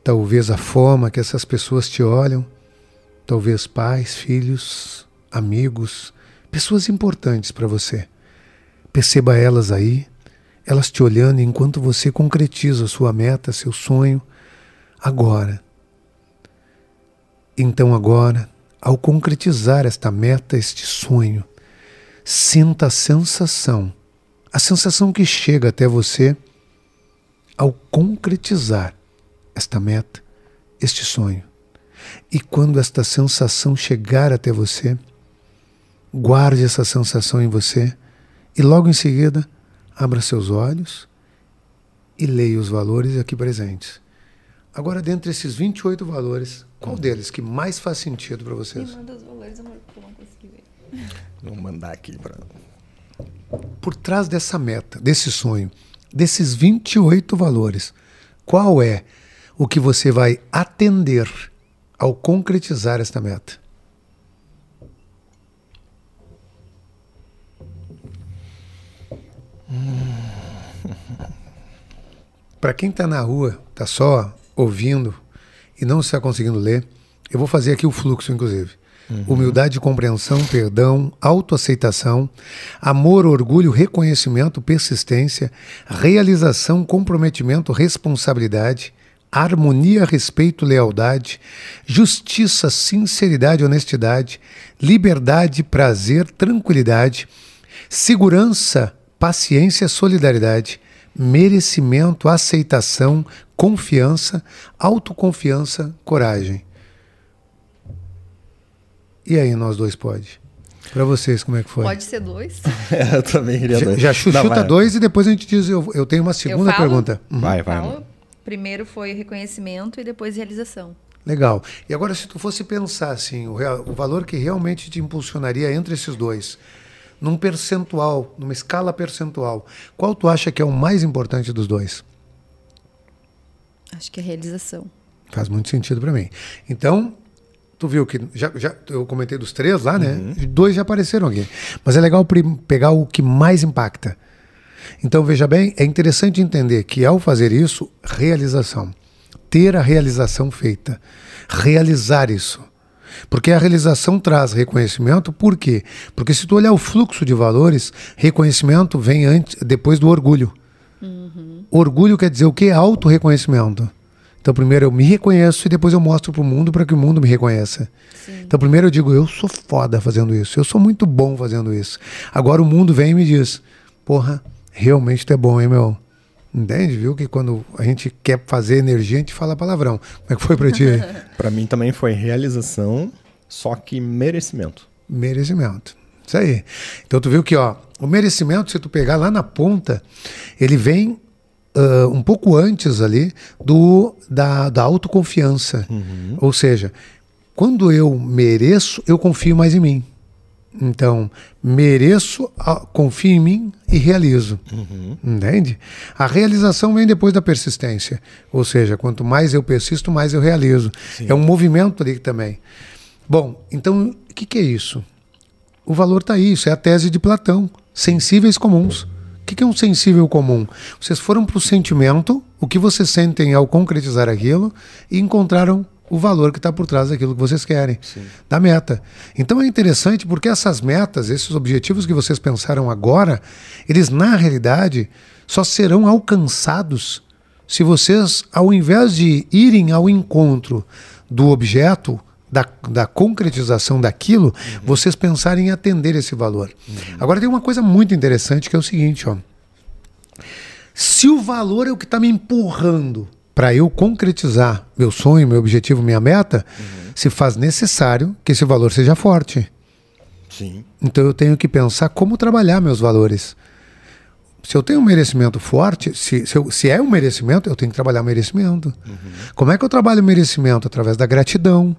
Talvez a forma que essas pessoas te olham, talvez pais, filhos, amigos, pessoas importantes para você. Perceba elas aí, elas te olhando enquanto você concretiza sua meta, seu sonho, agora. Então, agora, ao concretizar esta meta, este sonho, sinta a sensação, a sensação que chega até você ao concretizar esta meta, este sonho. E quando esta sensação chegar até você, guarde essa sensação em você e logo em seguida abra seus olhos e leia os valores aqui presentes. Agora, dentre esses 28 valores, qual deles que mais faz sentido para vocês? Me manda os valores, eu não consegui ver. Vou mandar aqui para. Por trás dessa meta, desse sonho, desses 28 valores, qual é o que você vai atender ao concretizar esta meta? Para quem está na rua, está só ouvindo e não está conseguindo ler, eu vou fazer aqui o fluxo, inclusive. Uhum. Humildade, compreensão, perdão, autoaceitação, amor, orgulho, reconhecimento, persistência, realização, comprometimento, responsabilidade, harmonia, respeito, lealdade, justiça, sinceridade, honestidade, liberdade, prazer, tranquilidade, segurança, paciência, solidariedade, merecimento, aceitação, confiança, autoconfiança, coragem. E aí, nós dois pode? Para vocês, como é que foi? Pode ser dois. eu também queria Já, dois. já Não, chuta vai. dois e depois a gente diz. Eu, eu tenho uma segunda falo? pergunta. Uhum. Vai, vai. Então, primeiro foi reconhecimento e depois realização. Legal. E agora, se tu fosse pensar assim, o, real- o valor que realmente te impulsionaria entre esses dois, num percentual, numa escala percentual, qual tu acha que é o mais importante dos dois? Acho que é realização. Faz muito sentido para mim. Então, tu viu que já, já eu comentei dos três lá, né? Dois já apareceram aqui. Mas é legal pegar o que mais impacta. Então, veja bem, é interessante entender que ao fazer isso, realização. Ter a realização feita. Realizar isso. Porque a realização traz reconhecimento, por quê? Porque se tu olhar o fluxo de valores, reconhecimento vem antes, depois do orgulho. Orgulho quer dizer o quê? Auto-reconhecimento. Então, primeiro eu me reconheço e depois eu mostro para o mundo para que o mundo me reconheça. Então, primeiro eu digo, eu sou foda fazendo isso, eu sou muito bom fazendo isso. Agora o mundo vem e me diz, porra, realmente tu é bom, hein, meu? Entende? Viu que quando a gente quer fazer energia, a gente fala palavrão. Como é que foi para ti? Pra mim também foi realização, só que merecimento. merecimento. Isso aí. Então tu viu que ó, o merecimento, se tu pegar lá na ponta, ele vem ah, um pouco antes ali do da, da autoconfiança. Ou seja, quando eu mereço, eu confio mais em mim. Então, mereço, confio em mim e realizo. Entende? A realização vem depois da persistência. Ou seja, quanto mais eu persisto, mais eu realizo. É um movimento ali também. Bom, então, o que, que é isso? O valor está aí, isso é a tese de Platão. Sensíveis comuns. O que, que é um sensível comum? Vocês foram para o sentimento, o que vocês sentem ao concretizar aquilo, e encontraram o valor que está por trás daquilo que vocês querem, da meta. Então é interessante porque essas metas, esses objetivos que vocês pensaram agora, eles na realidade só serão alcançados se vocês, ao invés de irem ao encontro do objeto, da, da concretização daquilo, vocês pensarem em atender esse valor. Agora tem uma coisa muito interessante que é o seguinte, ó. Se o valor é o que está me empurrando para eu concretizar meu sonho, meu objetivo, minha meta, se faz necessário que esse valor seja forte. Sim. Então eu tenho que pensar como trabalhar meus valores. Se eu tenho um merecimento forte, se, se, eu- se é um merecimento, eu tenho que trabalhar merecimento. Como é que eu trabalho merecimento? Através da gratidão,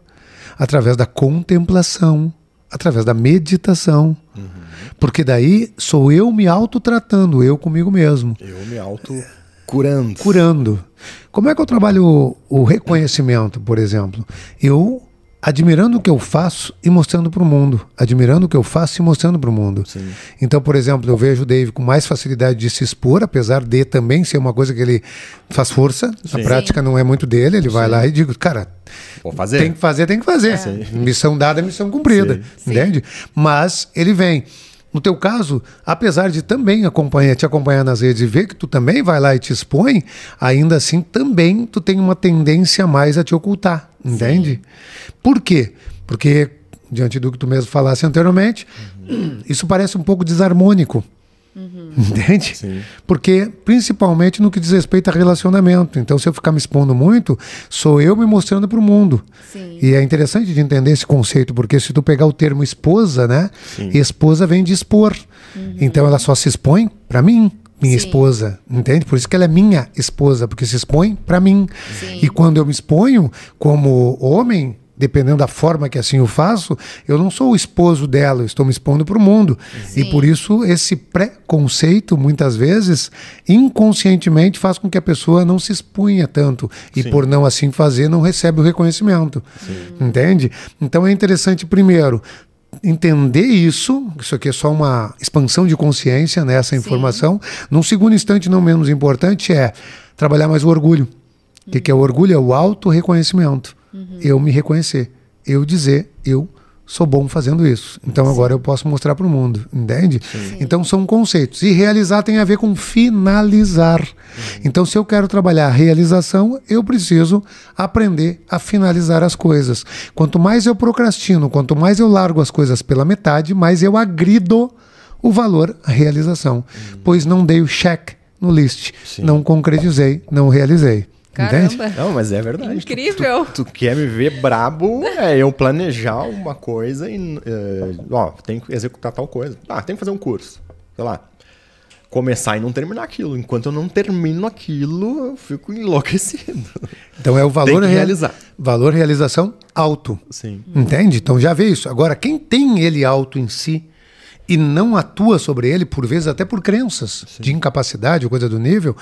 através da contemplação, através da meditação. Porque daí sou eu me autotratando, eu comigo mesmo Eu me auto curando. curando. Como é que eu trabalho o, o reconhecimento, por exemplo? Eu admirando o que eu faço e mostrando para o mundo. Admirando o que eu faço e mostrando para o mundo. Sim. Então, por exemplo, eu vejo o Dave com mais facilidade de se expor, apesar de também ser uma coisa que ele faz força. Sim. A prática não é muito dele. Ele vai lá e diz, cara, Vou fazer. tem que fazer, tem que fazer. Missão dada, missão cumprida. Entende? Mas ele vem. No teu caso, apesar de também acompanhar, te acompanhar nas redes e ver que tu também vai lá e te expõe, ainda assim também tu tem uma tendência mais a te ocultar, entende? Por quê? Porque, diante do que tu mesmo falasse anteriormente, isso parece um pouco desarmônico. Entende? Sim. Porque, principalmente no que diz respeito a relacionamento. Então, se eu ficar me expondo muito, sou eu me mostrando para o mundo. Sim. E é interessante de entender esse conceito, porque se tu pegar o termo esposa, né? Esposa vem de expor. Então, ela só se expõe para mim. Minha Sim. esposa, entende? Por isso que ela é minha esposa, porque se expõe para mim. Sim. E quando eu me exponho como homem, dependendo da forma que assim eu faço, eu não sou o esposo dela, eu estou me expondo para o mundo. E Sim. por isso esse preconceito, muitas vezes, inconscientemente faz com que a pessoa não se expunha tanto. E Sim. por não assim fazer, não recebe o reconhecimento. Entende? Então é interessante, primeiro, entender isso, isso aqui é só uma expansão de consciência nessa informação. Num segundo instante, não menos importante, é trabalhar mais o orgulho. O que, que é o orgulho? É o auto-reconhecimento. Eu me reconhecer. Eu dizer, eu sou bom fazendo isso. Então agora eu posso mostrar para o mundo, entende? Então são conceitos. E realizar tem a ver com finalizar. Então se eu quero trabalhar a realização, eu preciso aprender a finalizar as coisas. Quanto mais eu procrastino, quanto mais eu largo as coisas pela metade, mais eu agrido o valor à realização. Pois não dei o cheque no list, Sim. não concretizei, não realizei. Entende? Caramba. Não, mas é verdade. Tu- Incrível. Tu, tu quer me ver brabo, é eu planejar uma coisa e. eh, ó, tem que executar tal coisa. Ah, tem que fazer um curso. Sei lá. Começar e não terminar aquilo. Enquanto eu não termino aquilo, eu fico enlouquecido. Então é o valor que rea- realizar. Valor realização alto. Sim. Entende? Então já vê isso. Agora, quem tem ele alto em si e não atua sobre ele, por vezes até por crenças de incapacidade ou coisa do nível,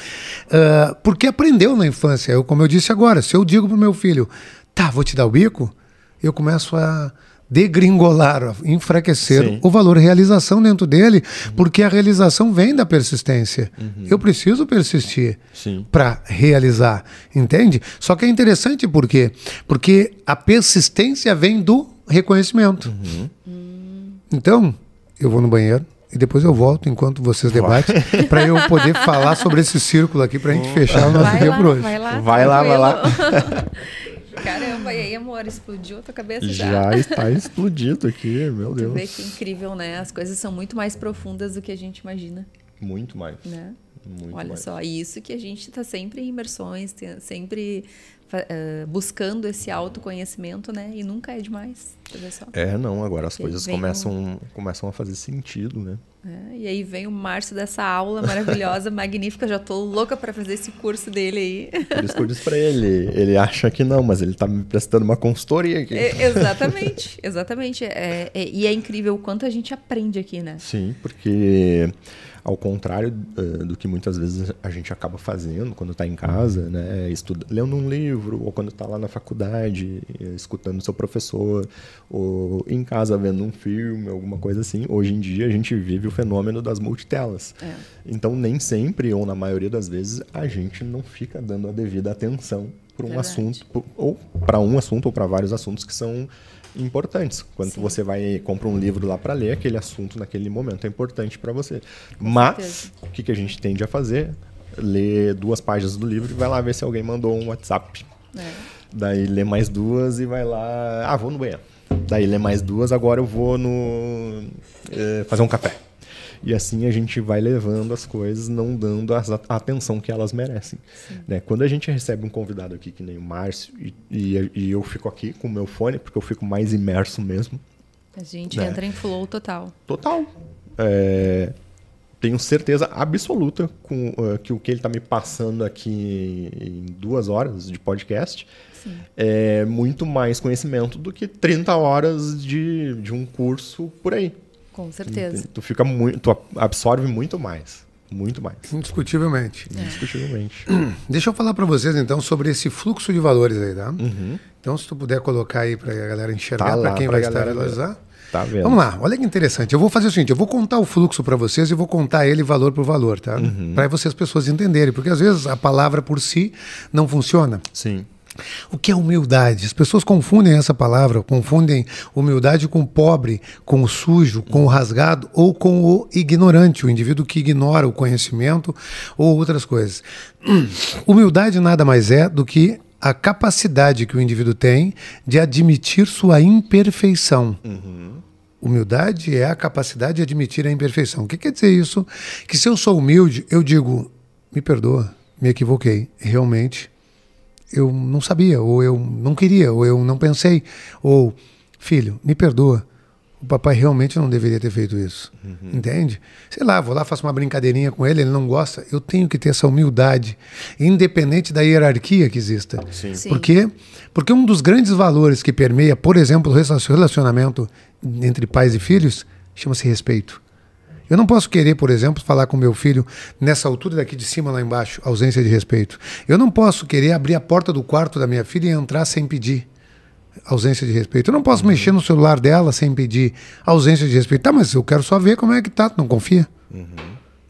ah, porque aprendeu na infância. Eu, como eu disse agora, se eu digo pro meu filho, tá, vou te dar o bico, eu começo a degringolar, a enfraquecer Sim. o valor realização dentro dele, porque a realização vem da persistência. Eu preciso persistir Sim. para realizar, entende? Só que é interessante por quê? Porque a persistência vem do reconhecimento. Então, eu vou no banheiro e depois eu volto enquanto vocês debatem para eu poder falar sobre esse círculo aqui para a gente fechar o nosso Vai dia lá, por hoje. vai lá. Vai lá, vai lá. Caramba, e aí, amor, explodiu a tua cabeça já? Já está explodido aqui, meu Tu Deus. vê que incrível, né? As coisas são muito mais profundas do que a gente imagina, Muito mais. né? Muito Olha mais. só, isso que a gente está sempre em imersões, sempre eh, buscando esse autoconhecimento, né? E nunca é demais. É, não, agora as coisas vem um começam, começam a fazer sentido, né? É, e aí vem o Márcio dessa aula maravilhosa, magnífica. Já tô louca para fazer esse curso dele aí. Por isso que eu disse pra ele. Ele acha que não, mas ele tá me prestando uma consultoria aqui. É, exatamente, exatamente. É, é- e é incrível o quanto a gente aprende aqui, né? Sim, porque ao contrário eh, do que muitas vezes a gente acaba fazendo quando está em casa, né, estuda, lendo um livro, ou quando está lá na faculdade, eh, escutando seu professor, ou em casa vendo um filme, alguma coisa assim. Hoje em dia a gente vive o fenômeno das multitelas. É. Então nem sempre, ou na maioria das vezes, a gente não fica dando a devida atenção para um Verdade. assunto, ou para um assunto ou para vários assuntos que são importantes. Quando Sim. você vai compra um livro lá para ler, aquele assunto naquele momento é importante para você. Mas certeza. o que, que a gente tende a fazer? Ler duas páginas do livro e vai lá ver se alguém mandou um WhatsApp. É. Daí lê mais duas e vai lá. Ah, vou no banheiro. Daí lê mais duas, agora eu vou no. eh, fazer um café. E assim a gente vai levando as coisas, não dando a atenção que elas merecem. Né? Quando a gente recebe um convidado aqui, que nem o Márcio, e, e- e eu fico aqui com o meu fone, porque eu fico mais imerso mesmo. A gente É. entra em flow total. Total. É, tenho certeza absoluta com, eh, que o que ele está me passando aqui em duas horas de podcast Sim. é muito mais conhecimento do que 30 horas de, de um curso por aí. Com certeza. Tu fica muito, tu absorve muito mais, muito mais, Indiscutivelmente. indiscutivelmente. Deixa eu falar para vocês então sobre esse fluxo de valores aí, tá? Então, se tu puder colocar aí para a galera enxergar, Tá lá para quem pra vai galera estabilizar. Tá vendo? Vamos lá, olha que interessante. Eu vou fazer o seguinte: eu vou contar o fluxo para vocês e vou contar ele valor por valor, tá? Uhum. Para vocês pessoas entenderem, porque às vezes a palavra por si não funciona. Sim. O que é humildade? As pessoas confundem essa palavra, confundem humildade com o pobre, com o sujo, com o rasgado ou com o ignorante, o indivíduo que ignora o conhecimento ou outras coisas. Hum. Humildade nada mais é do que a capacidade que o indivíduo tem de admitir sua imperfeição. Humildade é a capacidade de admitir a imperfeição. O que quer dizer isso? Que se eu sou humilde, eu digo, me perdoa, me equivoquei. Realmente, eu não sabia, ou eu não queria, ou eu não pensei. Ou, filho, me perdoa. O papai realmente não deveria ter feito isso. Entende? Sei lá, vou lá, faço uma brincadeirinha com ele, ele não gosta. Eu tenho que ter essa humildade, independente da hierarquia que exista. Sim. Sim. Por quê? Porque um dos grandes valores que permeia, por exemplo, o relacionamento entre pais e filhos chama-se respeito. Eu não posso querer, por exemplo, falar com meu filho nessa altura daqui de cima lá embaixo, ausência de respeito. Eu não posso querer abrir a porta do quarto da minha filha e entrar sem pedir. Ausência de respeito. Eu não posso mexer no celular dela sem pedir ausência de respeito. Tá, mas eu quero só ver como é que tá. Tu não confia?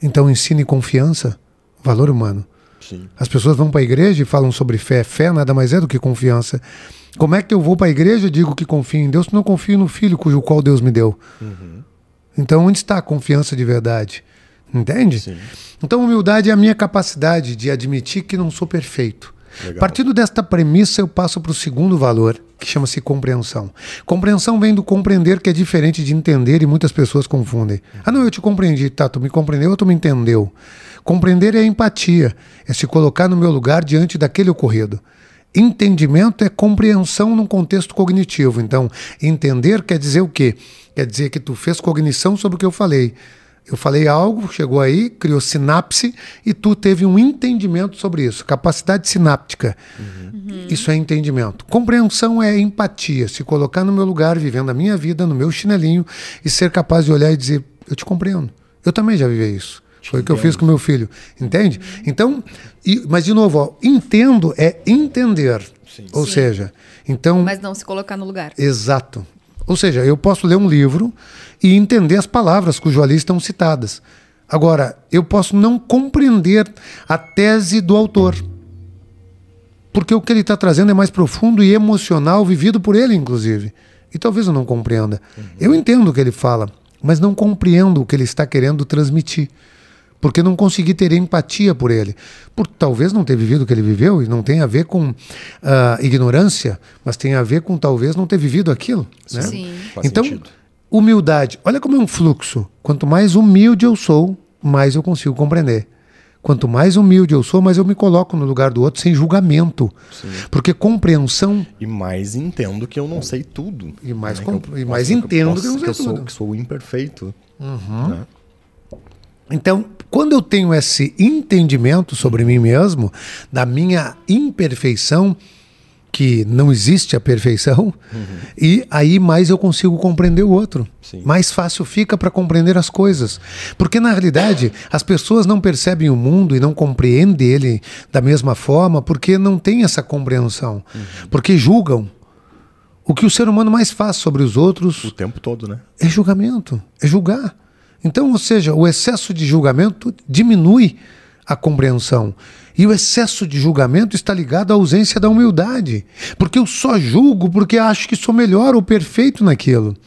Então ensine confiança, valor humano. Sim. As pessoas vão para a igreja e falam sobre fé. Fé nada mais é do que confiança. Como é que eu vou para a igreja e digo que confio em Deus se não confio no Filho cujo qual Deus me deu? Então, onde está a confiança de verdade? Entende? Sim. Então, humildade é a minha capacidade de admitir que não sou perfeito. Legal. Partindo desta premissa, eu passo para o segundo valor, que chama-se compreensão. Compreensão vem do compreender, que é diferente de entender, e muitas pessoas confundem. Ah, não, eu te compreendi, tá? Tu me compreendeu ou tu me entendeu? Compreender é empatia, é se colocar no meu lugar diante daquele ocorrido. Entendimento é compreensão num contexto cognitivo. Então, entender quer dizer o quê? Quer dizer que tu fez cognição sobre o que eu falei. Eu falei algo, chegou aí, criou sinapse e tu teve um entendimento sobre isso. Capacidade sináptica. Isso é entendimento. Compreensão é empatia, se colocar no meu lugar, vivendo a minha vida, no meu chinelinho e ser capaz de olhar e dizer: Eu te compreendo. Eu também já vivi isso. Foi o que eu fiz com meu filho. Entende? Então, e- mas de novo, ó, entendo é entender. Ou Sim. seja, então. Mas não se colocar no lugar. Exato. Ou seja, eu posso ler um livro e entender as palavras cujo ali estão citadas. Agora, eu posso não compreender a tese do autor. Porque o que ele está trazendo é mais profundo e emocional, vivido por ele, inclusive. E talvez eu não compreenda. Eu entendo o que ele fala, mas não compreendo o que ele está querendo transmitir. Porque não consegui ter empatia por ele. Por talvez não ter vivido o que ele viveu, e não tem a ver com ah, ignorância, mas tem a ver com talvez não ter vivido aquilo. Né? Sim. Faz então, sentido. humildade. Olha como é um fluxo. Quanto mais humilde eu sou, mais eu consigo compreender. Quanto mais humilde eu sou, mais eu me coloco no lugar do outro sem julgamento. Porque compreensão E mais entendo que eu não sei tudo. E mais né? com- Que eu e mais entendo que eu não posso- sei sou, tudo. Uhum. que sou imperfeito. né? Então, quando eu tenho esse entendimento sobre mim mesmo, da minha imperfeição, que não existe a perfeição, e aí mais eu consigo compreender o outro. Sim. Mais fácil fica para compreender as coisas. Porque na realidade, as pessoas não percebem o mundo e não compreendem ele da mesma forma porque não têm essa compreensão. Porque julgam. O que o ser humano mais faz sobre os outros O tempo todo, né? é julgamento, é julgar. Então, ou seja, o excesso de julgamento diminui a compreensão. E o excesso de julgamento está ligado à ausência da humildade. Porque eu só julgo porque acho que sou melhor ou perfeito naquilo.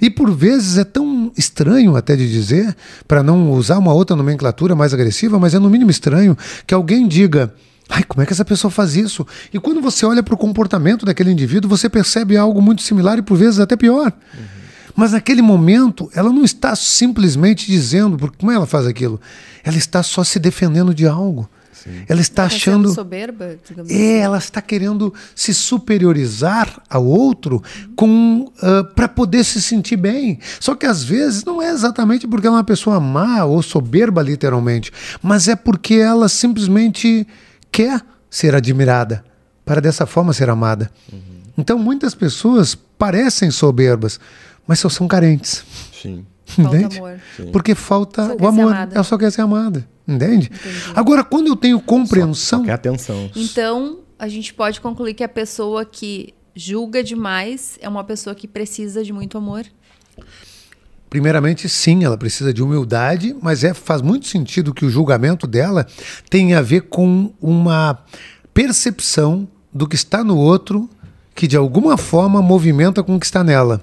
E por vezes é tão estranho até de dizer, para não usar uma outra nomenclatura mais agressiva, mas é no mínimo estranho que alguém diga: Ai, como é que essa pessoa faz isso? E quando você olha para o comportamento daquele indivíduo, você percebe algo muito similar e por vezes até pior. Mas naquele momento, ela não está simplesmente dizendo, porque como ela faz aquilo? Ela está só se defendendo de algo. Ela está Tá sendo achando. soberba, digamos É, assim. ela está querendo se superiorizar ao outro com para poder se sentir bem. Só que às vezes não é exatamente porque ela é uma pessoa má ou soberba literalmente, mas é porque ela simplesmente quer ser admirada para dessa forma ser amada. Então muitas pessoas parecem soberbas, mas só são carentes. Sim. Falta Entende? amor. Porque falta Só o amor. amada. Ela só quer ser amada. Entende? Agora, quando eu tenho compreensão. Só quer atenção. Então, a gente pode concluir que a pessoa que julga demais é uma pessoa que precisa de muito amor? Primeiramente, sim, ela precisa de humildade, mas é, faz muito sentido que o julgamento dela tenha a ver com uma percepção do que está no outro que de alguma forma movimenta com o que está nela.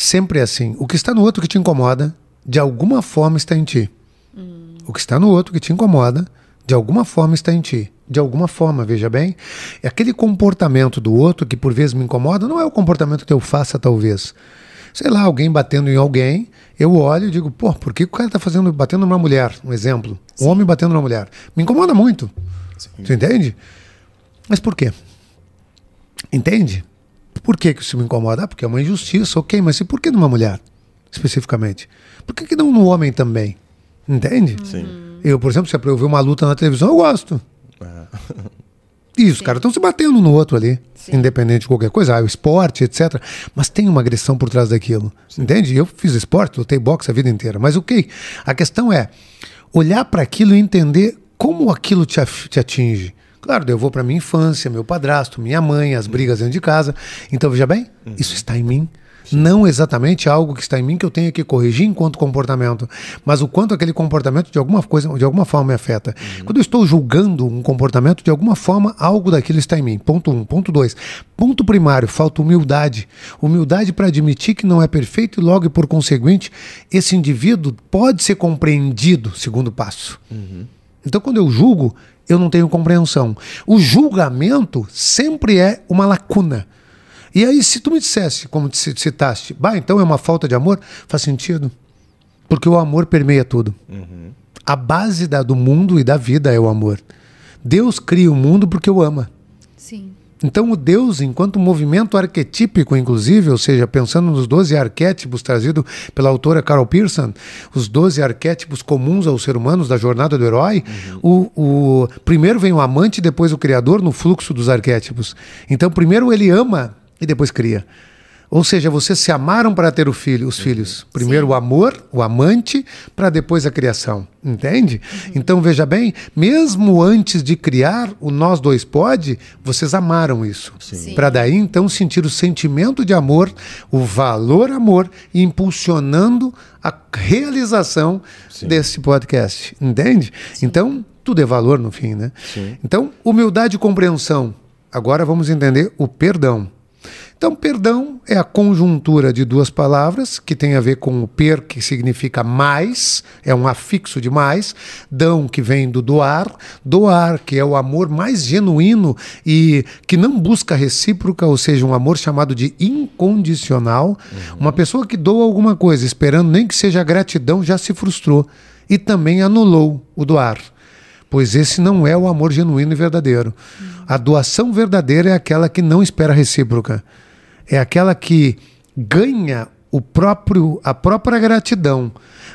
Sempre é assim. O que está no outro que te incomoda, de alguma forma está em ti. Hum. O que está no outro que te incomoda, de alguma forma está em ti. De alguma forma, veja bem. É aquele comportamento do outro que por vezes me incomoda, não é o comportamento que eu faça, talvez sei lá, alguém batendo em alguém, eu olho e digo, pô, por que o cara tá fazendo, batendo numa mulher? Um exemplo. Um Sim. homem batendo numa mulher. Me incomoda muito. Sim. Você entende? Mas por quê? Entende? Por que, que isso me incomoda? Ah, porque é uma injustiça, ok, mas e por que numa mulher, especificamente? Por que, que não no homem também? Entende? Sim. Eu, por exemplo, se é pra eu ver uma luta na televisão, eu gosto. É. E os caras estão se batendo no outro ali, Sim. independente de qualquer coisa, ah, o esporte, etc. Mas tem uma agressão por trás daquilo. Sim. Entende? Eu fiz esporte, lutei boxe a vida inteira. Mas o okay, que? A questão é olhar para aquilo e entender como aquilo te, te atinge. Claro, eu vou para minha infância, meu padrasto, minha mãe, as brigas dentro de casa. Então, veja bem, uhum. isso está em mim. Não exatamente algo que está em mim que eu tenho que corrigir enquanto comportamento, mas o quanto aquele comportamento de alguma coisa, de alguma forma me afeta. Uhum. Quando eu estou julgando um comportamento, de alguma forma algo daquilo está em mim. Ponto um. Ponto dois. Ponto primário, falta humildade. Humildade para admitir que não é perfeito e logo e por conseguinte, esse indivíduo pode ser compreendido, segundo passo. Uhum. Então, quando eu julgo, eu não tenho compreensão. O julgamento sempre é uma lacuna. E aí, se tu me dissesse, como te citaste, bah, então é uma falta de amor, faz sentido. Porque o amor permeia tudo. Uhum. A base da, do mundo e da vida é o amor. Deus cria o mundo porque o ama. Sim. Então, o Deus, enquanto movimento arquetípico, inclusive, ou seja, pensando nos 12 arquétipos trazidos pela autora Carol Pearson, os 12 arquétipos comuns aos seres humanos da jornada do herói, uhum. o, o, primeiro vem o amante, depois o criador, no fluxo dos arquétipos. Então, primeiro ele ama e depois cria. Ou seja, vocês se amaram para ter o filho, os uhum. filhos. Primeiro Sim. o amor, o amante, para depois a criação. Entende? Uhum. Então veja bem, mesmo antes de criar o nós dois pode, vocês amaram isso. Para daí então sentir o sentimento de amor, o valor amor, impulsionando a realização Sim. desse podcast. Entende? Então tudo é valor no fim, né? Então humildade e compreensão. Agora vamos entender o perdão. Então, perdão é a conjuntura de duas palavras que tem a ver com o per, que significa mais, é um afixo de mais, dão, que vem do doar, doar, que é o amor mais genuíno e que não busca recíproca, ou seja, um amor chamado de incondicional. Uhum. Uma pessoa que doa alguma coisa esperando nem que seja gratidão já se frustrou e também anulou o doar pois esse não é o amor genuíno e verdadeiro. A doação verdadeira é aquela que não espera recíproca é aquela que ganha o próprio a própria gratidão,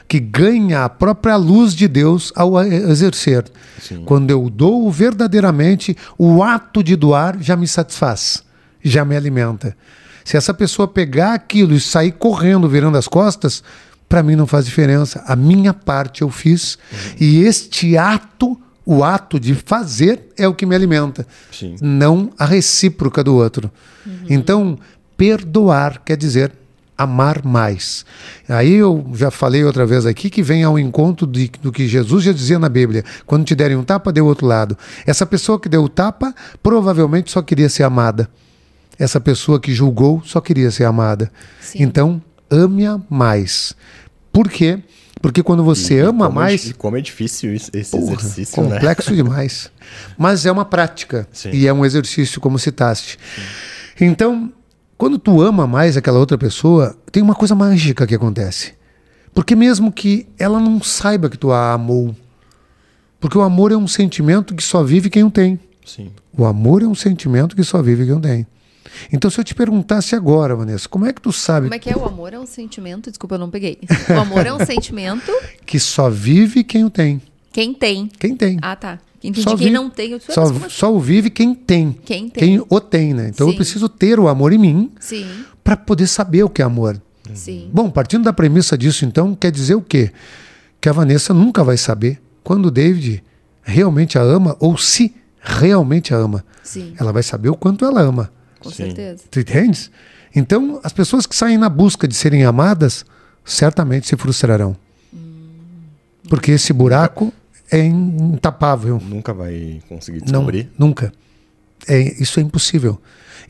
que ganha a própria luz de Deus ao exercer. Sim. Quando eu dou verdadeiramente, o ato de doar já me satisfaz, já me alimenta. Se essa pessoa pegar aquilo e sair correndo, virando as costas, para mim não faz diferença. A minha parte eu fiz uhum. e este ato o ato de fazer é o que me alimenta, Sim. não a recíproca do outro. Uhum. Então, perdoar quer dizer amar mais. Aí eu já falei outra vez aqui que vem ao encontro de, do que Jesus já dizia na Bíblia: quando te derem um tapa, dê o outro lado. Essa pessoa que deu o tapa provavelmente só queria ser amada. Essa pessoa que julgou só queria ser amada. Sim. Então, ame-a mais. Por quê? Porque quando você e, ama como é mais. É, como é difícil esse porra, exercício, complexo né? demais. Mas é uma prática. Sim. E é um exercício, como citaste. Sim. Então, quando tu ama mais aquela outra pessoa, tem uma coisa mágica que acontece. Porque mesmo que ela não saiba que tu a amou, porque o amor é um sentimento que só vive quem o tem. Sim. O amor é um sentimento que só vive quem o tem. Então, se eu te perguntasse agora, Vanessa, como é que tu sabe? Como é que é? O amor é um sentimento. Desculpa, eu não peguei. O amor é um sentimento. que só vive quem o tem. Quem tem. Quem tem. Ah, tá. Entendi. Só quem não tem, eu só, assim? só o vive quem tem. Quem tem. Quem o tem, né? Então Sim. eu preciso ter o amor em mim para poder saber o que é amor. Sim. Bom, partindo da premissa disso, então, quer dizer o quê? Que a Vanessa nunca vai saber quando o David realmente a ama ou se realmente a ama. Sim. Ela vai saber o quanto ela ama. Com Sim. certeza. Tu entendes? Então, as pessoas que saem na busca de serem amadas, certamente se frustrarão. Porque esse buraco é intapável. Nunca vai conseguir Não, descobrir. nunca. É, isso é impossível.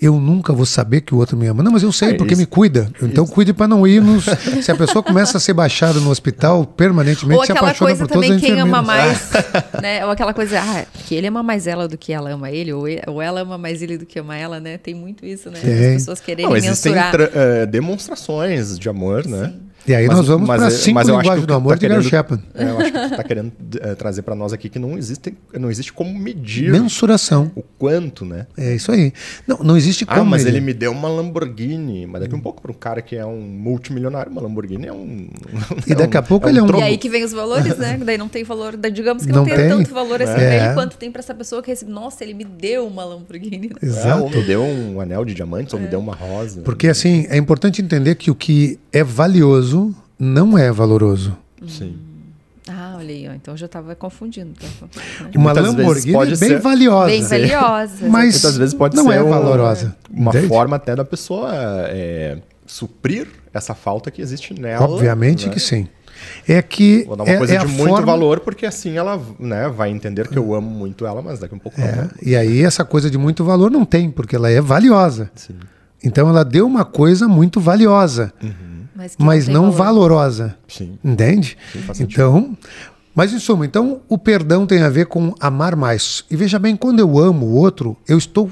Eu nunca vou saber que o outro me ama. Não, mas eu sei, É, porque isso- me cuida. Então cuide para não ir nos. Se a pessoa começa a ser baixada no hospital permanentemente, Ou se aquela apaixona coisa por todos também, quem ama mais, né? Ou aquela coisa, ah, que ele ama mais ela do que ela ama ele, ou, ou ela ama mais ele do que ama ela, né? Tem muito isso, né? Tem. As pessoas quererem Não, existem mensurar. tra- eh, demonstrações de amor, né? E aí Mas- nós vamos mas para eu- cinco mas eu acho que linguagens o do que amor tá de Gary querendo- Chapman. É, eu acho que tu tá querendo eh, trazer para nós aqui que não existe, não existe como medir Mensuração. o quanto, né? É isso aí. Não, não existe como. Ah, mas medir. ele me deu uma Lamborghini. Mas daqui um pouco, para um cara que é um multimilionário, uma Lamborghini é um. E daqui a pouco ele é um- troco. E aí que vem os valores, né? Daí não tem valor, daí digamos que não, Não tem, tem. tanto valor assim É. pra ele quanto tem pra essa pessoa que recebe. Nossa, ele me deu uma Lamborghini. né? É, ou Exato. me deu um anel de diamantes, ou me deu uma rosa. Porque assim, é importante entender que o que é valioso não é valoroso. Sim. Ah, olha aí, ó. Então eu já tava confundindo. tá? Né? Uma Lamborghini pode é bem ser- valiosa. Bem valiosa. Mas Muitas vezes pode não ser é valorosa. Uma entende? forma até da pessoa é, suprir essa falta que existe nela. Obviamente né? que sim. É que Vou dar uma é, coisa é de muito forma- valor, porque assim ela né, vai entender que eu amo muito ela, mas daqui a um pouco É, não. e aí essa coisa de muito valor não tem, porque ela é valiosa. Sim. Então ela deu uma coisa muito valiosa, Mas, mas não valor. valorosa. Sim. Entende? Sim. Então, mas em suma, então o perdão tem a ver com amar mais. E veja bem, quando eu amo o outro, eu estou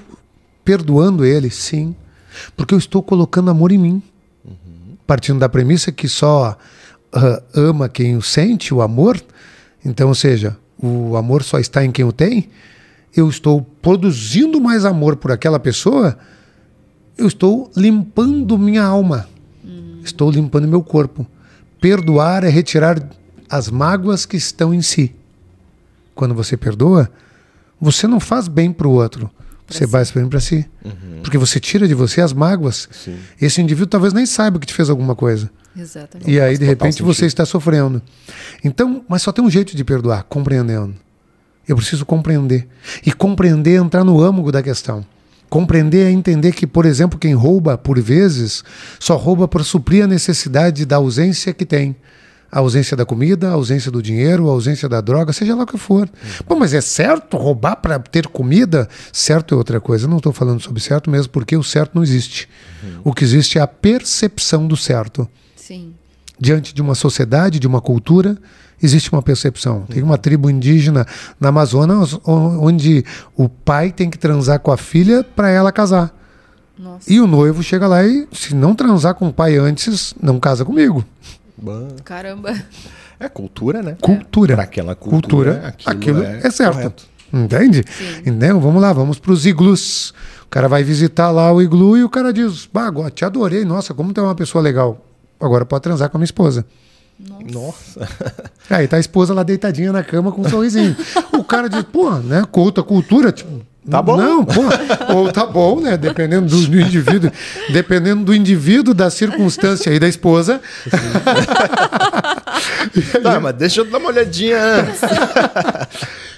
perdoando ele, sim, porque eu estou colocando amor em mim. Partindo da premissa que só ah, ama quem o sente, o amor. Então, ou seja, o amor só está em quem o tem. Eu estou produzindo mais amor por aquela pessoa. Eu estou limpando minha alma. Estou limpando meu corpo. Perdoar é retirar as mágoas que estão em si. Quando você perdoa, você não faz bem para o outro. Você faz bem para si. Porque você tira de você as mágoas. Sim. Esse indivíduo talvez nem saiba que te fez alguma coisa. Exatamente. E aí, de repente, você está sofrendo. Então, mas só tem um jeito de perdoar, compreendendo. Eu preciso compreender. E compreender é entrar no âmago da questão. Compreender é entender que, por exemplo, quem rouba, por vezes, só rouba para suprir a necessidade da ausência que tem. A ausência da comida, a ausência do dinheiro, a ausência da droga, seja lá o que for. Bom, mas é certo roubar para ter comida? Certo é outra coisa. Eu não estou falando sobre certo mesmo, porque o certo não existe. O que existe é a percepção do certo Sim. diante de uma sociedade, de uma cultura, existe uma percepção. Tem uma tribo indígena na Amazonas o- onde o pai tem que transar com a filha para ela casar. Nossa. E o noivo chega lá e, se não transar com o pai antes, não casa comigo. Caramba. É cultura, né? Cultura. Para aquela cultura, Cultura, aquilo, aquilo é, é certo. correto. Entende? Então, vamos lá, vamos para os iglus. O cara vai visitar lá o iglu e o cara diz: Bah, te adorei, nossa, como tu é uma pessoa legal. Agora pode transar com a minha esposa. Nossa. Aí tá a esposa lá deitadinha na cama com um sorrisinho. o cara diz, pô, né? Culta cultura, tipo. Tá bom. Não, pô. Ou tá bom, né? Dependendo do, do indivíduo. Dependendo do indivíduo, da circunstância e da esposa. Tá, mas deixa eu dar uma olhadinha antes.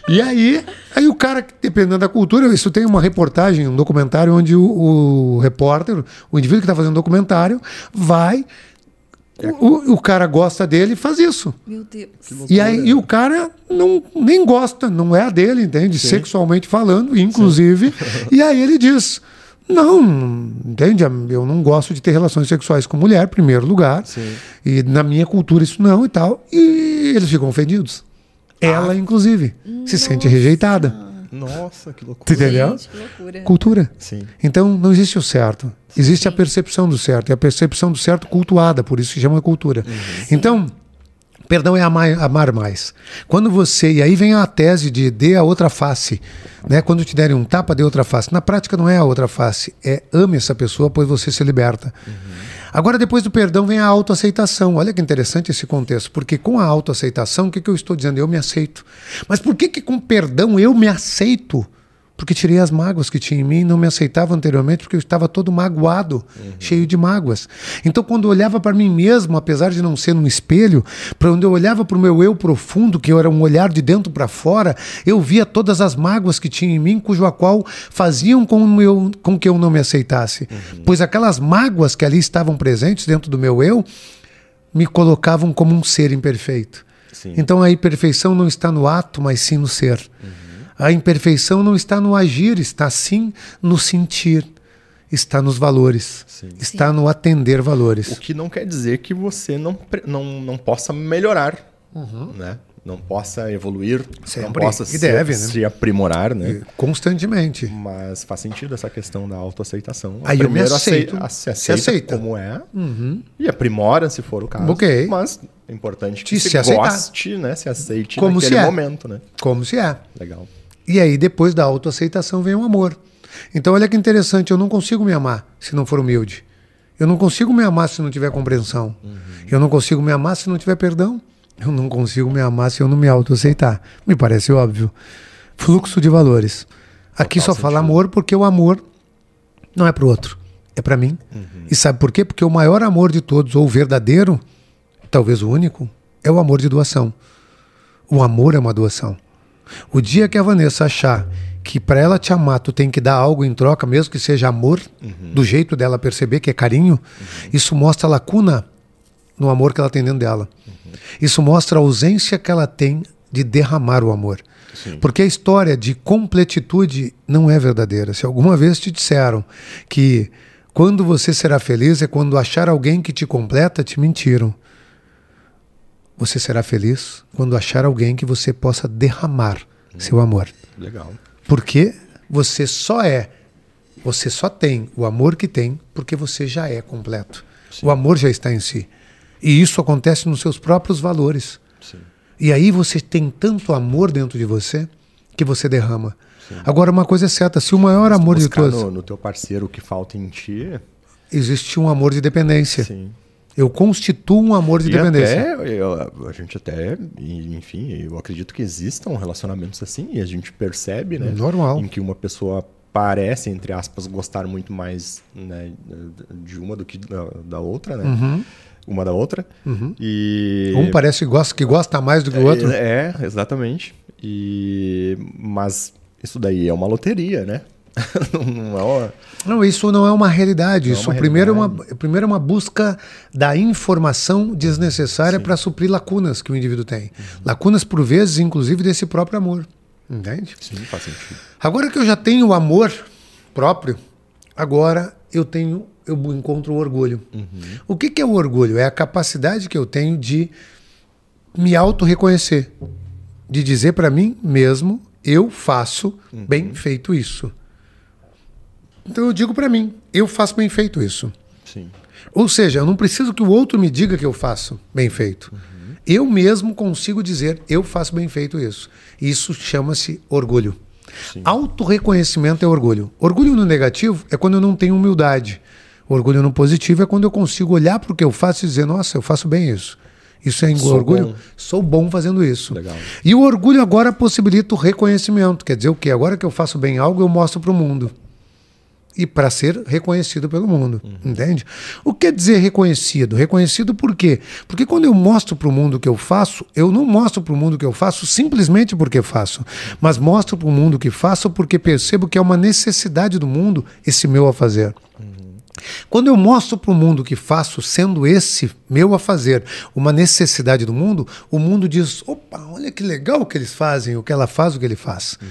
E aí, aí o cara, dependendo da cultura, isso tem uma reportagem, um documentário onde o, o repórter, o indivíduo que está fazendo o documentário, vai. O, o cara gosta dele e faz isso. Meu Deus. E aí e o cara não, nem gosta, não é a dele, entende? Sexualmente falando, inclusive. E aí ele diz: Não, entende? Eu não gosto de ter relações sexuais com mulher, em primeiro lugar. Sim. E na minha cultura isso não e tal. E eles ficam ofendidos. Ela, inclusive, se sente rejeitada. Nossa, que loucura. entendeu? Gente, que loucura. Cultura. Sim. Então não existe o certo. Existe a percepção do certo. E a percepção do certo cultuada, por isso se chama cultura. Então, perdão é amar, amar mais. Quando você. E aí vem a tese de dê a outra face. Né? Quando te derem um tapa, dê outra face. Na prática não é a outra face. É ame essa pessoa, pois você se liberta. Agora, depois do perdão, vem a autoaceitação. Olha que interessante esse contexto, porque com a autoaceitação, o que, que eu estou dizendo? Eu me aceito. Mas por que, que com perdão eu me aceito? Porque tirei as mágoas que tinha em mim, não me aceitava anteriormente porque eu estava todo magoado, uhum. cheio de mágoas. Então, quando eu olhava para mim mesmo, apesar de não ser num espelho, para onde eu olhava para o meu eu profundo, que era um olhar de dentro para fora, eu via todas as mágoas que tinha em mim, cujo a qual faziam com, eu, com que eu não me aceitasse. Uhum. Pois aquelas mágoas que ali estavam presentes dentro do meu eu me colocavam como um ser imperfeito. Sim. Então a imperfeição não está no ato, mas sim no ser. Uhum. A imperfeição não está no agir, está sim no sentir, está nos valores, sim. está sim. no atender valores. O que não quer dizer que você não, não, não possa melhorar, uhum. né? não possa evoluir, Sempre. não possa se, deve, né? se aprimorar, né? Constantemente. Mas faz sentido essa questão da autoaceitação. Aí eu me aceito, aceita, se aceita, se aceita. como é uhum. e aprimora se for o caso. Ok. Mas é importante que se, se goste, né? Se aceite como naquele se é. momento, né? Como se é. Legal. E aí, depois da autoaceitação, vem o amor. Então, olha que interessante, eu não consigo me amar se não for humilde. Eu não consigo me amar se não tiver compreensão. Uhum. Eu não consigo me amar se não tiver perdão. Eu não consigo me amar se eu não me autoaceitar. Me parece óbvio. Fluxo de valores. Aqui Total só fala amor porque o amor não é para o outro, é para mim. Uhum. E sabe por quê? Porque o maior amor de todos, ou o verdadeiro, talvez o único, é o amor de doação. O amor é uma doação. O dia que a Vanessa achar que para ela te amar tu tem que dar algo em troca, mesmo que seja amor, uhum. do jeito dela perceber que é carinho, uhum. isso mostra a lacuna no amor que ela tem dentro dela. Uhum. Isso mostra a ausência que ela tem de derramar o amor. Sim. Porque a história de completitude não é verdadeira. Se alguma vez te disseram que quando você será feliz é quando achar alguém que te completa, te mentiram. Você será feliz quando achar alguém que você possa derramar hum. seu amor. Legal. Porque você só é, você só tem o amor que tem porque você já é completo. Sim. O amor já está em si. E isso acontece nos seus próprios valores. Sim. E aí você tem tanto amor dentro de você que você derrama. Sim. Agora, uma coisa é certa: se o maior amor de todos. No, no teu parceiro o que falta em ti. Existe um amor de dependência. Sim. Eu constituo um amor de e dependência. Até, eu, a gente até, enfim, eu acredito que existam relacionamentos assim e a gente percebe, né? Normal. Em que uma pessoa parece, entre aspas, gostar muito mais né, de uma do que da, da outra, né? Uhum uma da outra. Uhum. E... Um parece que gosta, que gosta mais do que o outro. É, é, exatamente. E... Mas isso daí é uma loteria, né? não, é uma... não, isso não é uma realidade. Não é isso é uma primeiro, realidade. É uma, primeiro é uma busca da informação desnecessária para suprir lacunas que o indivíduo tem. Uhum. Lacunas, por vezes, inclusive, desse próprio amor. Entende? Sim, faz sentido. Agora que eu já tenho o amor próprio, agora eu tenho eu encontro o orgulho. Uhum. O que, que é o orgulho? É a capacidade que eu tenho de me auto-reconhecer, de dizer para mim mesmo, eu faço uhum. bem feito isso. Então eu digo para mim, eu faço bem feito isso. Sim. Ou seja, eu não preciso que o outro me diga que eu faço bem feito. Uhum. Eu mesmo consigo dizer, eu faço bem feito isso. Isso chama-se orgulho. Auto-reconhecimento é orgulho. Orgulho no negativo é quando eu não tenho humildade. Orgulho no positivo é quando eu consigo olhar para o que eu faço e dizer, nossa, eu faço bem isso. Isso é Sou orgulho? Bom. Sou bom fazendo isso. Legal. E o orgulho agora possibilita o reconhecimento. Quer dizer o quê? Agora que eu faço bem algo, eu mostro para o mundo e para ser reconhecido pelo mundo, uhum. entende? O que quer dizer reconhecido? Reconhecido por quê? Porque quando eu mostro para o mundo o que eu faço, eu não mostro para o mundo o que eu faço simplesmente porque faço, mas mostro para o mundo o que faço porque percebo que é uma necessidade do mundo esse meu a fazer. Uhum. Quando eu mostro para o mundo o que faço, sendo esse meu a fazer uma necessidade do mundo, o mundo diz: opa, olha que legal o que eles fazem, o que ela faz, o que ele faz. Uhum.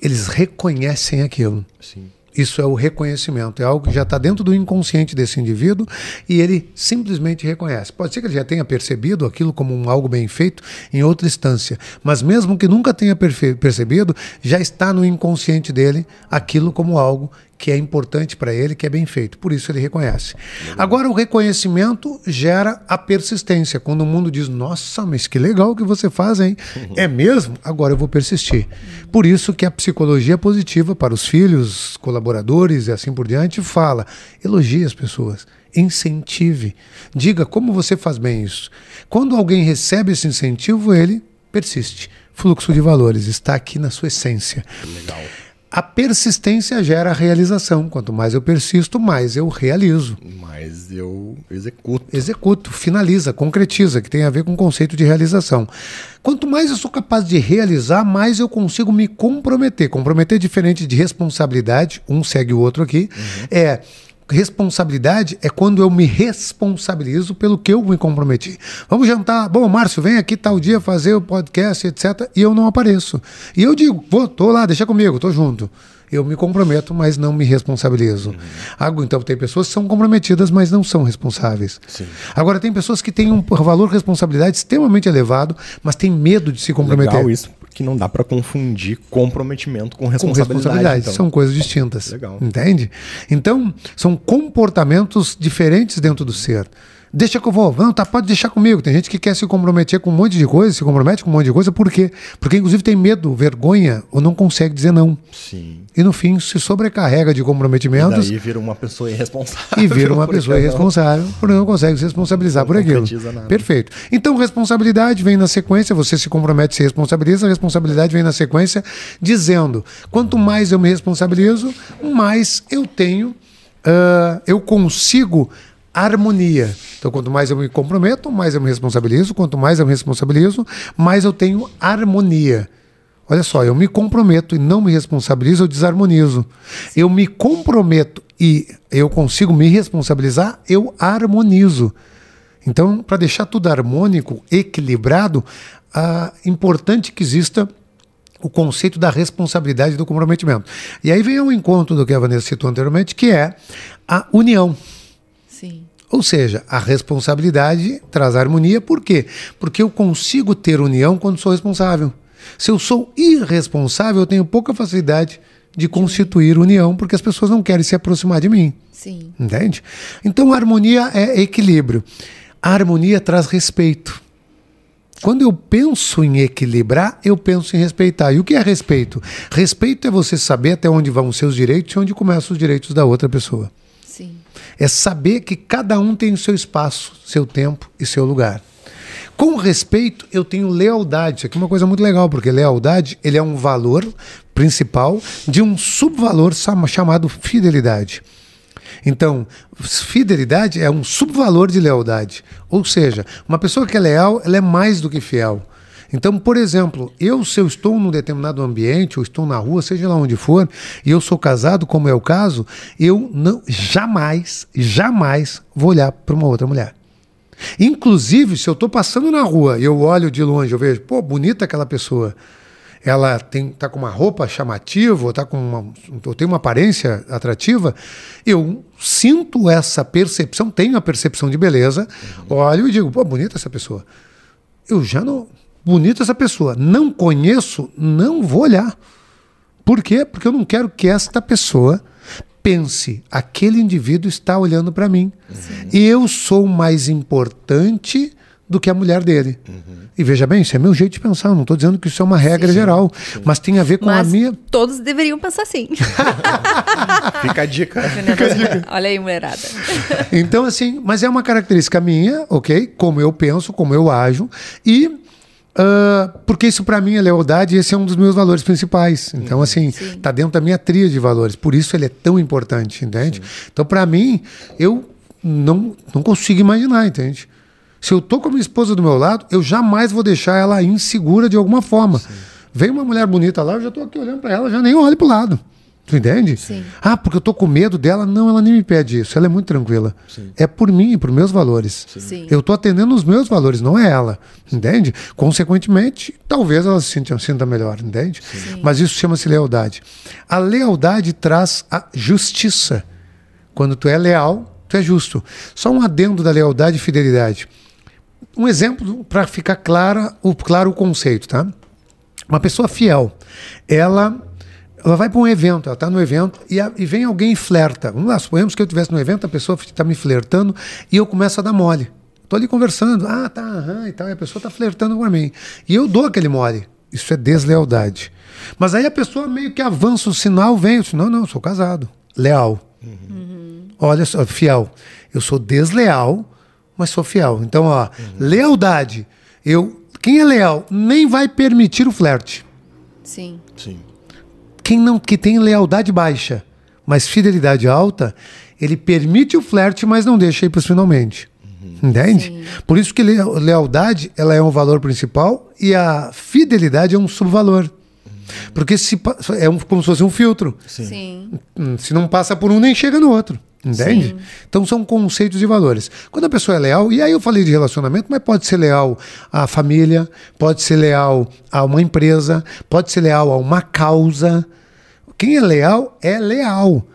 Eles reconhecem aquilo. Sim. Isso é o reconhecimento, é algo que já está dentro do inconsciente desse indivíduo e ele simplesmente reconhece. Pode ser que ele já tenha percebido aquilo como um algo bem feito em outra instância, mas mesmo que nunca tenha percebido, já está no inconsciente dele aquilo como algo que é importante para ele, que é bem feito. Por isso ele reconhece. Agora, o reconhecimento gera a persistência. Quando o mundo diz, nossa, mas que legal que você faz, hein? É mesmo? Agora eu vou persistir. Por isso que a psicologia positiva para os filhos, colaboradores e assim por diante fala: elogie as pessoas incentive. Diga como você faz bem isso. Quando alguém recebe esse incentivo, ele persiste. Fluxo de valores está aqui na sua essência. Legal. A persistência gera a realização. Quanto mais eu persisto, mais eu realizo. Mas eu executo. Executo, finaliza, concretiza, que tem a ver com o conceito de realização. Quanto mais eu sou capaz de realizar, mais eu consigo me comprometer. Comprometer é diferente de responsabilidade, um segue o outro aqui. Uhum. É responsabilidade é quando eu me responsabilizo pelo que eu me comprometi. Vamos jantar. Bom, Márcio, vem aqui tal dia fazer o podcast, etc. E eu não apareço. E eu digo, vou, tô lá, deixa comigo, tô junto. Eu me comprometo, mas não me responsabilizo. Uhum. Então, tem pessoas que são comprometidas, mas não são responsáveis. Sim. Agora, tem pessoas que têm um valor de responsabilidade extremamente elevado, mas têm medo de se comprometer. Legal isso que não dá para confundir comprometimento com responsabilidade. Com responsabilidade. Então. São coisas distintas. Legal. Entende? Então, são comportamentos diferentes dentro do ser. Deixa que eu vou. Não, tá, pode deixar comigo. Tem gente que quer se comprometer com um monte de coisa, se compromete com um monte de coisa, por quê? Porque, inclusive, tem medo, vergonha, ou não consegue dizer não. Sim. E, no fim, se sobrecarrega de comprometimentos. E daí vira uma pessoa irresponsável. E vira uma pessoa irresponsável, porque não consegue se responsabilizar não por aquilo. Nada. Perfeito. Então, responsabilidade vem na sequência, você se compromete, se responsabiliza, a responsabilidade vem na sequência, dizendo: quanto mais eu me responsabilizo, mais eu tenho, uh, eu consigo harmonia. Então, quanto mais eu me comprometo, mais eu me responsabilizo. Quanto mais eu me responsabilizo, mais eu tenho harmonia. Olha só, eu me comprometo e não me responsabilizo, eu desarmonizo. Eu me comprometo e eu consigo me responsabilizar, eu harmonizo. Então, para deixar tudo harmônico, equilibrado, é importante que exista o conceito da responsabilidade do comprometimento. E aí vem ao encontro do que a Vanessa citou anteriormente, que é a união. Sim. Ou seja, a responsabilidade traz harmonia, por quê? Porque eu consigo ter união quando sou responsável. Se eu sou irresponsável, eu tenho pouca facilidade de constituir união, porque as pessoas não querem se aproximar de mim. Sim. Entende? Então, a harmonia é equilíbrio. A harmonia traz respeito. Quando eu penso em equilibrar, eu penso em respeitar. E o que é respeito? Respeito é você saber até onde vão os seus direitos e onde começam os direitos da outra pessoa. Sim. É saber que cada um tem o seu espaço, seu tempo e seu lugar. Com respeito, eu tenho lealdade. Isso aqui é uma coisa muito legal, porque lealdade ele é um valor principal de um subvalor chamado fidelidade. Então, fidelidade é um subvalor de lealdade. Ou seja, uma pessoa que é leal, ela é mais do que fiel. Então, por exemplo, eu, se eu estou num determinado ambiente, ou estou na rua, seja lá onde for, e eu sou casado, como é o caso, eu não jamais, jamais vou olhar para uma outra mulher. Inclusive, se eu estou passando na rua e eu olho de longe, eu vejo, pô, bonita aquela pessoa. Ela tem, tá com uma roupa chamativa, ou, tá com uma, ou tem uma aparência atrativa, eu sinto essa percepção, tenho a percepção de beleza, olho e digo, pô, bonita essa pessoa. Eu já não bonita essa pessoa. Não conheço, não vou olhar. Por quê? Porque eu não quero que esta pessoa pense, aquele indivíduo está olhando para mim. Uhum. Eu sou mais importante do que a mulher dele. Uhum. E veja bem, isso é meu jeito de pensar. Eu não estou dizendo que isso é uma regra sim, geral, sim. mas tem a ver com mas a minha. Todos deveriam pensar assim. Fica a dica. Fica a dica. Olha aí, mulherada. então, assim, mas é uma característica minha, ok? Como eu penso, como eu ajo. E Uh, porque isso para mim é lealdade e esse é um dos meus valores principais. Então, assim, Sim. tá dentro da minha trilha de valores. Por isso ele é tão importante, entende? Sim. Então, para mim, eu não, não consigo imaginar, entende? Se eu tô com a minha esposa do meu lado, eu jamais vou deixar ela insegura de alguma forma. Sim. Vem uma mulher bonita lá, eu já tô aqui olhando para ela, já nem olho pro lado. Tu entende? Sim. Ah, porque eu tô com medo dela. Não, ela nem me pede isso. Ela é muito tranquila. Sim. É por mim e por meus valores. Sim. Eu tô atendendo os meus valores, não é ela. Entende? Consequentemente, talvez ela se sinta, sinta melhor, entende? Mas isso chama-se lealdade. A lealdade traz a justiça. Quando tu é leal, tu é justo. Só um adendo da lealdade e fidelidade. Um exemplo para ficar clara, o, claro o conceito, tá? Uma pessoa fiel, ela ela vai para um evento, ela está no evento e, a, e, vem alguém e flerta. Vamos lá, suponhamos que eu estivesse no evento, a pessoa está me flertando e eu começo a dar mole. Estou ali conversando, ah, tá, aham, e tal, e a pessoa está flertando com mim. E eu dou aquele mole. Isso é deslealdade. Mas aí a pessoa meio que avança o sinal, vem, eu disse, não, não, sou casado, leal. Uhum. Olha só, fiel. Eu sou desleal, mas sou fiel. Então, ó, uhum. lealdade. Eu, quem é leal nem vai permitir o flerte. Sim. Sim quem não que tem lealdade baixa, mas fidelidade alta, ele permite o flerte, mas não deixa ir para finalmente. Entende? Sim. Por isso que le- lealdade ela é um valor principal e a fidelidade é um subvalor. Porque se, é um- como se fosse um filtro. Sim. Hum, Se não passa por um, nem chega no outro. Entende? Então são conceitos e valores. Quando a pessoa é leal, e aí eu falei de relacionamento, mas pode ser leal à família, pode ser leal a uma empresa, pode ser leal a uma causa. Quem é leal é leal.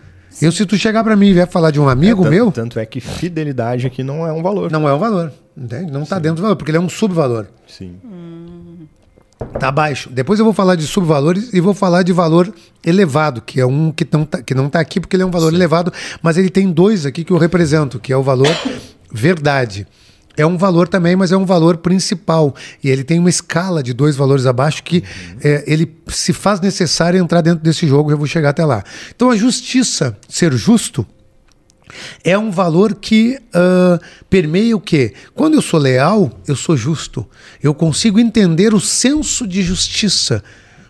Eu, se tu chegar para mim e vier falar de um amigo É, tanto, meu, Tanto é que fidelidade aqui não é um valor. não é um valor. Entende? Não está dentro do valor, porque ele é um subvalor. Sim. Tá abaixo. Depois eu vou falar de subvalores e vou falar de valor elevado, que é um que não tá, que não tá aqui porque ele é um valor elevado, mas ele tem dois aqui que eu represento, que é o valor verdade. É um valor também, mas é um valor principal. E ele tem uma escala de dois valores abaixo que é, ele se faz necessário entrar dentro desse jogo, eu vou chegar até lá. Então a justiça, ser justo, é um valor que ah, permeia o quê? Quando eu sou leal, eu sou justo. Eu consigo entender o senso de justiça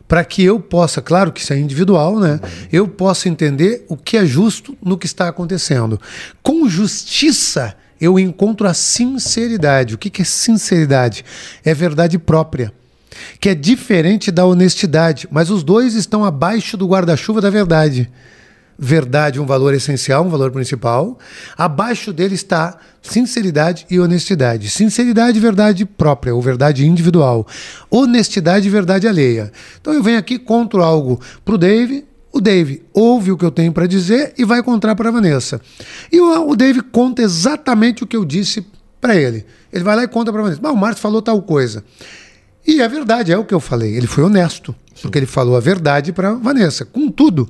para que eu possa, claro que isso é individual, né? Eu possa entender o que é justo no que está acontecendo. Com justiça, eu encontro a sinceridade. O que que é sinceridade? É verdade própria que é diferente da honestidade, mas os dois estão abaixo do guarda-chuva da verdade. Verdade, um valor essencial, um valor principal. Abaixo dele está sinceridade e honestidade. Sinceridade e verdade própria, ou verdade individual. Honestidade e verdade alheia. Então eu venho aqui, conto algo para o Dave, o Dave ouve o que eu tenho para dizer e vai contar para a Vanessa. E o, o Dave conta exatamente o que eu disse para ele. Ele vai lá e conta para a Vanessa. Mas o Márcio falou tal coisa. E é verdade, é o que eu falei. Ele foi honesto, porque ele falou a verdade para Vanessa. Contudo,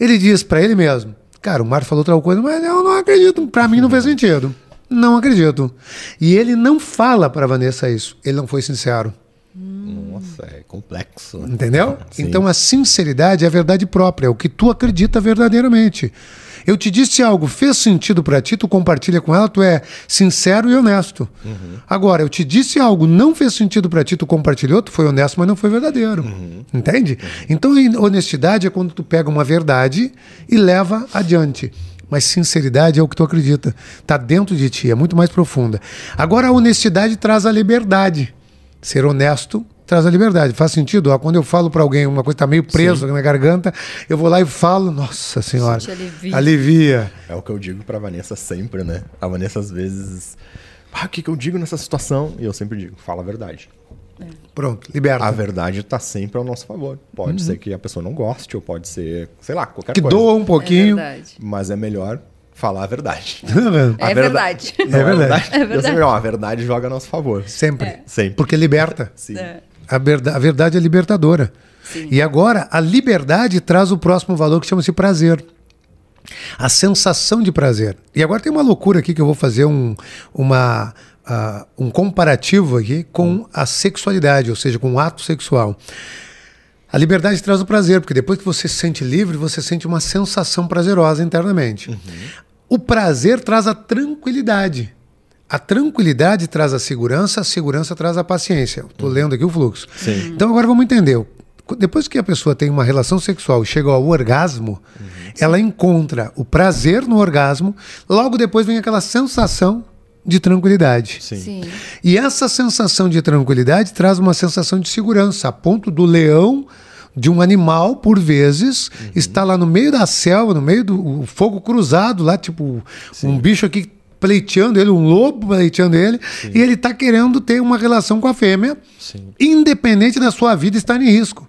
ele diz para ele mesmo: Cara, o Márcio falou tal coisa, mas eu não acredito. Para mim não fez sentido. Não acredito. E ele não fala para Vanessa isso. Ele não foi sincero. Nossa, é complexo. Entendeu? Sim. Então a sinceridade é a verdade própria, é o que tu acredita verdadeiramente. Eu te disse algo, fez sentido para ti, tu compartilha com ela, tu é sincero e honesto. Agora, eu te disse algo, não fez sentido para ti, tu compartilhou, tu foi honesto, mas não foi verdadeiro. Entende? Então, em- honestidade é quando tu pega uma verdade e leva adiante. Mas sinceridade é o que tu acredita. Está dentro de ti, é muito mais profunda. Agora, a honestidade traz a liberdade. Ser honesto traz a liberdade. Faz sentido? Ó, quando eu falo para alguém uma coisa está meio presa na garganta, eu vou lá e falo, nossa senhora, alivia. alivia. É o que eu digo pra Vanessa sempre, né? A Vanessa às vezes. Ah, o que, que eu digo nessa situação? E eu sempre digo, fala a verdade. Pronto, liberta. A verdade tá sempre ao nosso favor. Pode ser que a pessoa não goste, ou pode ser, sei lá, qualquer que coisa. doa um É pouquinho. verdade. Mas é melhor falar a verdade. É A verdade. Não, É verdade. É verdade. Eu sempre, ó, a verdade joga a nosso favor. Sempre. Sempre. Porque liberta. Sim. A, verda- a verdade é libertadora. Sim. E agora, a liberdade traz o próximo valor que chama-se prazer. A sensação de prazer. E agora tem uma loucura aqui que eu vou fazer um, uma, ah, um comparativo aqui com a sexualidade, ou seja, com o ato sexual. A liberdade traz o prazer, porque depois que você se sente livre, você sente uma sensação prazerosa internamente. O prazer traz a tranquilidade. A tranquilidade traz a segurança, a segurança traz a paciência. Estou lendo aqui o fluxo. Sim. Então agora vamos entender. Depois que a pessoa tem uma relação sexual e chega ao orgasmo, ela encontra o prazer no orgasmo, logo depois vem aquela sensação de tranquilidade. Sim. Sim. E essa sensação de tranquilidade traz uma sensação de segurança, a ponto do leão, de um animal, por vezes, estar lá no meio da selva, no meio do fogo cruzado, lá, tipo, um bicho aqui pleiteando ele, um lobo pleiteando ele, e ele está querendo ter uma relação com a fêmea, Sim. independente da sua vida estar em risco.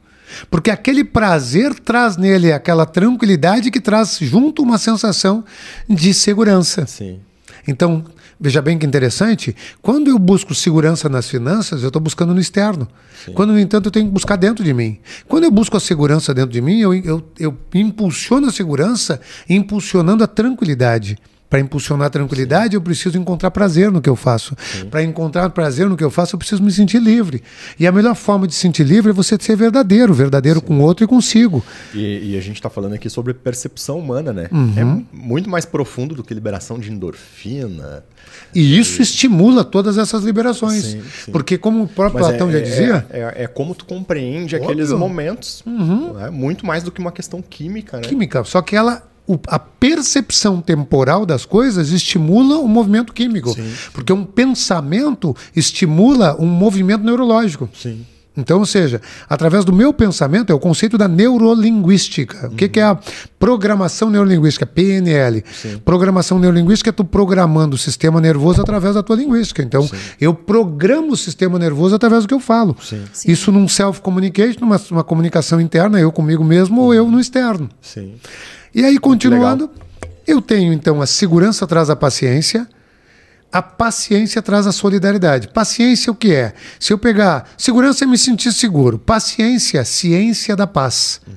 Porque aquele prazer traz nele aquela tranquilidade que traz junto uma sensação de segurança. Sim. Então, veja bem que interessante, quando eu busco segurança nas finanças, eu estou buscando no externo. Quando, no entanto, eu tenho que buscar dentro de mim. Quando eu busco a segurança dentro de mim, eu, eu, eu impulsiono a segurança, impulsionando a tranquilidade. Para impulsionar a tranquilidade, Sim. eu preciso encontrar prazer no que eu faço. Para encontrar prazer no que eu faço, eu preciso me sentir livre. E a melhor forma de se sentir livre é você ser verdadeiro, verdadeiro Sim. com o outro e consigo. E, e a gente está falando aqui sobre percepção humana, né? Uhum. É muito mais profundo do que liberação de endorfina. E isso e... estimula todas essas liberações. Sim, Porque, como o próprio Mas Platão é, já dizia. É, é, é, como tu compreende Óbvio. aqueles momentos. Uhum. Né? Muito mais do que uma questão química, né? Química. Só que ela o, a percepção temporal das coisas estimula o movimento químico. Sim, sim. Porque um pensamento estimula um movimento neurológico. Sim. Então, ou seja, através do meu pensamento, é o conceito da neurolinguística. Uhum. O que, que, é a programação neurolinguística? PNL. Sim. Programação neurolinguística é tu programando o sistema nervoso através da tua linguística. Então, Sim. eu programo o sistema nervoso através do que eu falo. Sim. Isso num self-communication, numa, numa comunicação interna, eu comigo mesmo ou eu no externo. Sim. E aí, continuando, eu tenho então a segurança traz a paciência, a paciência traz a solidariedade. Paciência o que é? Se eu pegar segurança é me sentir seguro, paciência, ciência da paz. Uhum.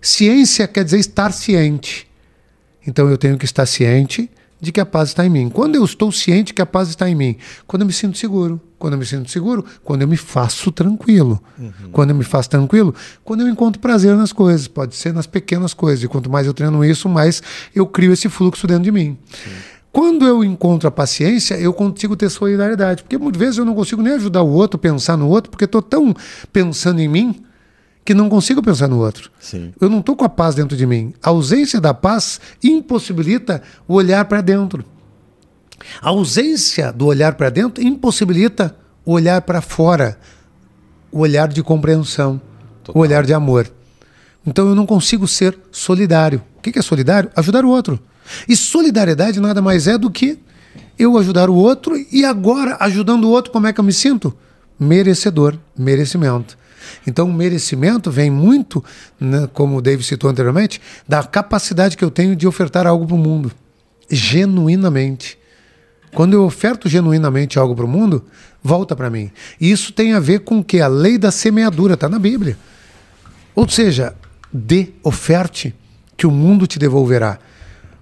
Ciência quer dizer estar ciente. Então eu tenho que estar ciente de que a paz está em mim. Quando eu estou ciente que a paz está em mim? Quando eu me sinto seguro. Quando eu me sinto seguro, quando eu me faço tranquilo. Uhum. Quando eu me faço tranquilo, quando eu encontro prazer nas coisas. Pode ser nas pequenas coisas. E quanto mais eu treino isso, mais eu crio esse fluxo dentro de mim. Sim. Quando eu encontro a paciência, eu consigo ter solidariedade. Porque muitas vezes eu não consigo nem ajudar o outro, pensar no outro, porque estou tão pensando em mim que não consigo pensar no outro. Sim. Eu não estou com a paz dentro de mim. A ausência da paz impossibilita o olhar para dentro. A ausência do olhar para dentro impossibilita o olhar para fora, o olhar de compreensão, Total. o olhar de amor. Então eu não consigo ser solidário. O que é solidário? Ajudar o outro. E solidariedade nada mais é do que eu ajudar o outro e agora, ajudando o outro, como é que eu me sinto? Merecedor, merecimento. Então, o merecimento vem muito, né, como o David citou anteriormente, da capacidade que eu tenho de ofertar algo para o mundo, genuinamente. Quando eu oferto genuinamente algo para o mundo, volta para mim. E isso tem a ver com que a lei da semeadura está na Bíblia. Ou seja, dê, oferte, que o mundo te devolverá.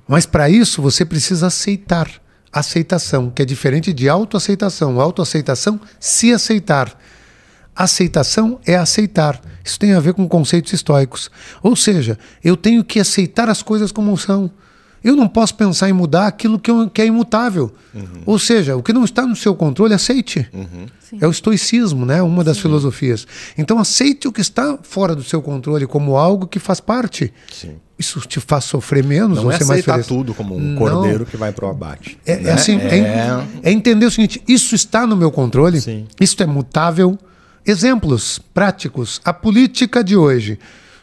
Mas para isso você precisa aceitar. Aceitação, que é diferente de autoaceitação. Autoaceitação, se aceitar. Aceitação é aceitar. Isso tem a ver com conceitos estoicos. Ou seja, eu tenho que aceitar as coisas como são. Eu não posso pensar em mudar aquilo que, eu, que é imutável. Uhum. Ou seja, o que não está no seu controle, aceite. Uhum. É o estoicismo, né? uma das Sim. filosofias. Então, aceite o que está fora do seu controle como algo que faz parte. Sim. Isso te faz sofrer menos? Não é aceitar tudo como um não. cordeiro que vai para o abate. É, né? é assim, é... É, é... entender o seguinte: isso está no meu controle, Sim. isso é mutável, Exemplos práticos. A política de hoje.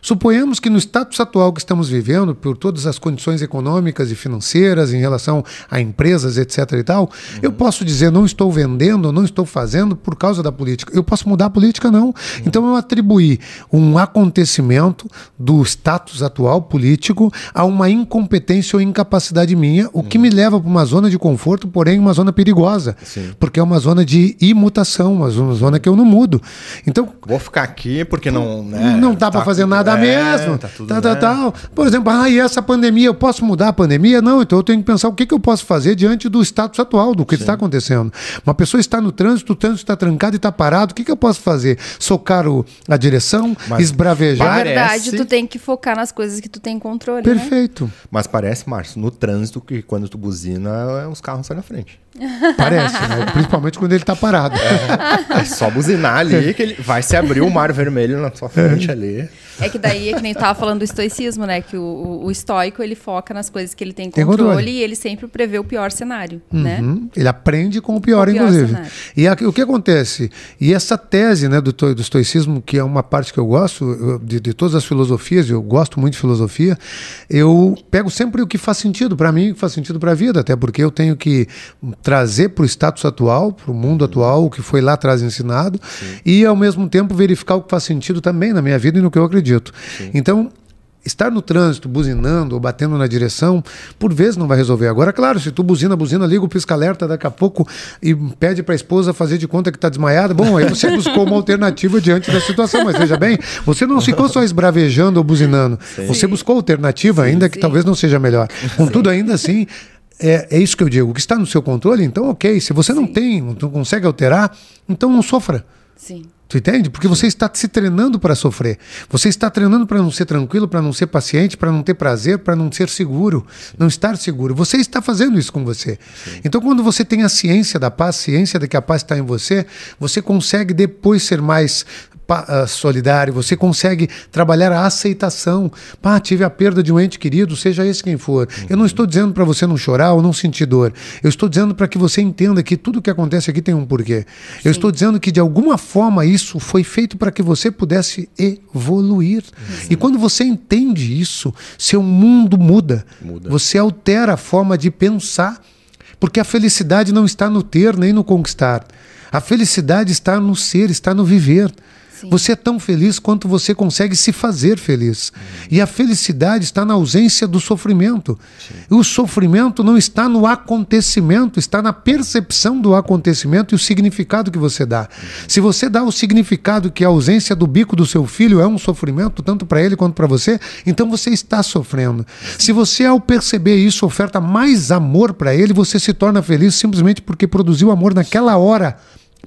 Suponhamos que no status atual que estamos vivendo, por todas as condições econômicas e financeiras em relação a empresas, etc. e tal, uhum. eu posso dizer não estou vendendo, não estou fazendo por causa da política. Eu posso mudar a política, não. Uhum. Então eu atribuí um acontecimento do status atual político a uma incompetência ou incapacidade minha, o uhum. que me leva para uma zona de conforto, porém uma zona perigosa. Sim. Porque é uma zona de imutação, uma zona que eu não mudo. Então. Vou ficar aqui porque não. Né, não dá tá para fazer nada é, mesmo. Tá tudo, tal, tal, tal. Por exemplo, ah, e essa pandemia, eu posso mudar a pandemia? Não, então eu tenho que pensar o que, que eu posso fazer diante do status atual, do que está acontecendo. Uma pessoa está no trânsito, o trânsito está trancado e está parado, o que, que eu posso fazer? Socar o, a direção, Mas esbravejar? Na verdade, tu tem que focar nas coisas que tu tem controle. Né? Perfeito. Né? Mas parece, Márcio, no trânsito que quando tu buzina, os carros saem na frente. Parece, né? Principalmente quando ele está parado. É, é, só buzinar ali que ele vai se abrir o mar vermelho na sua frente ali. É que daí é que nem tava falando do estoicismo, né? Que o, o, estoico ele foca nas coisas que ele tem controle, tem controle. e ele sempre prevê o pior cenário, né? uhum. né? Ele aprende com o pior, com o pior inclusive. Cenário. E a, o que acontece? E essa tese né, do, do estoicismo, que é uma parte que eu gosto, de, de todas as filosofias, eu gosto muito de filosofia, eu pego sempre o que faz sentido para mim, o que faz sentido para a vida, até porque eu tenho que trazer para o status atual, para o mundo atual, o que foi lá atrás ensinado, Sim. e ao mesmo tempo verificar o que faz sentido também na minha vida e no que eu acredito. Sim. Então, estar no trânsito, buzinando ou batendo na direção, por vezes não vai resolver. Agora, claro, se tu buzina, buzina, liga o pisca-alerta daqui a pouco e pede para a esposa fazer de conta que está desmaiada, bom, aí você buscou uma alternativa diante da situação. Mas veja bem, você não ficou só esbravejando ou buzinando. Sim. Você buscou alternativa, ainda que talvez não seja melhor. Contudo, ainda assim, é, é isso que eu digo. O que está no seu controle, então, ok. Se você não tem, não consegue alterar, então não sofra. Sim. Tu entende? Porque você está se treinando para sofrer. Você está treinando para não ser tranquilo, para não ser paciente, para não ter prazer, para não ser seguro, não estar seguro. Você está fazendo isso com você. Então, quando você tem a ciência da paz, ciência de que a paz está em você, você consegue depois ser mais solidário, você consegue trabalhar a aceitação. Pá, tive a perda de um ente querido, seja esse quem for. Eu não estou dizendo para você não chorar ou não sentir dor. Eu estou dizendo para que você entenda que tudo que acontece aqui tem um porquê. Eu estou dizendo que de alguma forma isso foi feito para que você pudesse evoluir. E quando você entende isso, seu mundo muda. Muda. Você altera a forma de pensar. Porque a felicidade não está no ter nem no conquistar. A felicidade está no ser, está no viver. Sim. Você é tão feliz quanto você consegue se fazer feliz. E a felicidade está na ausência do sofrimento. E o sofrimento não está no acontecimento, está na percepção do acontecimento e o significado que você dá. Se você dá o significado que a ausência do bico do seu filho é um sofrimento, tanto para ele quanto para você, então você está sofrendo. Se você, ao perceber isso, oferta mais amor para ele, você se torna feliz simplesmente porque produziu amor naquela hora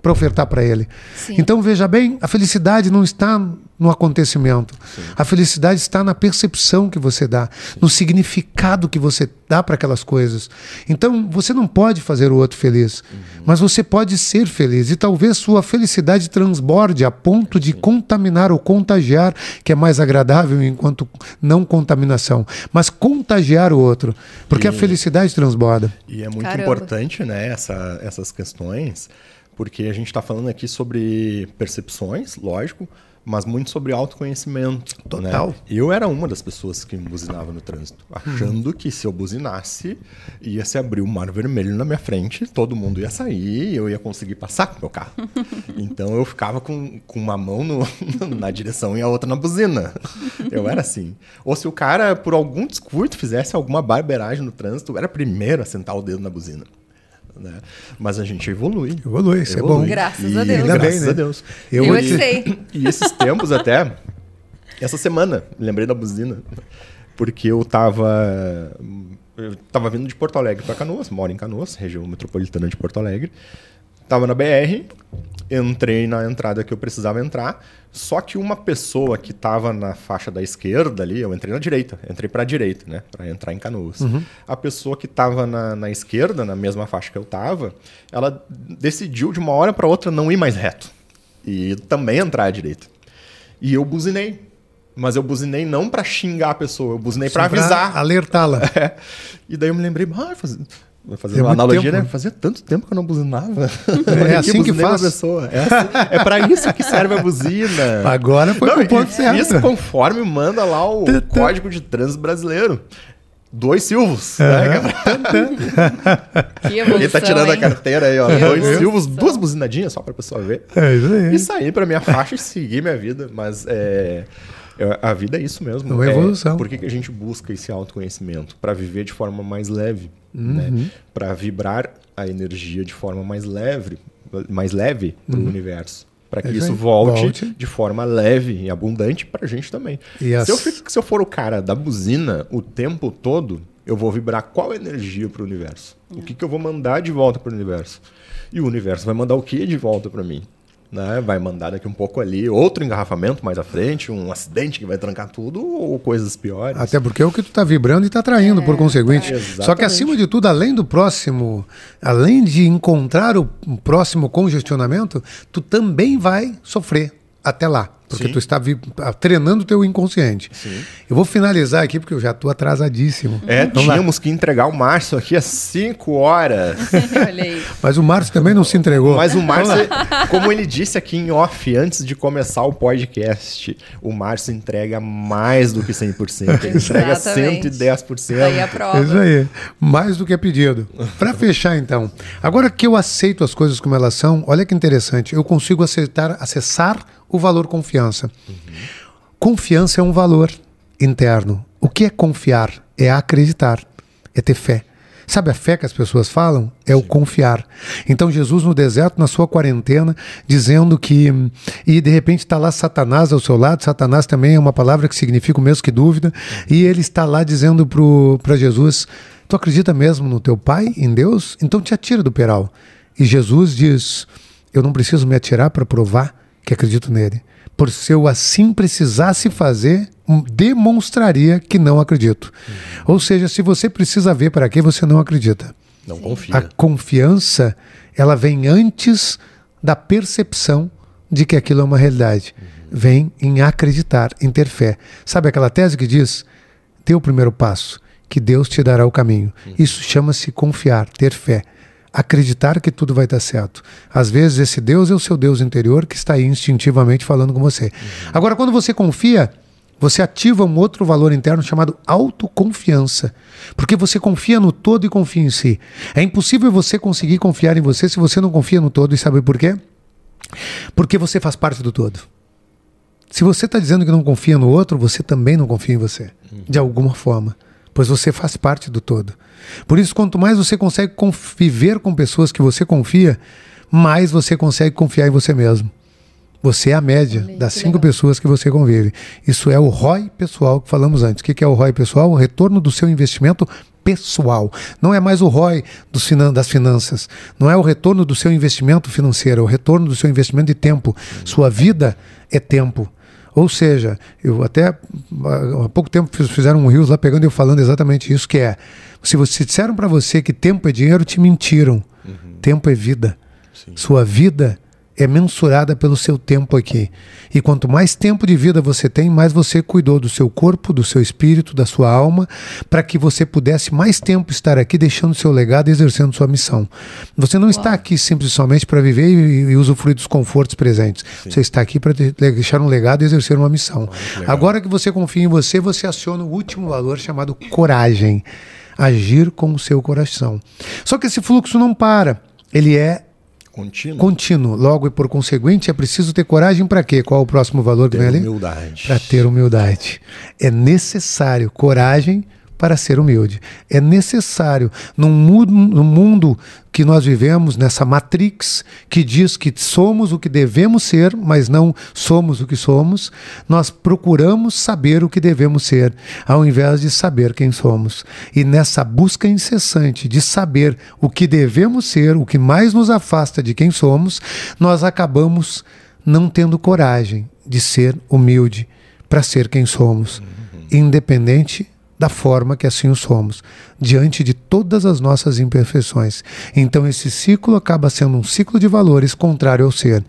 para ofertar para ele. Sim. Então veja bem, a felicidade não está no acontecimento. A felicidade está na percepção que você dá, no significado que você dá para aquelas coisas. Então você não pode fazer o outro feliz, mas você pode ser feliz e talvez sua felicidade transborde a ponto de contaminar ou contagiar, que é mais agradável enquanto não contaminação, mas contagiar o outro, porque a felicidade transborda. E é muito Caramba. importante, né, essa, essas questões, porque a gente está falando aqui sobre percepções, lógico, mas muito sobre autoconhecimento. Total. Né? Eu era uma das pessoas que buzinava no trânsito, achando que se eu buzinasse, ia se abrir o mar vermelho na minha frente, todo mundo ia sair e eu ia conseguir passar com o meu carro. Então eu ficava com, com uma mão no- na direção e a outra na buzina. Eu era assim. Ou se o cara, por algum descuido, fizesse alguma barbeiragem no trânsito, eu era primeiro a sentar o dedo na buzina. Né? Mas a gente evolui. Evolui, isso é Evolui. bom. Graças E- a Deus. Ainda bem, Graças né? a Deus. Eu Eu vou é sei. E esses tempos até, essa semana, lembrei da buzina, porque eu tava eu tava vindo de Porto Alegre para Canoas, moro em Canoas, região metropolitana de Porto Alegre. Tava na BR, entrei na entrada que eu precisava entrar, só que uma pessoa que tava na faixa da esquerda ali, eu entrei na direita, entrei para a direita, né, para entrar em Canoas. A pessoa que tava na, na esquerda, na mesma faixa que eu tava, ela decidiu de uma hora para outra não ir mais reto e também entrar à direita. E eu buzinei. Mas eu buzinei não pra xingar a pessoa, eu buzinei pra Só pra avisar. Alertá-la. É. E daí eu me lembrei, ah, faz... vou fazer É uma analogia, tempo, né? né? Fazia tanto tempo que eu não buzinava. É assim que faz. Pessoa. É, assim- é pra isso que serve a buzina. Agora foi pro e ponto certo. Isso conforme manda lá o. Código de Trânsito Brasileiro. Dois Silvos. Aham. Né? Que evolução, Ele tá tirando a hein? carteira aí, ó. Que Dois evolução. Silvos, duas buzinadinhas só pra pessoa ver. É isso aí. E sair pra minha faixa e seguir minha vida. Mas é, é- a vida é isso mesmo. É uma evolução. por que, que a gente busca esse autoconhecimento? Para viver de forma mais leve. Uhum. Né? Para vibrar a energia de forma mais leve, mais leve para o universo. Para que Uhum. É isso volte, Volte. de forma leve e abundante para a gente também. E as- Se, eu, fico- se eu for o cara da buzina o tempo todo, eu vou vibrar qual energia para o universo? O que, que eu vou mandar de volta para o universo? E o universo vai mandar o que de volta para mim? Né? Vai mandar daqui um pouco ali outro engarrafamento mais à frente, um acidente que vai trancar tudo ou coisas piores. Até porque é o que tu está vibrando e está atraindo, por conseguinte. é. Só que acima de tudo, além do próximo, além de encontrar o próximo congestionamento, tu também vai sofrer até lá. Porque Sim. tu está vi- ah, treinando o teu inconsciente. Eu vou finalizar aqui porque eu já estou atrasadíssimo. É, Vamos lá. tínhamos que entregar o Márcio aqui às 5 horas. Olha aí. Mas o Márcio também não se entregou. Mas o Márcio, como ele disse aqui em off, antes de começar o podcast, o Márcio entrega mais do que 100%. Ele entrega Exatamente. 110%. Aí a É prova. Isso aí. Mais do que é pedido. Para fechar, então. Agora que eu aceito as coisas como elas são, olha que interessante. Eu consigo aceitar, acessar o valor confiança. Confiança é um valor interno. O que é confiar? É acreditar. É ter fé. Sabe a fé que as pessoas falam? É o confiar. Então Jesus no deserto, na sua quarentena, dizendo que. E de repente está lá Satanás ao seu lado. Satanás também é uma palavra que significa o mesmo que dúvida. E ele está lá dizendo para Jesus: Tu acredita mesmo no teu Pai, em Deus? Então te atira do peral. E Jesus diz: Eu não preciso me atirar para provar que acredito nele. Por se eu assim precisasse fazer, demonstraria que não acredito. Uhum. Ou seja, se você precisa ver para que você não acredita. Não confia. A confiança, ela vem antes da percepção de que aquilo é uma realidade. Uhum. Vem em acreditar, em ter fé. Sabe aquela tese que diz: dê o primeiro passo, que Deus te dará o caminho. Uhum. Isso chama-se confiar, ter fé acreditar que tudo vai estar certo. Às vezes esse Deus é o seu Deus interior que está aí instintivamente falando com você. Uhum. Agora, quando você confia, você ativa um outro valor interno chamado autoconfiança. Porque você confia no todo e confia em si. É impossível você conseguir confiar em você se você não confia no todo. E sabe por quê? Porque você faz parte do todo. Se você está dizendo que não confia no outro, você também não confia em você, uhum. de alguma forma pois você faz parte do todo. Por isso, quanto mais você consegue conviver com pessoas que você confia, mais você consegue confiar em você mesmo. Você é a média Amém, das cinco pessoas que você convive. Isso é o ROI pessoal que falamos antes. O que é o ROI pessoal? O retorno do seu investimento pessoal. Não é mais o ROI finan das finanças. Não é o retorno do seu investimento financeiro, é o retorno do seu investimento de tempo. Sua vida é tempo. Ou seja, eu até há pouco tempo fizeram um rios lá pegando eu falando exatamente isso que é. Se você disseram para você que tempo é dinheiro, te mentiram. Uhum. Tempo é vida. Sim. Sua vida é mensurada pelo seu tempo aqui. E quanto mais tempo de vida você tem, mais você cuidou do seu corpo, do seu espírito, da sua alma, para que você pudesse mais tempo estar aqui deixando seu legado e exercendo sua missão. Você não Uau. está aqui simplesmente para viver e, e, usufruir dos confortos presentes. Sim. Você está aqui para deixar um legado e exercer uma missão. Agora que você confia em você, você aciona o último valor chamado coragem. Agir com o seu coração. Só que esse fluxo não para. Ele é Contínuo. Contínuo. Logo e por conseguinte, é preciso ter coragem para quê? Qual o próximo valor que ter vem ali? Humildade. Para ter humildade. É necessário coragem para ser humilde. É necessário, num mundo, num mundo que nós vivemos, nessa matrix que diz que somos o que devemos ser, mas não somos o que somos, nós procuramos saber o que devemos ser, ao invés de saber quem somos. E nessa busca incessante de saber o que devemos ser, o que mais nos afasta de quem somos, nós acabamos não tendo coragem de ser humilde para ser quem somos, uhum. independente da forma que assim o somos, diante de todas as nossas imperfeições. Então esse ciclo acaba sendo um ciclo de valores contrário ao ser.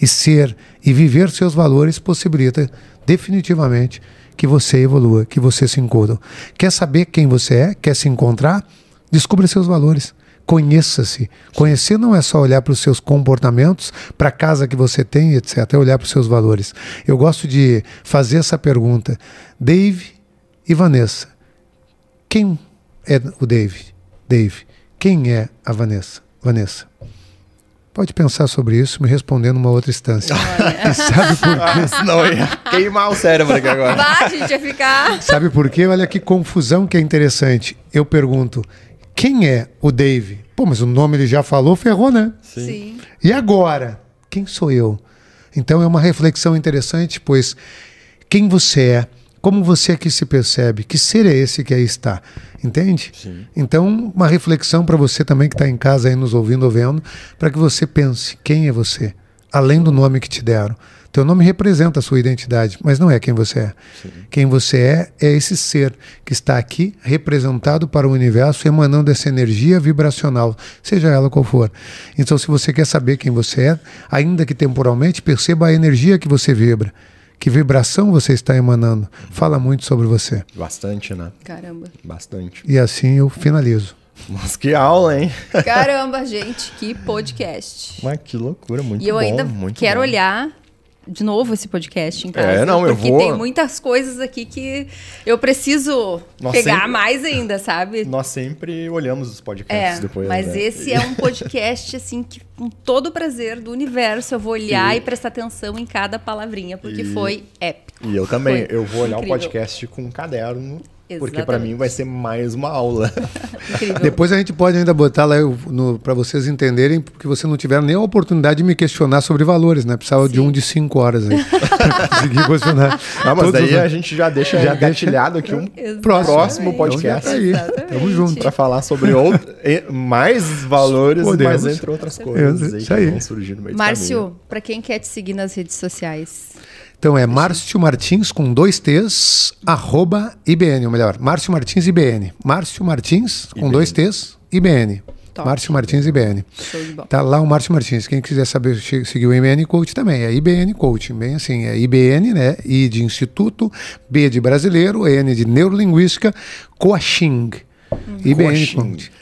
E ser e viver seus valores possibilita definitivamente que você evolua, que você se encontre. Quer saber quem você é? Quer se encontrar? Descubra seus valores. Conheça-se. Conhecer não é só olhar para os seus comportamentos, para a casa que você tem, etc. É olhar para os seus valores. Eu gosto de fazer essa pergunta. Dave e Vanessa, quem é o Dave? Dave. Quem é a Vanessa? Vanessa. Pode pensar sobre isso me respondendo numa outra instância. e sabe por quê? Senão ia queimar o cérebro aqui agora. Vai, a gente ia ficar. Sabe por quê? Olha que confusão que é interessante. Eu pergunto: quem é o Dave? Pô, mas o nome ele já falou, ferrou, né? Sim. Sim. E agora? Quem sou eu? Então é uma reflexão interessante, pois quem você é como você aqui se percebe? Que ser é esse que aí está? Entende? Sim. Então, uma reflexão para você também que está em casa aí nos ouvindo ou vendo, para que você pense quem é você, além do nome que te deram. Teu nome representa a sua identidade, mas não é quem você é. Sim. Quem você é é esse ser que está aqui representado para o universo, emanando essa energia vibracional, seja ela qual for. Então, se você quer saber quem você é, ainda que temporalmente, perceba a energia que você vibra. Que vibração você está emanando? Fala muito sobre você. Bastante, né? Caramba. Bastante. E assim eu finalizo. Mas que aula, hein? Caramba, gente, que podcast. Mas que loucura, muito bom. E eu bom, ainda quero bom. olhar de novo esse podcast em casa. É, não, eu porque vou... tem muitas coisas aqui que eu preciso Nós pegar sempre... mais ainda, sabe? Nós sempre olhamos os podcasts é, depois. Mas né? esse é um podcast, assim, que com todo o prazer do universo eu vou olhar e, e prestar atenção em cada palavrinha, porque e... foi épico. E eu também, foi eu vou olhar incrível. o podcast com um caderno Porque para mim vai ser mais uma aula. Depois a gente pode ainda botar lá para vocês entenderem, porque você não tiveram nem a oportunidade de me questionar sobre valores, né? Precisava Sim. de um de cinco horas aí para conseguir questionar. Não, mas daí os... a gente já deixa já gatilhado aqui um próximo, próximo podcast. Então, aí. Tamo junto. Para falar sobre outro, mais valores, Podemos. mas entre outras coisas. É, isso aí. Márcio, para quem quer te seguir nas redes sociais. Então é Márcio Martins com dois T's, arroba IBN, ou melhor, Márcio Martins IBN. Márcio Martins com IBN. dois T's, IBN. Top. Márcio Martins IBN. Tá lá o Márcio Martins. Quem quiser saber seguir o IBN Coach também, é IBN Coach. Bem assim, é IBN, né? I de Instituto, B de Brasileiro, N de Neurolinguística, Coaching. Uhum. IBN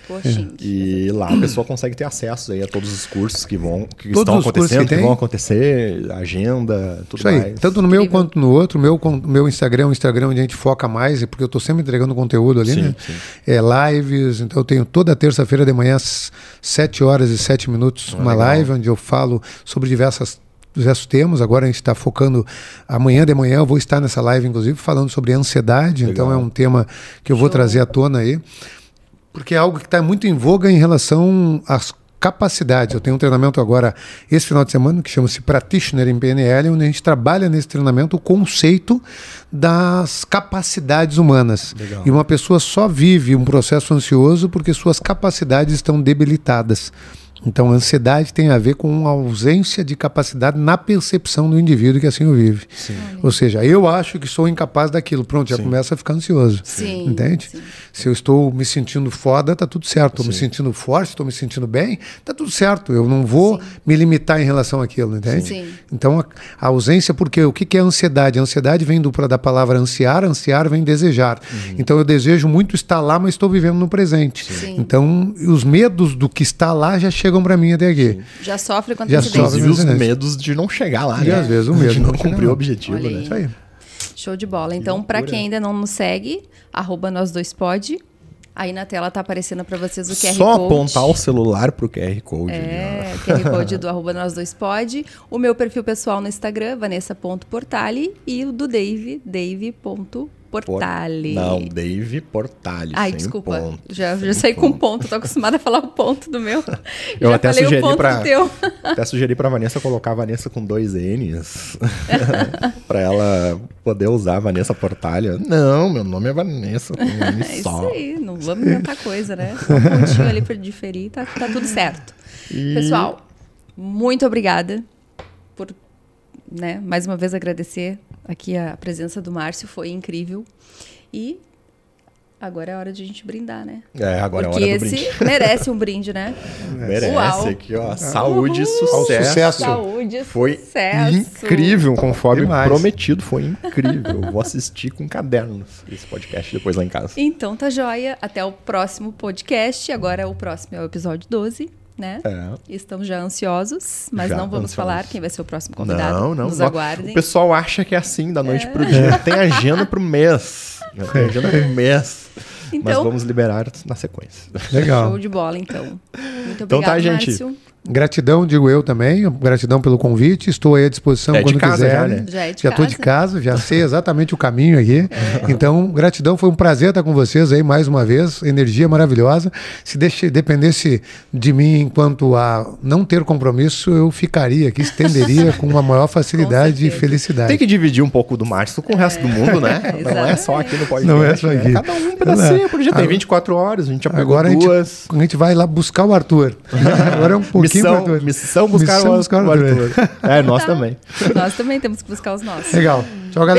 Coaching. E lá a pessoa consegue ter acesso aí a todos os cursos que vão que estão acontecendo, que, que, vão acontecer, agenda, tudo Isso aí. mais. Tanto no meu quanto no outro. O meu, meu Instagram é um Instagram onde a gente foca mais, porque eu estou sempre entregando conteúdo ali, sim, né? Sim. É lives, então eu tenho toda terça-feira de manhã, às 7 horas e 7 minutos, ah, uma legal. live onde eu falo sobre diversas diversos temas. Agora a gente está focando. Amanhã de manhã eu vou estar nessa live, inclusive, falando sobre ansiedade. Legal. Então é um tema que eu vou Show. trazer à tona aí porque é algo que está muito em voga em relação às capacidades. Eu tenho um treinamento agora, esse final de semana, que chama-se Practitioner em PNL, onde a gente trabalha nesse treinamento o conceito das capacidades humanas. Legal. E uma pessoa só vive um processo ansioso porque suas capacidades estão debilitadas. Então, a ansiedade tem a ver com a ausência de capacidade na percepção do indivíduo que assim o vive. Sim. Ou seja, eu acho que sou incapaz daquilo. Pronto, já Sim. começa a ficar ansioso. Sim. Entende? Sim. Se eu estou me sentindo foda, tá tudo certo. Estou me sentindo forte, estou me sentindo bem, tá tudo certo. Eu não vou me limitar em relação àquilo, entende? Sim. Então, a, a ausência, porque o que, que é ansiedade? A ansiedade vem do, da palavra ansiar, ansiar vem desejar. Uhum. Então, eu desejo muito estar lá, mas estou vivendo no presente. Então, os medos do que está lá já chegam chegam para mim até aqui. Sim. Já sofre com Já sofre os medos de não chegar lá, e né? às vezes o medo de não cumprir o objetivo, Olha né? Isso aí. Show de bola. Então, para quem ainda não nos segue, arroba nós dois pode. Aí na tela tá aparecendo para vocês o QR Só Code. Só apontar o celular pro QR Code. É, ali, QR Code do arroba nós dois pode. O meu perfil pessoal no Instagram, vanessa.portali. E o do Dave, dave.portali. Portale. Não, Dave Portale. Ai, desculpa. Ponto, já, já saí ponto. com ponto. Tô acostumada a falar o ponto do meu. Eu já até sugeri para até sugeri para Vanessa colocar a Vanessa com dois N's para ela poder usar a Vanessa Portalha. Não, meu nome é Vanessa com um N é só. Isso aí, não vamos inventar coisa, né? Só um pontinho ali para diferir, tá, tá tudo certo. E... Pessoal, muito obrigada por né, mais uma vez agradecer aqui a presença do Márcio, foi incrível. E agora é hora de a gente brindar, né? É, agora Porque é hora do brinde. esse merece um brinde, né? Merece Uau. aqui, ó. Saúde, sucesso. sucesso. Saúde, foi sucesso. incrível, conforme Demais. prometido, foi incrível. Vou assistir com cadernos esse podcast depois lá em casa. Então tá joia. Até o próximo podcast. Agora o próximo é o episódio 12 né? É. Estamos já ansiosos, mas já não vamos ansiosos. falar quem vai ser o próximo convidado. Não, não. Nos aguardem. O pessoal acha que é assim, da noite é. pro dia. Tem agenda pro mês. Tem agenda pro mês. Então, mas vamos liberar na sequência. Legal. Show de bola, então. Muito obrigado, então tá, gente. Márcio. Gratidão, digo eu também, gratidão pelo convite, estou aí à disposição é quando casa, quiser. Já, né? já, é já estou de casa, já sei exatamente o caminho aqui. É. Então, gratidão, foi um prazer estar com vocês aí mais uma vez, energia maravilhosa. Se deixe, dependesse de mim enquanto a não ter compromisso, eu ficaria aqui, estenderia com uma maior facilidade e felicidade. Tem que dividir um pouco do Márcio com o resto do mundo, né? não é só aqui no podcast. Não é só né? aqui. Cada um um pedacinho por dia, tem 24 horas, a gente já pegou Agora duas. A gente, a gente vai lá buscar o Arthur. Agora é um pouquinho missão, missão buscar, missão o, buscar o Arthur. É, nós tá. também. Nós também temos que buscar os nossos. Legal. Tchau, galera.